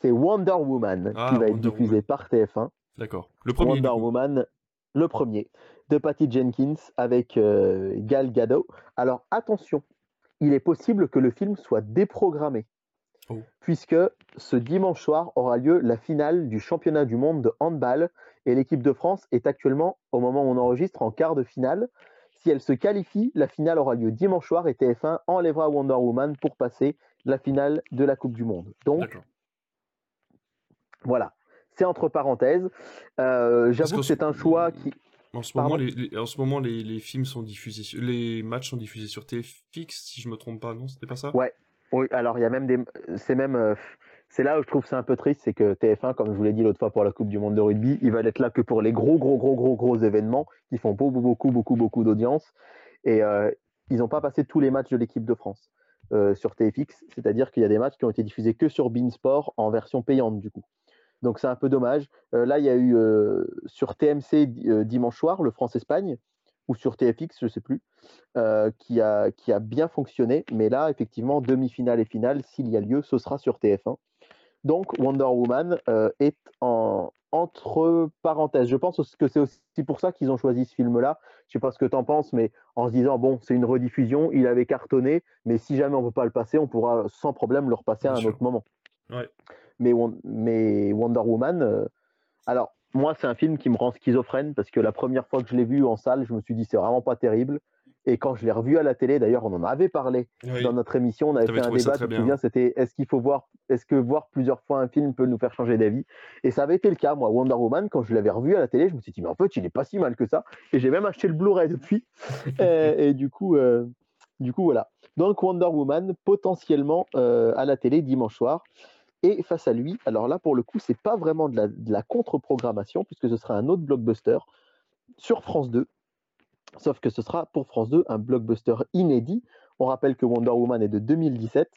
C'est Wonder Woman Ah, qui va être diffusé Woman. par TF1. D'accord. Le premier. Wonder. Woman, le premier, de Patty Jenkins avec euh, Gal Gadot. Alors attention, il est possible que le film soit déprogrammé, Oh. puisque ce dimanche soir aura lieu la finale du championnat du monde de handball et l'équipe de France est actuellement, au moment où on enregistre, en quart de finale. Si elle se qualifie, la finale aura lieu dimanche soir et TF1 enlèvera Wonder Woman pour passer la finale de la Coupe du Monde. Donc voilà, c'est entre parenthèses. Euh, J'avoue que c'est ce- un choix qui, En ce Pardon moment, les, les- en ce moment les, les films sont diffusés, les matchs sont diffusés sur TFX, si je me trompe pas, non C'était pas ça? Ouais. Oui, alors il y a même des. C'est même. euh, c'est là où je trouve c'est un peu triste, c'est que TF1, comme je vous l'ai dit l'autre fois pour la Coupe du Monde de rugby, ils veulent être là que pour les gros, gros, gros, gros, gros événements qui font beaucoup, beaucoup, beaucoup, beaucoup d'audience. Et euh, ils n'ont pas passé tous les matchs de l'équipe de France euh, sur TFX, c'est-à-dire qu'il y a des matchs qui ont été diffusés que sur Beansport en version payante du coup. Donc c'est un peu dommage. Euh, là, il y a eu euh, sur TMC euh, dimanche soir le France-Espagne, ou sur TFX, je ne sais plus, euh, qui, a, qui a bien fonctionné. Mais là, effectivement, demi-finale et finale, s'il y a lieu, ce sera sur TF1. Donc Wonder Woman est en, entre parenthèses. Je pense que c'est aussi pour ça qu'ils ont choisi ce film-là. Je sais pas ce que tu en penses, mais en se disant, bon, c'est une rediffusion, il avait cartonné, mais si jamais on ne peut pas le passer, on pourra sans problème le repasser à un sûr. autre moment. Ouais. Mais, Won- mais Wonder Woman, euh, alors moi, c'est un film qui me rend schizophrène parce que la première fois que je l'ai vu en salle, je me suis dit, c'est vraiment pas terrible. Et quand je l'ai revu à la télé, d'ailleurs, on en avait parlé Oui. dans notre émission, on avait fait un débat, bien. souviens, c'était est-ce qu'il faut voir, est-ce que voir plusieurs fois un film peut nous faire changer d'avis? Et ça avait été le cas, moi, Wonder Woman, quand je l'avais revu à la télé, je me suis dit, mais en fait, il est pas si mal que ça. Et j'ai même acheté le Blu-ray depuis. et, et du coup, euh, du coup, voilà. Donc Wonder Woman, potentiellement euh, à la télé dimanche soir. Et face à lui, alors là, pour le coup, c'est pas vraiment de la, de la contre-programmation, puisque ce sera un autre blockbuster sur France 2. Sauf que ce sera pour France 2 un blockbuster inédit. On rappelle que Wonder Woman est de 2017.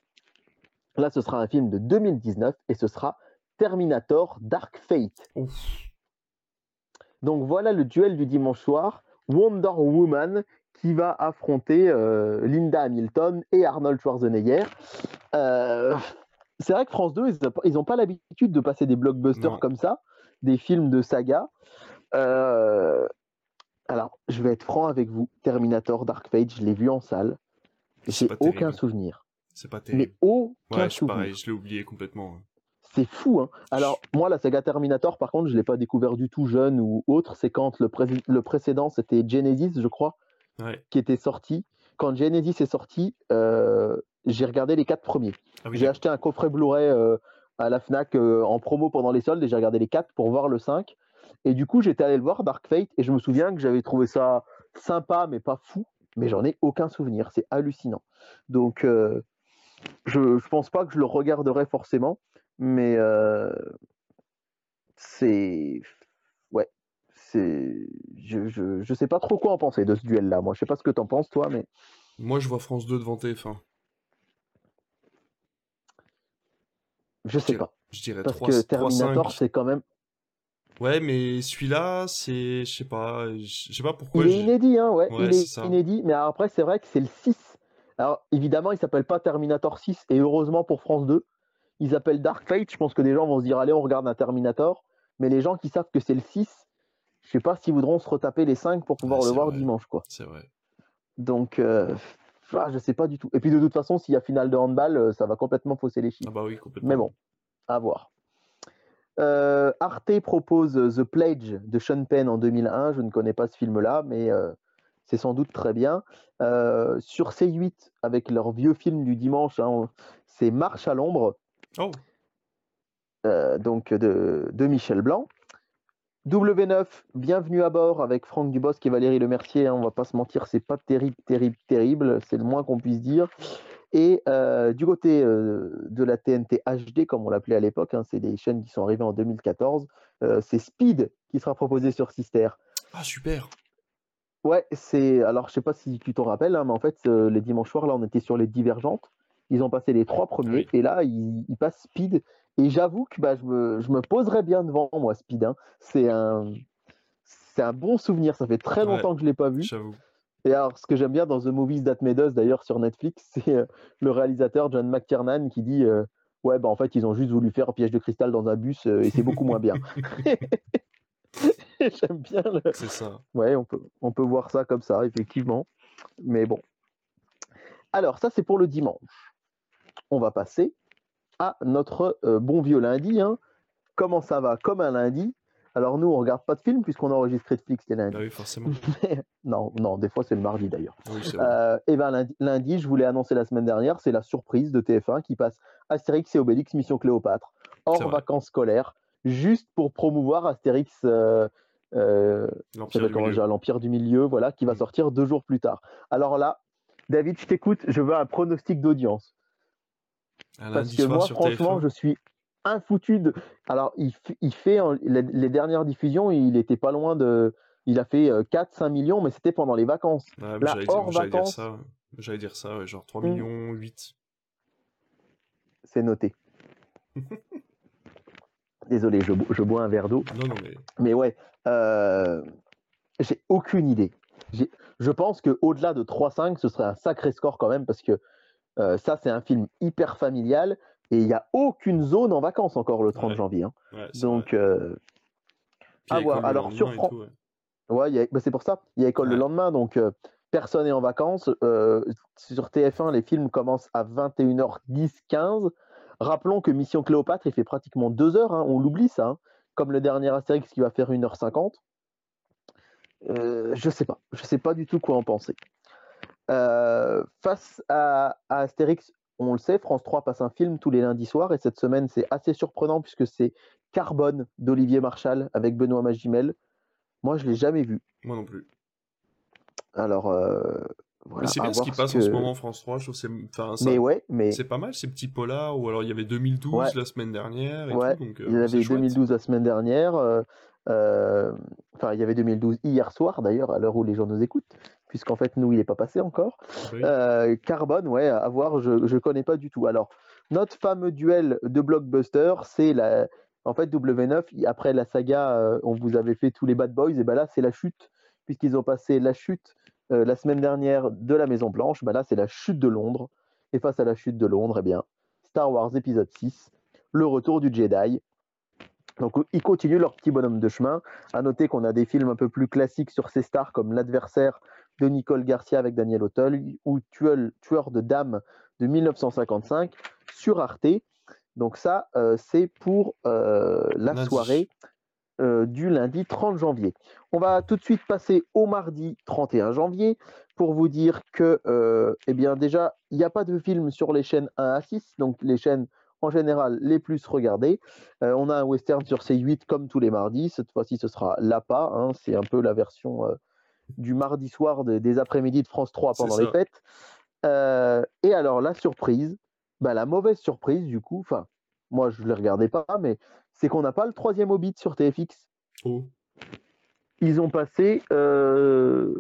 Là, ce sera un film de 2019 et ce sera Terminator Dark Fate. Ouf. Donc voilà le duel du dimanche soir. Wonder Woman qui va affronter euh, Linda Hamilton et Arnold Schwarzenegger. Euh, c'est vrai que France 2, ils n'ont pas l'habitude de passer des blockbusters Non. comme ça, des films de saga. Euh, alors, je vais être franc avec vous. Terminator Dark Fate, je l'ai vu en salle. J'ai aucun terrible. souvenir. C'est pas Mais terrible. aucun Ouais, je suis souvenir. pareil, je l'ai oublié complètement. C'est fou, hein. Alors, moi, la saga Terminator, par contre, je ne l'ai pas découvert du tout jeune ou autre. C'est quand le, pré- le précédent, c'était Genesis, je crois, Ouais. qui était sorti. Quand Genesis est sorti, euh, j'ai regardé les quatre premiers. Ah oui, j'ai acheté un coffret Blu-ray euh, à la Fnac euh, en promo pendant les soldes et j'ai regardé les quatre pour voir le 5. Et du coup, j'étais allé le voir, Dark Fate, et je me souviens que j'avais trouvé ça sympa, mais pas fou. Mais j'en ai aucun souvenir. C'est hallucinant. Donc, euh, je ne pense pas que je le regarderai forcément, mais euh, c'est. Ouais. C'est. Je, je, je sais pas trop quoi en penser de ce duel-là. Moi, je sais pas ce que t'en penses, toi, mais. Moi, je vois France 2 devant TF1. Je sais dirais- pas. Je dirais Parce 3, que 3 Terminator, 5. c'est quand même. Ouais, mais celui-là, c'est. Je sais pas. Je sais pas pourquoi. Il est inédit, hein, ouais. Ouais, il c'est est inédit, mais après, c'est vrai que c'est le 6. Alors, évidemment, il s'appelle pas Terminator 6, et heureusement pour France 2. Ils appellent Dark Fate. Je pense que des gens vont se dire, allez, on regarde un Terminator. Mais les gens qui savent que c'est le 6, je sais pas s'ils voudront se retaper les 5 pour pouvoir Ouais, le voir vrai. dimanche, quoi. C'est vrai. Donc, euh, ah, je sais pas du tout. Et puis, de toute façon, s'il y a finale de handball, euh, ça va complètement fausser les chiffres. Ah bah oui, complètement. Mais bon, à voir. Euh, Arte propose The Pledge de Sean Penn en 2001. Je ne connais pas ce film-là, mais euh, c'est sans doute très bien. Euh, sur C8, avec leur vieux film du dimanche, hein, c'est Marche à l'ombre, Oh, donc de, de Michel Blanc. W9, Bienvenue à bord avec Franck Dubosc et Valérie Lemercier. hein, on va pas se mentir, c'est pas terrible, terrible, terrible. C'est le moins qu'on puisse dire. Et euh, du côté euh, de la TNT HD, comme on l'appelait à l'époque, hein, c'est des chaînes qui sont arrivées en 2014, euh, c'est Speed qui sera proposé sur Sister. ah super. Ouais, c'est. Alors, je sais pas si tu t'en rappelles, hein, mais en fait, les dimanches soirs, là, on était sur les divergentes. Ils ont passé les trois premiers, Oui. et là, ils, ils passent Speed. Et j'avoue que bah, je, me, je me poserais bien devant moi, Speed. hein. C'est un. C'est un bon souvenir, ça fait très Ouais. longtemps que je l'ai pas vu. J'avoue. Et alors, ce que j'aime bien dans The Movies That Made Us, d'ailleurs, sur Netflix, c'est euh, le réalisateur John McTiernan qui dit euh, Ouais, bah en fait, ils ont juste voulu faire un piège de cristal dans un bus euh, et c'est beaucoup moins bien. j'aime bien le. C'est ça. Ouais, on peut, on peut voir ça comme ça, effectivement. Mais bon. Alors, ça, c'est pour le dimanche. On va passer à notre euh, bon vieux lundi. hein. Comment ça va? Comme un lundi. Alors, nous, on regarde pas de film puisqu'on enregistre Netflix les lundis. Ah oui, forcément. non, non, des fois, c'est le mardi d'ailleurs. Oui, c'est vrai. Euh, et ben lundi, lundi, je voulais annoncer la semaine dernière, c'est la surprise de TF1 qui passe Astérix et Obélix Mission Cléopâtre hors vacances scolaires, juste pour promouvoir Astérix, euh, euh, du l'Empire du Milieu, voilà, qui va Mm. sortir deux jours plus tard. Alors là, David, je t'écoute, je veux un pronostic d'audience. Un Parce que moi, franchement, TF1. je suis infoutu de. Alors, il, fait en- les, les dernières diffusions, il était pas loin de. Il a fait 4-5 millions, mais c'était pendant les vacances. Mais Là, hors dire, j'allais dire vacances. ça. J'allais dire ça, ouais, genre 3 Mm. millions, 8. C'est noté. Désolé, je, bo- je bois un verre d'eau. Non, non, mais Mais ouais, euh, j'ai aucune idée. Je pense qu'au-delà de 3-5, ce serait un sacré score quand même, parce que euh, ça, c'est un film hyper familial, et il n'y a aucune zone en vacances encore le 30 Ouais. janvier. hein. ouais, Donc, euh, à voir. Alors, sur lendemain et Fran- tout, ouais. ouais, il y a- bah, c'est pour ça, il y a école le lendemain, donc euh, personne n'est en vacances. Sur TF1, les films commencent à 21h10, 15. Rappelons que Mission Cléopâtre, il fait pratiquement 2 heures, hein, on l'oublie ça, hein, comme le dernier Astérix qui va faire 1h50. Euh, je sais pas, je sais pas du tout quoi en penser. Euh, face à, à Astérix, on le sait, France 3 passe un film tous les lundis soirs et cette semaine c'est assez surprenant puisque c'est Carbone d'Olivier Marchal avec Benoît Magimel. Moi je l'ai jamais vu. Moi non plus. Alors euh, voilà. mais c'est bien ce qui passe en ce moment France 3. Je trouve c'est enfin, ça- Mais ouais, mais c'est pas mal ces petits polars. Ou alors il y avait 2012 Ouais. la semaine dernière et Ouais, tout. Donc, euh, il y avait chouette. 2012 la semaine dernière. Enfin, il y avait 2012 hier soir d'ailleurs, à l'heure où les gens nous écoutent, puisqu'en fait nous il n'est pas passé encore. Oui. Euh, Carbone, ouais, à voir, je ne connais pas du tout. Alors, notre fameux duel de blockbuster, c'est la. En fait, W9, il- après la saga, euh, on vous avait fait tous les Bad Boys, et ben là, c'est la chute, puisqu'ils ont passé la chute euh, la semaine dernière de la Maison Blanche, ben là, c'est la chute de Londres. Et face à la chute de Londres, eh bien, Star Wars épisode 6, le retour du Jedi. Donc, ils continuent leur petit bonhomme de chemin. À noter qu'on a des films un peu plus classiques sur ces stars, comme L'adversaire de Nicole Garcia avec Daniel Auteuil ou Tueur, Tueur de dames de 1955 sur Arte. Donc ça, euh, c'est pour euh, la Lundi. soirée euh, du lundi 30 janvier. On va tout de suite passer au mardi 31 janvier pour vous dire que, eh bien déjà, il n'y a pas de film sur les chaînes 1 à 6, donc les chaînes en général les plus regardées. On a un western sur C8 comme tous les mardis. Cette fois-ci, ce sera L'APA. hein, c'est un peu la version du mardi soir de- des après-midi de France 3 C'est pendant les fêtes. Euh, et alors, la surprise, bah, la mauvaise surprise, du coup, enfin, moi je ne les regardais pas, mais c'est qu'on n'a pas le troisième Hobbit sur TFX. Oh. Ils ont passé, euh,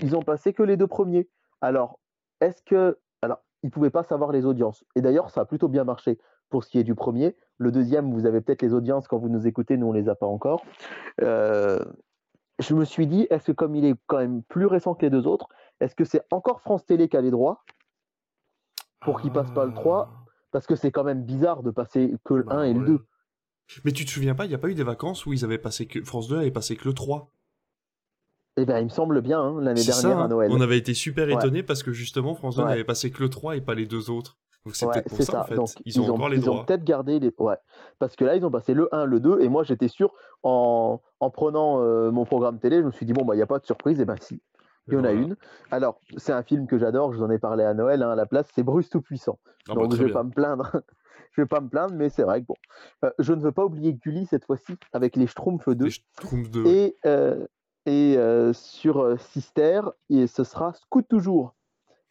ils ont passé que les deux premiers. Alors, est-ce que, alors, ils pouvaient pas savoir les audiences. Et d'ailleurs, ça a plutôt bien marché pour ce qui est du premier. Le deuxième, vous avez peut-être les audiences quand vous nous écoutez, nous on les a pas encore. Euh, je me suis dit, est-ce que comme il est quand même plus récent que les deux autres, est-ce que c'est encore France Télé qui a les droits pour qu'il passe pas le 3 Ah. Parce que c'est quand même bizarre de passer que le Bah 1 et le ouais. 2. Mais tu te souviens pas, il n'y a pas eu des vacances où ils avaient passé que France 2 avait passé que le 3. Eh bien, il me semble bien, hein, l'année ça, dernière à. Noël. On avait été super Ouais. étonnés parce que justement France 2 Ouais. n'avait passé que le 3 et pas les deux autres. Donc c'est Ouais, peut-être pour c'est ça, en ça. fait. Donc, ils ont encore les ils ont droits. peut-être gardé les. Ouais. Parce que là, ils ont passé le 1, le 2, et moi, j'étais sûr, en, en prenant euh, mon programme télé, je me suis dit, bon, bah, il n'y a pas de surprise, et ben si, il y en a Voilà. une. Alors, c'est un film que j'adore, je vous en ai parlé à Noël, hein, à la place, c'est Bruce Tout-Puissant. Ah bah, Donc, très je vais bien. pas me plaindre. je vais pas me plaindre, mais c'est vrai que bon. Euh, je ne veux pas oublier Gulli cette fois-ci, avec les Schtroumpfs 2. Les Schtroumpfs 2. Et, euh, et euh, sur Sister, et ce sera Scoot Toujours,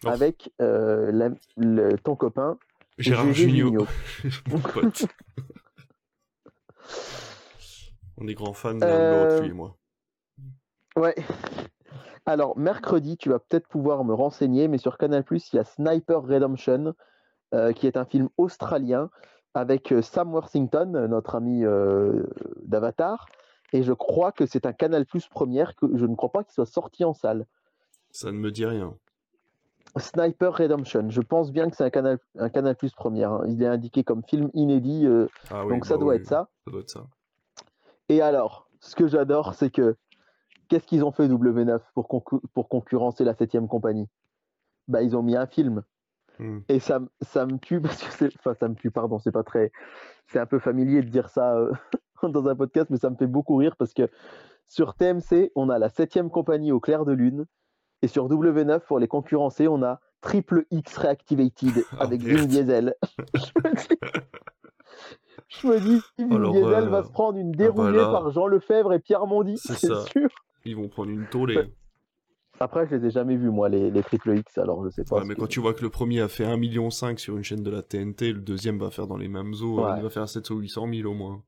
Oh. avec euh, la- le- ton copain. Gérard. Jugnot. Mon pote. On est grands fans l'un de Euh, lui et moi. Ouais. Alors, mercredi, tu vas peut-être pouvoir me renseigner, mais sur Canal, il y a Sniper Redemption, euh, qui est un film australien avec euh, Sam Worthington, notre ami euh, d'Avatar. Et je crois que c'est un Canal Plus première, que je ne crois pas qu'il soit sorti en salle. Ça ne me dit rien. Sniper Redemption. Je pense bien que c'est un canal, un canal Plus première. hein. Il est indiqué comme film inédit, euh, Ah oui, donc ça bah doit oui, être ça. Ça doit être ça. Et alors, ce que j'adore, c'est que qu'est-ce qu'ils ont fait W9 pour, pour concurrencer la 7 compagnie? Bah, ils ont mis un film. Hmm. Et ça, ça me tue parce que c'est. Enfin, ça me tue, pardon, c'est pas très. C'est un peu familier de dire ça euh, dans un podcast, mais ça me fait beaucoup rire parce que sur TMC, on a la 7 compagnie au clair de lune. Et sur W9, pour les concurrencer, on a Triple X Reactivated Ah, avec. Vin Diesel. je me dis, Vin Alors, Diesel va euh, se prendre une bah déroulée là, par Jean Lefebvre et Pierre Mondy, c'est sûr. Ils vont prendre une tollée. Après, je les ai jamais vus, moi, les, les Triple X, alors je sais pas. Ouais, mais que- quand tu vois que le premier a fait 1,5 million sur une chaîne de la TNT, le deuxième va faire dans les mêmes eaux, Ouais. il va faire 700 ou 800 000 au moins.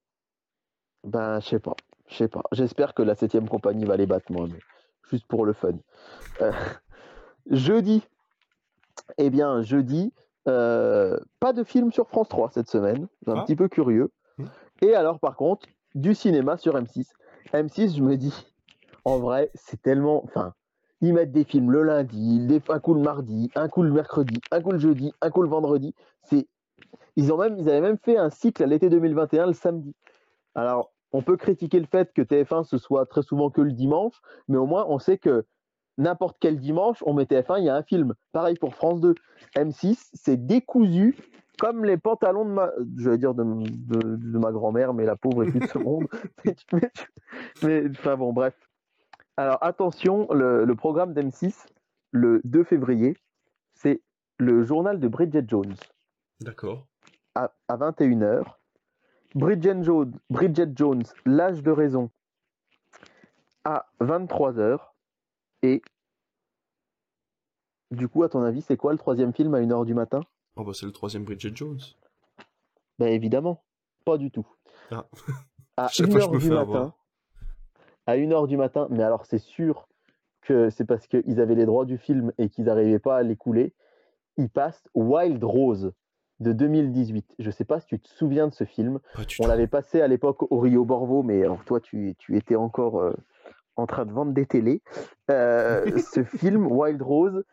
Ben, je sais pas. Je sais pas. J'espère que la 7 compagnie va les battre, moi, mais juste pour le fun. Euh, jeudi. Eh bien, jeudi, euh, pas de film sur France 3 cette semaine. Un Ah. petit peu curieux. Hmm. Et alors, par contre, du cinéma sur M6. M6, je me dis, en vrai, c'est tellement. Enfin, ils mettent des films le lundi, des- un coup le mardi, un coup le mercredi, un coup le jeudi, un coup le vendredi. C'est. Ils, ont même, ils avaient même fait un cycle à l'été 2021 le samedi. Alors, on peut critiquer le fait que TF1 ce soit très souvent que le dimanche, mais au moins on sait que n'importe quel dimanche, on met TF1, il y a un film. Pareil pour France 2. M6, c'est décousu comme les pantalons de ma, je vais dire de, de- de ma grand-mère, mais la pauvre est plus de ce monde. mais, enfin bon, bref. Alors attention, le, le programme d'M6, le 2 février, c'est le journal de Bridget Jones D'accord. à, à 21h. Bridget Jones, Bridget Jones, l'âge de raison, à 23h. Et du coup, à ton avis, c'est quoi le troisième film à 1h du matin? Oh bah c'est le troisième Bridget Jones. Ben évidemment, pas du tout. Ah. À Chaque fois, je 1h me du matin, avoir. à 1h du matin, mais alors c'est sûr que c'est parce qu'ils avaient les droits du film et qu'ils n'arrivaient pas à l'écouler, ils passent Wild Rose de 2018. Je sais pas si tu te souviens de ce film. On l'avait passé à l'époque au Rio Borvo, mais alors toi, tu, tu étais encore euh, en train de vendre des télés. Euh, ce film, Wild Rose,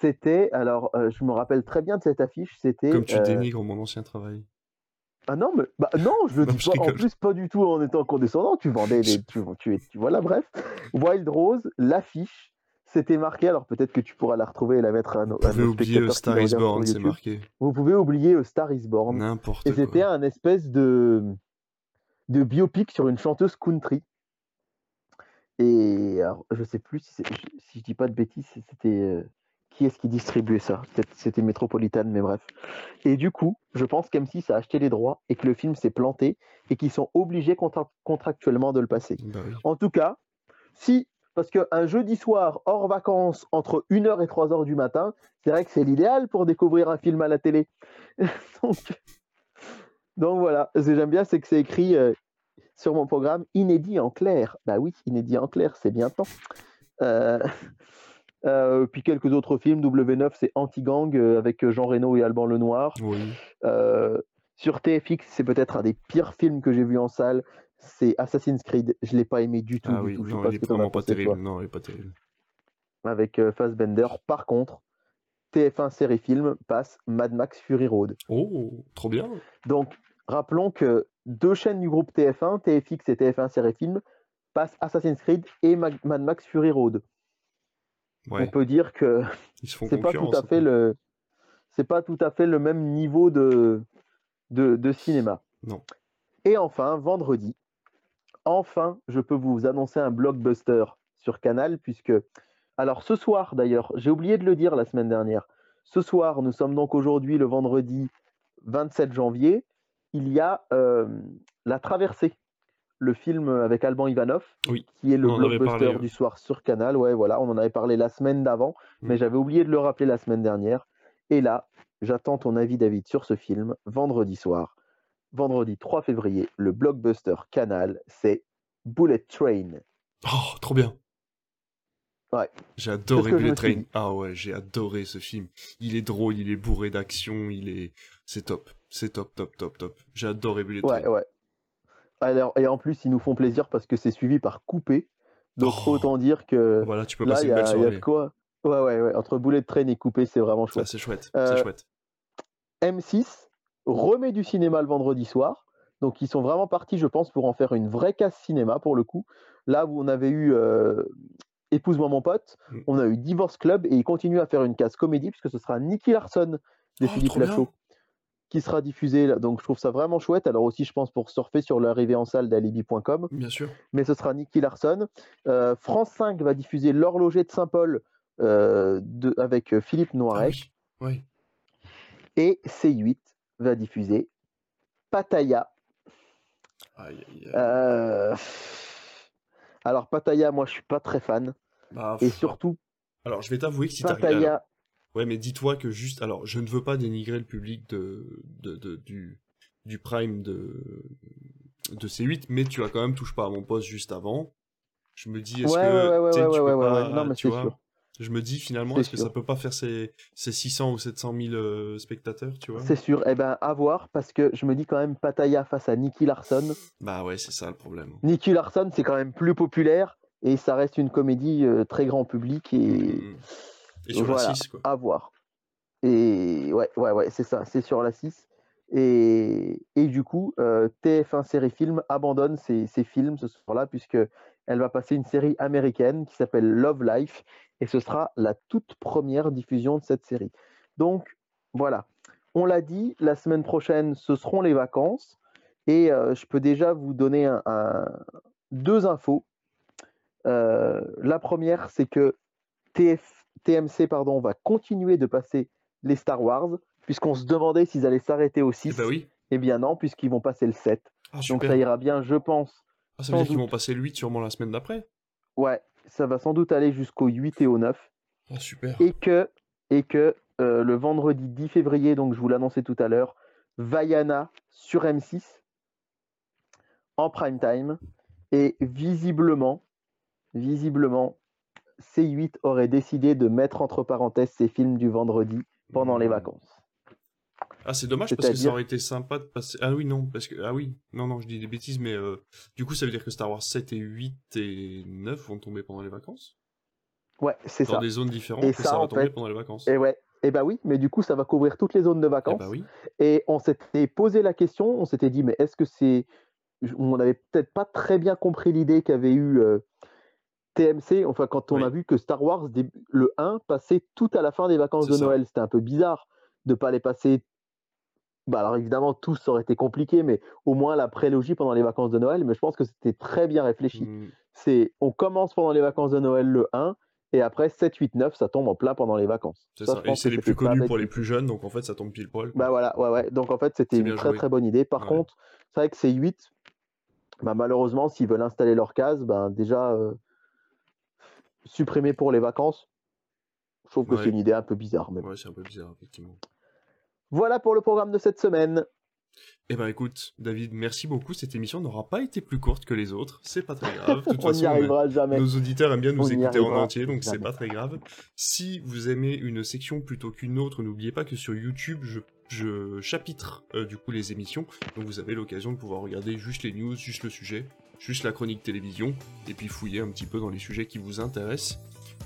c'était, alors euh, je me rappelle très bien de cette affiche, c'était... Comme tu dénigres mon ancien travail. Ah non, mais bah, non, je le dis pas, en plus pas du tout en étant condescendant, tu vendais des... Tu, tu, tu- voilà, bref. Wild Rose, l'affiche, c'était marqué, alors peut-être que tu pourras la retrouver et la mettre à, nos, Vous pouvez nos oublier Star is Born, c'est marqué. Vous pouvez oublier euh, Star is Born. N'importe Et c'était quoi. un espèce de, de biopic sur une chanteuse country. Et alors, je sais plus si, si je dis pas de bêtises, c'était euh, qui est-ce qui distribuait ça? Peut-être c'était Metropolitan, mais bref. Et du coup, je pense qu'M6 a acheté les droits et que le film s'est planté et qu'ils sont obligés contra- contractuellement de le passer. Bah oui. En tout cas, si, parce qu'un jeudi soir hors vacances entre 1h et 3h du matin, c'est vrai que c'est l'idéal pour découvrir un film à la télé. donc, donc voilà, ce que j'aime bien, c'est que c'est écrit euh, sur mon programme inédit en clair. Bah oui, inédit en clair, c'est bien temps. Euh, euh, puis quelques autres films, W9, c'est Anti-Gang avec Jean Reno et Alban Lenoir. Oui. Sur TFX, c'est peut-être un des pires films que j'ai vu en salle. C'est Assassin's Creed. Je l'ai pas aimé du tout. Ah du oui, tout. Non, pas il est vraiment pas terrible. Non, il est pas terrible. Avec euh, Fassbender. Par contre, TF1 série film passe Mad Max Fury Road. Oh, trop bien. Donc, rappelons que deux chaînes du groupe TF1, TFX et TF1 série film, passent Assassin's Creed et Ma- Mad Max Fury Road. Ouais, On peut dire que c'est pas tout à fait le c'est pas tout à fait le même niveau de, de, de cinéma. Non. Et enfin, vendredi, enfin, je peux vous annoncer un blockbuster sur Canal, puisque alors ce soir d'ailleurs, j'ai oublié de le dire la semaine dernière. Ce soir, nous sommes donc aujourd'hui le vendredi 27 janvier. Il y a euh, La Traversée, le film avec Alban Ivanov, Oui, qui est le on blockbuster parlé, ouais. du soir sur Canal. Ouais, voilà, on en avait parlé la semaine d'avant, mais Mm. j'avais oublié de le rappeler la semaine dernière. Et là, j'attends ton avis, David, sur ce film vendredi soir. Vendredi 3 février, le blockbuster Canal, c'est Bullet Train. Oh, trop bien. Ouais. J'ai adoré Bullet Train. Ah ouais, j'ai adoré ce film. Il est drôle, il est bourré d'action, il est... C'est top. C'est top, top, top, top. J'ai adoré Bullet Ouais, Train. ouais. Alors, et en plus, ils nous font plaisir parce que c'est suivi par Coupé. Donc, Oh. autant dire que Voilà, tu peux là, passer une belle il y a soirée. de quoi. Ouais, ouais, ouais. Entre Bullet Train et Coupé, c'est vraiment chouette. c'est chouette. Euh, C'est chouette. M6 remet du cinéma le vendredi soir. Donc, ils sont vraiment partis, je pense, pour en faire une vraie casse cinéma pour le coup. Là où on avait eu euh, Épouse-moi mon pote, Mm. on a eu Divorce Club et ils continuent à faire une casse comédie puisque ce sera Nicky Larson de Oh, Philippe. Lachaud qui sera diffusé. là. Donc, je trouve ça vraiment chouette. Alors, aussi, je pense, pour surfer sur l'arrivée en salle d'alibi.com. Bien sûr. mais ce sera Nicky Larson. Euh, France 5 va diffuser L'horloger de Saint-Paul euh, de- avec Philippe Ah Noiret. oui. Oui. Et C8 va diffuser Pattaya. Aïe, aïe, aïe. Euh, Alors Pattaya, moi je suis pas très fan. Bah, Et surtout Alors, je vais t'avouer que si alors, Pattaya, Ouais, mais dis-toi que juste. Alors, je ne veux pas dénigrer le public de, de, de- du, du Prime de, de C8, mais tu as quand même touche pas à mon poste juste avant. Je me dis, est-ce ouais, que. ouais, ouais, tu peux ouais, pas- ouais. non mais tu c'est vois, sûr, Je me dis finalement, est-ce que ça peut pas faire ces, ces 600 ou 700 000 euh, spectateurs, tu vois? C'est sûr. Eh ben à voir parce que je me dis quand même Pattaya face à Nicky Larson. Bah ouais, c'est ça le problème. Nicky Larson c'est quand même plus populaire et ça reste une comédie euh, très grand public et Mm. Et sur voilà. la 6, quoi. à voir. Et ouais, ouais, ouais, c'est ça, c'est sur la 6. Et, et du coup, euh, TF1 Série Film abandonne ses, ses films ce soir-là, puisque elle va passer une série américaine qui s'appelle Love Life, et ce sera la toute première diffusion de cette série. Donc voilà, on l'a dit, la semaine prochaine, ce seront les vacances, et euh, je peux déjà vous donner un- un- deux infos. Euh, la première, c'est que TF, TMC pardon, va continuer de passer les Star Wars, puisqu'on se demandait s'ils allaient s'arrêter au 6. Eh bah oui. Eh bien non, puisqu'ils vont passer le 7. Ah, Donc ça ira bien, je pense. Ah, ça veut dire qu'ils vont passer le 8 sûrement la semaine d'après. Ouais, ça va sans doute aller jusqu'au 8 et au 9. Ah, super. Et que, et que euh, le vendredi 10 février, donc je vous l'annonçais tout à l'heure, Vaiana sur M6 en prime time. Et visiblement, visiblement, C8 aurait décidé de mettre entre parenthèses ses films du vendredi pendant les Mm. vacances. Ah, c'est dommage parce que ça aurait été sympa de passer. Ah oui, non, parce que. Ah oui, non, non, je dis des bêtises, mais euh, du coup, ça veut dire que Star Wars 7 et 8 et 9 vont tomber pendant les vacances? Ouais, c'est Dans ça. des zones différentes, Et et ça, ça, va tomber fait, pendant les vacances. Et ouais, et bah oui, mais du coup, ça va couvrir toutes les zones de Eh vacances. bah oui. Et on s'était posé la question, on s'était dit, mais est-ce que c'est. On n'avait peut-être pas très bien compris l'idée qu'avait eu euh, TMC, enfin, quand on Oui. a vu que Star Wars, le 1, passait tout à la fin des vacances de ça. Noël. C'était un peu bizarre de pas les passer. Bah alors évidemment, tous ça aurait été compliqué, mais au moins la prélogie pendant les vacances de Noël. Mais je pense que c'était très bien réfléchi. Mm, C'est, on commence pendant les vacances de Noël le 1, et après 7, 8, 9, ça tombe en plein pendant les vacances. c'est Ça, Et c'est les plus connus pour les tout. plus jeunes, donc en fait, ça tombe pile poil. quoi. Bah voilà, ouais, ouais. Donc en fait, c'était une très joué. très bonne idée. Par Ouais. contre, c'est vrai que ces 8, bah, malheureusement, s'ils veulent installer leur case, ben déjà euh, supprimer pour les vacances, je trouve que Ouais. c'est une idée un peu bizarre. Mais bon. Ouais, c'est un peu bizarre, effectivement. Voilà pour le programme de cette semaine. Eh ben écoute, David, merci beaucoup. Cette émission n'aura pas été plus courte que les autres. C'est pas très grave. De toute on façon, on a- arrivera jamais. Nos auditeurs aiment bien nous On écouter en entier, donc c'est pas très grave. Si vous aimez une section plutôt qu'une autre, n'oubliez pas que sur YouTube, je, je chapitre euh, du coup les émissions, donc vous avez l'occasion de pouvoir regarder juste les news, juste le sujet, juste la chronique télévision, et puis fouiller un petit peu dans les sujets qui vous intéressent.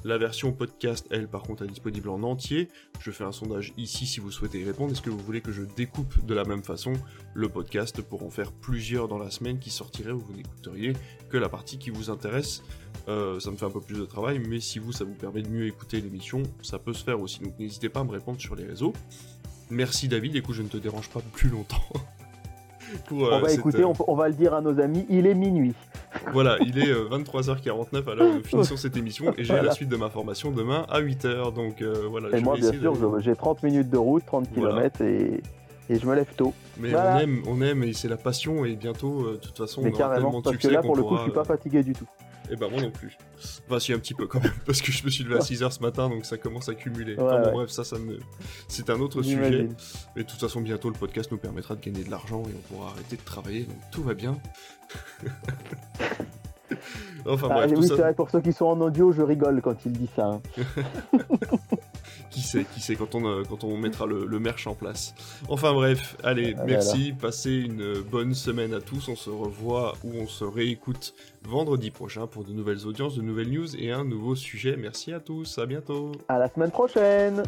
La version podcast, elle, par contre, est disponible en entier. Je fais un sondage ici si vous souhaitez y répondre. Est-ce que vous voulez que je découpe de la même façon le podcast pour en faire plusieurs dans la semaine qui sortiraient où vous n'écouteriez que la partie qui vous intéresse? Euh, ça me fait un peu plus de travail, mais si vous, ça vous permet de mieux écouter l'émission, ça peut se faire aussi. Donc n'hésitez pas à me répondre sur les réseaux. Merci David, écoute, je ne te dérange pas plus longtemps. Pour, euh, on va cette, écouter, euh, on, on va le dire à nos amis, il est minuit. Voilà, il est euh, 23h49 à l'heure où nous finissons cette émission et j'ai Voilà. la suite de ma formation demain à 8h. Donc euh, voilà, Et je moi, bien sûr, de- je- j'ai 30 minutes de route, 30 Voilà. km et, et je me lève tôt. Mais Voilà. on aime, on aime et c'est la passion et bientôt, euh, de toute façon, Mais on aura tellement carrément, de parce que succès là, qu'on pour le coup, je pourra, suis pas fatigué du tout. Et ben moi non plus. Enfin si un petit peu quand même, parce que je me suis levé à 6h ce matin, donc ça commence à cumuler. Ouais, enfin bon ouais. bref, ça, ça me... c'est un autre sujet. Mais de toute façon, bientôt le podcast nous permettra de gagner de l'argent et on pourra arrêter de travailler, donc tout va bien. enfin Ah, bref, tout oui, ça... c'est vrai, pour ceux qui sont en audio, je rigole quand il dit ça. hein. qui sait, qui sait quand on, euh, quand on mettra le, le merch en place. Enfin bref, allez, Ah, merci, passez une bonne semaine à tous. On se revoit ou on se réécoute vendredi prochain pour de nouvelles audiences, de nouvelles news et un nouveau sujet. Merci à tous, à bientôt. À la semaine prochaine